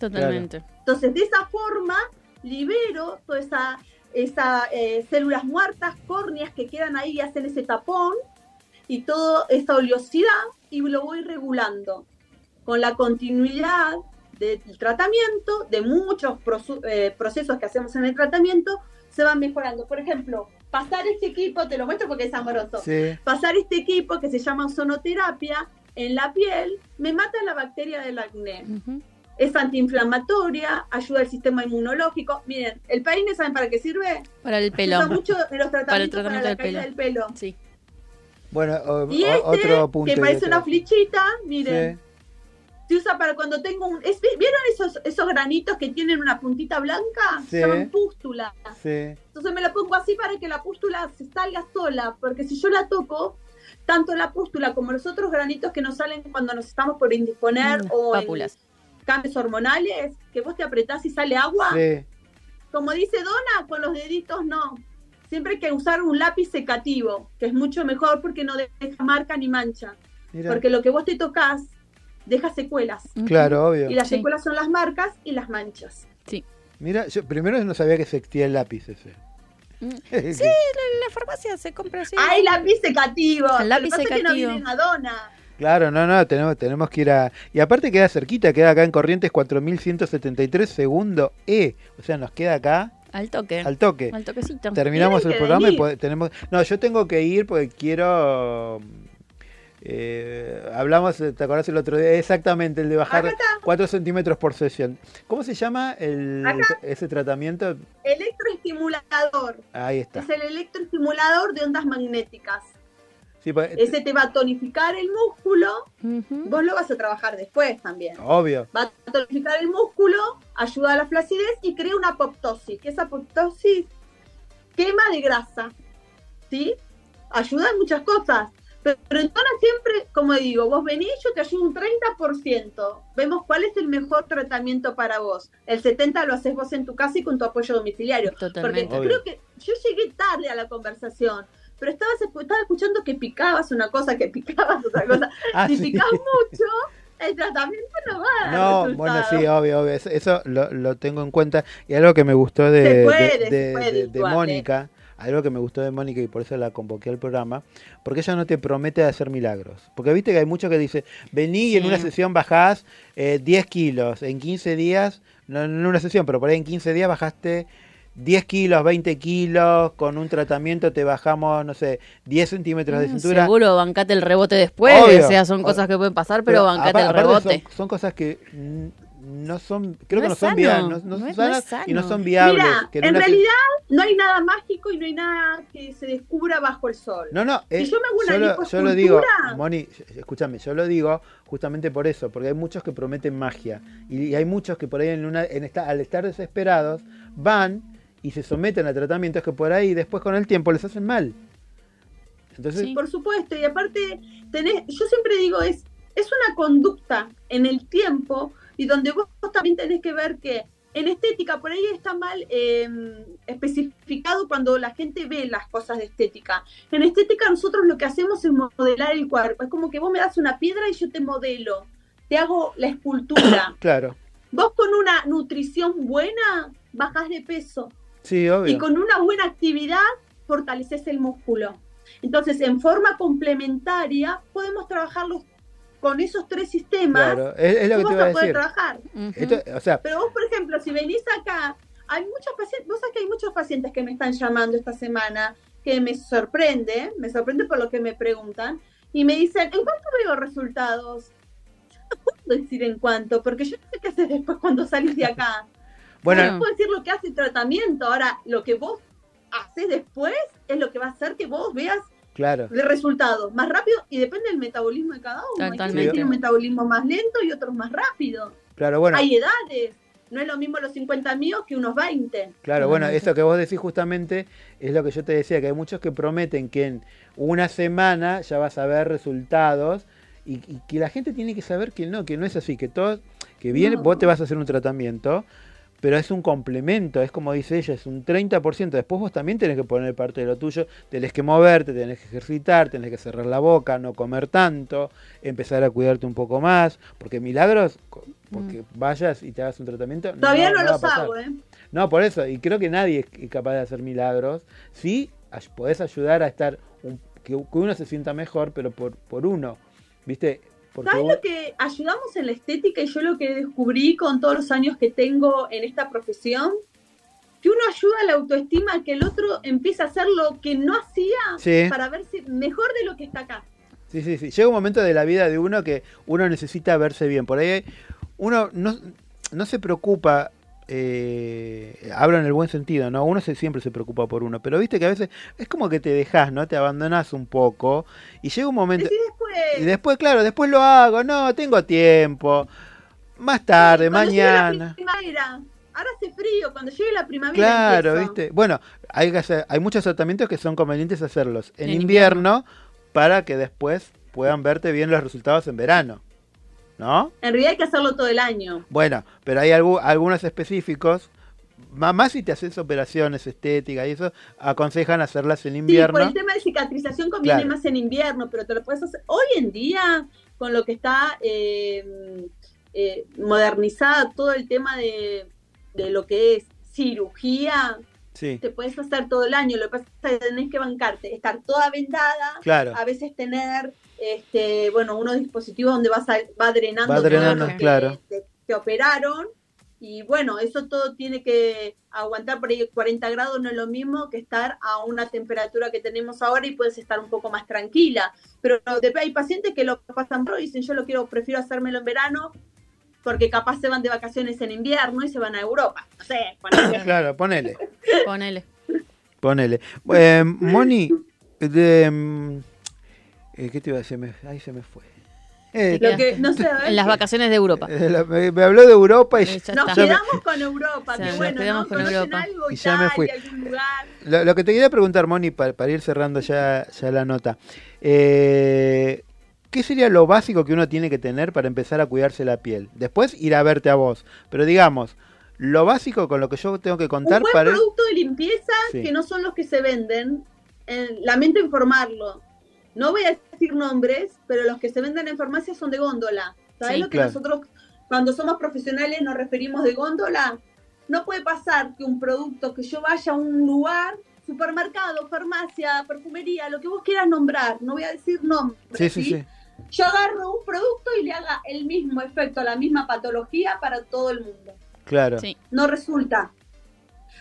Totalmente. Entonces, de esa forma, libero todas esas esa, eh, células muertas, córneas que quedan ahí y hacen ese tapón y toda esa oleosidad y lo voy regulando con la continuidad del tratamiento, de muchos eh, procesos que hacemos en el tratamiento, se van mejorando. Por ejemplo, pasar este equipo, te lo muestro porque es amoroso, Sí. pasar este equipo que se llama ozonoterapia en la piel, me mata la bacteria del acné. Es antiinflamatoria, ayuda al sistema inmunológico. Miren, el peine, ¿saben para qué sirve? Para el pelo. usa mucho en los tratamientos Para el tratamiento para la del caída pelo. del pelo. Sí. Bueno, o- Y este, otro punto. que parece de- una flichita, miren, Sí. Se usa para cuando tengo un... es- ¿Vieron esos, esos granitos que tienen una puntita blanca? Sí. Se llaman pústulas. Sí. Entonces me la pongo así para que la pústula se salga sola, porque si yo la toco, tanto la pústula como los otros granitos que nos salen cuando nos estamos por indisponer Mm, o pápulas. en cambios hormonales, que vos te apretás y sale agua, Sí. como dice Donna, con los deditos no. Siempre hay que usar un lápiz secativo, que es mucho mejor porque no deja marca ni mancha. Mira. Porque lo que vos te tocas deja secuelas. Claro, obvio. Y las Sí. secuelas son las marcas y las manchas. Sí. Mira, yo primero no sabía que se existía el lápiz ese. Sí, la, la farmacia se compra así. ¡Ay, lápiz secativo! El lápiz Lo que pasa es que no secativo. viene Madonna. Claro, no, no, tenemos, tenemos que ir a... Y aparte queda cerquita, queda acá en Corrientes 4173, segundo E. O sea, nos queda acá Al toque. al toque. Al toquecito. Terminamos el programa y venir. tenemos... No, yo tengo que ir porque quiero... eh, hablamos, ¿te acordás el otro día? Exactamente, el de bajar 4 centímetros por sesión. ¿Cómo se llama el, ese tratamiento? Electroestimulador. Ahí está. Es el electroestimulador de ondas magnéticas. Sí, pues, Ese te va a tonificar el músculo. Vos lo vas a trabajar después también. obvio. Va a tonificar el músculo, ayuda a la flacidez y crea una apoptosis. Que esa apoptosis quema de grasa. ¿Sí? Ayuda en muchas cosas. Pero, pero en Tona siempre, como digo, vos venís, yo te ayudo un 30%. Vemos cuál es el mejor tratamiento para vos. El 70% lo haces vos en tu casa y con tu apoyo domiciliario. Totalmente. Porque creo que yo llegué tarde a la conversación. Pero estabas, estaba escuchando que picabas una cosa, que picabas otra cosa. Ah, si sí. mucho, el tratamiento no va a dar No, resultado. bueno, sí, obvio, obvio. Eso, lo, lo tengo en cuenta. Y algo que me gustó de, puede, de- ¿eh? Mónica, algo que me gustó de Mónica y por eso la convoqué al programa, porque ella no te promete hacer milagros. Porque viste que hay muchos que dicen, vení y en una sesión bajás eh, 10 kilos, en 15 días, no en una sesión, pero por ahí en 15 días bajaste 10 kilos, 20 kilos, con un tratamiento te bajamos, no sé, 10 centímetros de cintura. Mm, Seguro, bancate el rebote después. Obvio. O sea, son cosas que pueden pasar, pero, bancate el rebote. Son, son cosas que no son, creo No que no es son viables, no, no no son es- no es sanas y no son viables. Mira, que en una realidad no hay nada mágico y no hay nada que se descubra bajo el sol. No, no, Si eh, yo me hago una yo, lo, yo lo digo, Moni, escúchame, yo lo digo justamente por eso, porque hay muchos que prometen magia y, y hay muchos que por ahí en una, en esta, al estar desesperados van y se someten a tratamientos que por ahí después con el tiempo les hacen mal. Entonces, Por supuesto, y aparte, tenés, yo siempre digo, es, es una conducta en el tiempo y donde vos también tenés que ver que en estética por ahí está mal eh, especificado cuando la gente ve las cosas de estética. En estética nosotros lo que hacemos es modelar el cuerpo. Es como que vos me das una piedra y yo te modelo, te hago la escultura. claro, vos con una nutrición buena bajás de peso. sí, obvio. Y con una buena actividad fortaleces el músculo. Entonces, en forma complementaria, podemos trabajarlos con esos tres sistemas. Claro, es, es lo que vos te iba a vas poder trabajar. Esto, o sea, Pero vos, por ejemplo, si venís acá, hay muchos pacientes, vos sabés que hay muchos pacientes que me están llamando esta semana, que me sorprende, me sorprende por lo que me preguntan, y me dicen, ¿en cuánto veo resultados? Yo no puedo decir en cuánto, porque yo no sé qué haces después cuando salís de acá. Bueno. Yo puedo decir lo que hace el tratamiento, ahora lo que vos haces después es lo que va a hacer que vos veas claro. de resultados más rápido y depende del metabolismo de cada uno. Hay gente que Totalmente. tiene un metabolismo más lento y otros más rápido. Claro, bueno. Hay edades. No es lo mismo los 50 míos que unos 20. Claro, bueno, eso que vos decís justamente es lo que yo te decía, que hay muchos que prometen que en una semana ya vas a ver resultados y, y que la gente tiene que saber que no, que no es así, que todo, que bien No. vos te vas a hacer un tratamiento, pero es un complemento, es como dice ella, es un 30%, después vos también tenés que poner parte de lo tuyo, tenés que moverte, tenés que ejercitar, tenés que cerrar la boca, no comer tanto, empezar a cuidarte un poco más, porque milagros, porque vayas y te hagas un tratamiento, Todavía no, a los hago, ¿eh? No, por eso, y creo que nadie es capaz de hacer milagros. Sí, podés ayudar a estar, un- que, que uno se sienta mejor, pero por, por uno, ¿viste? ¿Sabes vos- lo que ayudamos en la estética y yo lo que descubrí con todos los años que tengo en esta profesión? Que uno ayuda a la autoestima que el otro empiece a hacer lo que no hacía Sí. para verse mejor de lo que está acá. Sí, sí, sí. Llega un momento de la vida de uno que uno necesita verse bien. Por ahí uno no, no se preocupa, eh, hablo en el buen sentido, ¿no? Uno se, siempre se preocupa por uno, pero viste que a veces es como que te dejas, ¿no? Te abandonas un poco y llega un momento... Después, Y después, claro, después lo hago, no, tengo tiempo. Más tarde, mañana. ahora hace frío, cuando llegue la primavera Claro, empiezo. ¿viste? Bueno, hay, que hacer- hay muchos tratamientos que son convenientes hacerlos en, En invierno, para que después puedan verte bien los resultados en verano. ¿No? En realidad hay que hacerlo todo el año. Bueno, pero hay algu- algunos específicos, más si te haces operaciones estéticas y eso, aconsejan hacerlas en Sí, invierno. por el tema de cicatrización conviene Claro. más en invierno, pero te lo puedes hacer. Hoy en día, con lo que está eh, eh, modernizada todo el tema de, de lo que es cirugía, Sí. te puedes hacer todo el año. Lo que pasa es que tenés que bancarte, estar toda vendada, Claro. a veces tener este bueno unos dispositivos donde vas a- va drenando, Va todo drenando, lo que claro. te, te operaron. Y bueno, eso todo tiene que aguantar por ahí 40 grados, no es lo mismo que estar a una temperatura que tenemos ahora y puedes estar un poco más tranquila. Pero hay pacientes que lo pasan por y dicen, yo lo quiero, prefiero hacérmelo en verano porque capaz se van de vacaciones en invierno y se van a Europa. No sé, ponele. Claro, ponele. Ponele. Ponele. Eh, Moni, de, mm, eh, ¿qué te iba a decir? Me- ahí se me fue. Eh, Lo que, no sé, a ver, En las vacaciones de Europa. eh, la- me, me habló de Europa y Ya Nos está. quedamos con Europa, Sí, que nos bueno, quedamos ¿no? con ¿Conocen Europa. algo? Y ya me fui. Algún lugar. Lo, lo que te quería preguntar, Moni, para, para ir cerrando ya, ya la nota. Eh, ¿Qué sería lo básico que uno tiene que tener para empezar a cuidarse la piel? Después ir a verte a vos. Pero digamos, lo básico con lo que yo tengo que contar Un buen para... producto de limpieza Sí. que no son los que se venden. eh, lamento informarlo. No voy a decir nombres, pero los que se venden en farmacia son de góndola. ¿Sabes Sí, lo que claro. nosotros, cuando somos profesionales, nos referimos de góndola? No puede pasar que un producto que yo vaya a un lugar, supermercado, farmacia, perfumería, lo que vos quieras nombrar, no voy a decir nombres. Sí, sí, sí. Yo agarro un producto y le haga el mismo efecto, la misma patología para todo el mundo Claro. Sí. no resulta.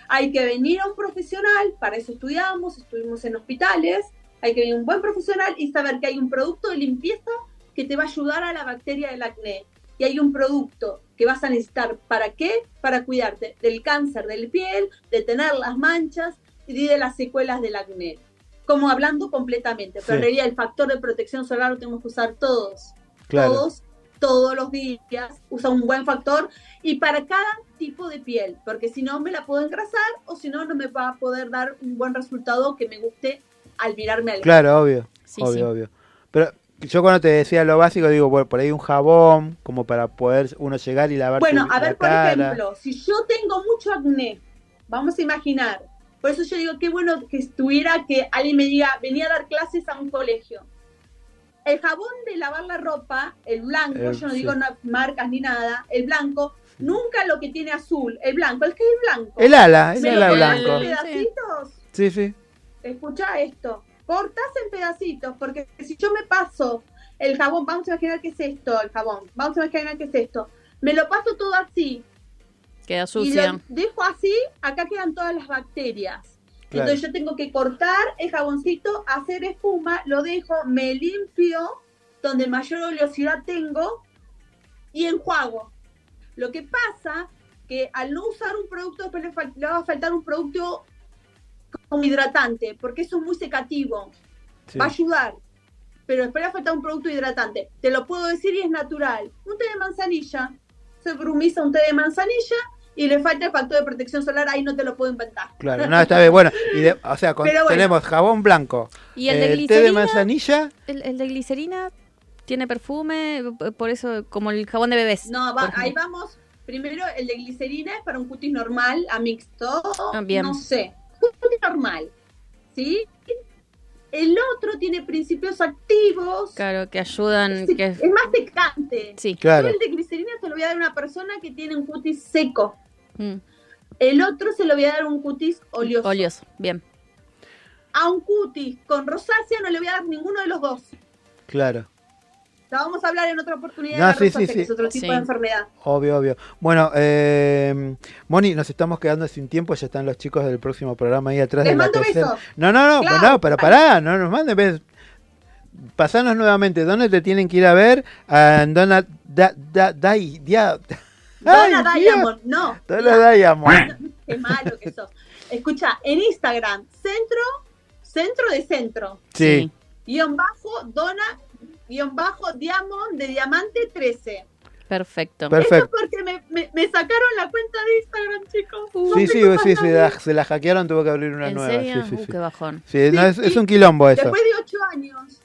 Hay que venir a un profesional, para eso estudiamos, estuvimos en hospitales, hay que a un buen profesional y saber que hay un producto de limpieza que te va a ayudar a la bacteria del acné. Y hay un producto que vas a necesitar, ¿para qué? Para cuidarte del cáncer de la piel, de tener las manchas y de las secuelas del acné. Como hablando completamente, pero Sí. en realidad el factor de protección solar lo tenemos que usar todos Claro. todos, todos los días, usa un buen factor y para cada tipo de piel, porque si no me la puedo engrasar o si no, no me va a poder dar un buen resultado que me guste al mirarme al Claro, obvio. Sí, obvio, sí. obvio. Pero yo cuando te decía lo básico, digo, bueno, por ahí un jabón, como para poder uno llegar y lavarse Bueno, a la ver, por cara. ejemplo, si yo tengo mucho acné, vamos a imaginar, por eso yo digo, qué bueno que estuviera que alguien me diga, venía a dar clases a un colegio. El jabón de lavar la ropa, el blanco, Eh, yo no sí. digo marcas ni nada, el blanco, nunca lo que tiene azul, el blanco, el que es blanco. El ala, el Me ala blanco. pedacitos, Sí, sí. Escucha esto, cortas en pedacitos, porque si yo me paso el jabón, vamos a imaginar que es esto, el jabón, vamos a imaginar que es esto, me lo paso todo así, Queda y sucia. lo dejo así, acá quedan todas las bacterias. Claro. Entonces yo tengo que cortar el jaboncito, hacer espuma, lo dejo, me limpio donde mayor oleosidad tengo y enjuago. Lo que pasa que al no usar un producto después le va a faltar un producto como hidratante, porque eso es muy secativo. Sí. Va a ayudar, pero después le va a faltar un producto hidratante. Te lo puedo decir y es natural. Un té de manzanilla. Se brumiza un té de manzanilla y le falta el factor de protección solar, ahí no te lo puedo inventar. Claro, no, está bien. Bueno, y de- o sea, con- bueno. tenemos jabón blanco, ¿Y el de eh, té de glicerina? manzanilla, El, el de glicerina tiene perfume, por eso, como el jabón de bebés. No, va- ahí vamos. Primero, el de glicerina es para un cutis normal, a mixto. Ah, bien. No sé. Cutis normal. ¿Sí? El otro tiene principios activos. Claro, que ayudan. Que Es más secante. Sí. Claro. Yo el de glicerina se lo voy a dar a una persona que tiene un cutis seco. Mm, El otro se lo voy a dar a un cutis oleoso. oleoso, bien. A un cutis con rosácea no le voy a dar ninguno de los dos. claro. La vamos a hablar en otra oportunidad No, de la sí, sí, sí. que es otro tipo Sí. de enfermedad. Obvio, obvio. Bueno, eh, Moni, nos estamos quedando sin tiempo, ya están los chicos del próximo programa ahí atrás Les de la mando besos. No, no, no, Claro. no, pero pará, no nos mandes besos. Pasanos nuevamente, ¿dónde te tienen que ir a ver? A Dona da, da, Dai- Dia- Donna Ay, Dios. Diamond, no. Dona Diamond. Qué malo que sos. Escucha, en Instagram, centro, centro de centro, Sí, guion bajo, dona, guion bajo, diamond de diamante 13. Perfecto. perfecto. Esto porque me, me, me sacaron la cuenta de Instagram, chicos. No Sí, sí, sí, hacer. sí, la- se la hackearon, tuvo que abrir una ¿En nueva. serio? Sí, sí, Uh, sí. qué bajón. Sí, no, es, un quilombo eso. Después de ocho años,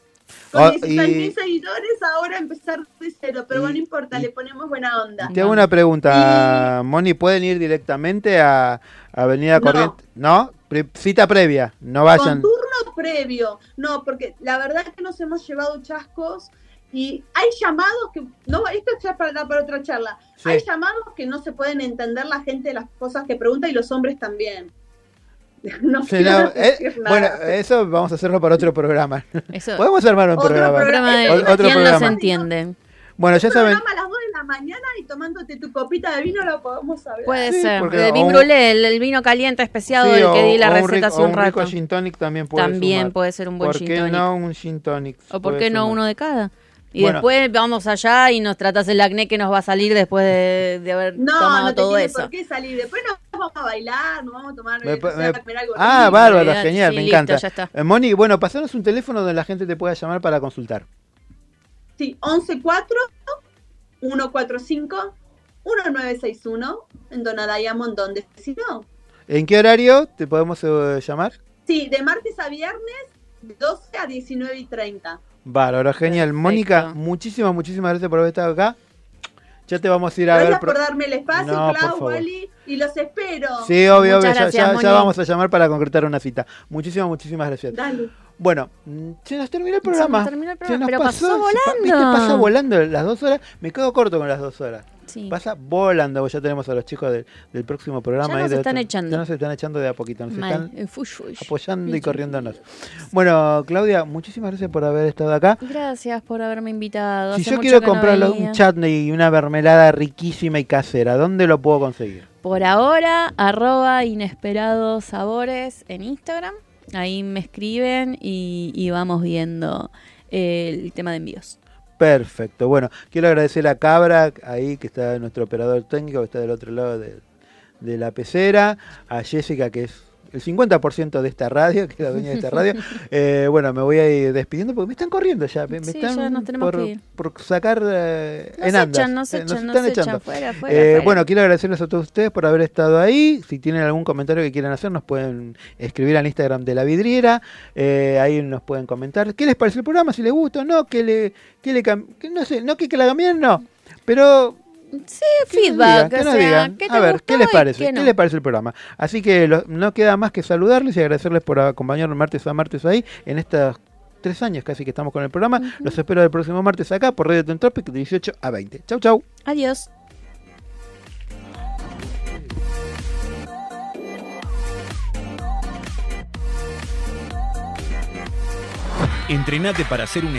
con Oh, 16 y- mil seguidores, ahora empezar de cero. Pero y- bueno, no importa, y- le ponemos buena onda. Te hago una pregunta, Moni, ¿pueden ir directamente a Avenida No. Corriente? ¿No? Pre- cita previa, no vayan. Con turno previo. No, porque la verdad es que nos hemos llevado chascos y hay llamados que, no, esto ya es para, para otra charla, Sí. hay llamados que no se pueden entender la gente las cosas que pregunta y los hombres también. No Sí, no, eh, bueno, eso vamos a hacerlo para otro programa. Eso- Podemos armar un Otro programa. programa Programa de O- otro ¿Quién programa. los entiende? Bueno, ya saben. programa a las 2 de la mañana y tomándote tu copita de vino lo podemos hablar. Puede Sí, ser. porque De vin brûlé, el, el vino caliente especiado sí, del que o- di la receta rico- hace un un rico rato. gin tonic también puede También sumar. puede ser un buen ¿Por gin qué tonic. no un gin tonic? ¿O por qué no uno de cada? Y Bueno. después vamos allá y nos tratas el acné que nos va a salir después de, de haber No, tomado no te todo tiene eso. por qué salir. Después nos vamos a bailar, nos vamos a tomar, Me eh, a comer algo Ah, rico. bárbaro, genial, sí, me listo, encanta. ya está. Eh, Moni, bueno, pasanos un teléfono donde la gente te pueda llamar para consultar. Sí, 114 145 1961 en Donada Diamond, donde si no. ¿En qué horario te podemos eh, llamar? Sí, de martes a viernes, 12 a 19 y 30. Bárbaro, genial. Mónica, muchísimas, muchísimas gracias por haber estado acá. Ya te vamos a ir a ver. Gracias por darme el espacio, No, por Clau, favor. Wally, y los espero. Sí, obvio, obvio. ya- gracias, ya, ya vamos a llamar para concretar una cita. Muchísimas, muchísimas gracias. Dale. Bueno, mm, se nos terminó el programa. nos terminó el Se nos pero pasó se pa- volando. ¿viste? Pasa volando las dos horas. Me quedo corto con las dos horas. Sí. Pasa volando. Ya tenemos a los chicos del, del próximo programa. Ya nos de están otro- echando. Ya nos están echando de a poquito. Nos Mal. están Eh, fush, fush. apoyando y corriéndonos. Bueno, Claudia, muchísimas gracias por haber estado acá. Gracias por haberme invitado. Si Hace yo quiero no comprar un chutney y una mermelada riquísima y casera, ¿dónde lo puedo conseguir? Por ahora, arroba inesperados sabores en Instagram. Ahí me escriben y, y vamos viendo el tema de envíos. Perfecto. Bueno, quiero agradecer a Cabra, ahí que está nuestro operador técnico, que está del otro lado de, de la pecera, a Jessica, que es el 50% de esta radio, que es la dueña de esta radio. Eh, bueno, me voy a ir despidiendo porque me están corriendo ya. Me, Sí, están ya nos tenemos por, que ir. por sacar eh, Nos en andas. echan, nos Eh, echan, nos están echan. echando. Fuera, fuera, Eh, fuera. Bueno, quiero agradecerles a todos ustedes por haber estado ahí. Si tienen algún comentario que quieran hacer, nos pueden escribir al Instagram de la vidriera. Ahí nos pueden comentar qué les parece el programa, si les gusta o no, que le, que le que no sé, no que, que la cambien, no. Pero Sí, que nos feedback. digan, que o nos sea, digan. ¿qué te a ver, gustó ¿qué les parece? qué ¿Qué, no? les parece el programa? Así que lo- no queda más que saludarles y agradecerles por acompañarnos martes a martes ahí en estos tres años casi que estamos con el programa. Los espero el próximo martes acá por Radio Tentropic de 18 a 20. Chau, chau. Adiós. Entrenate para ser un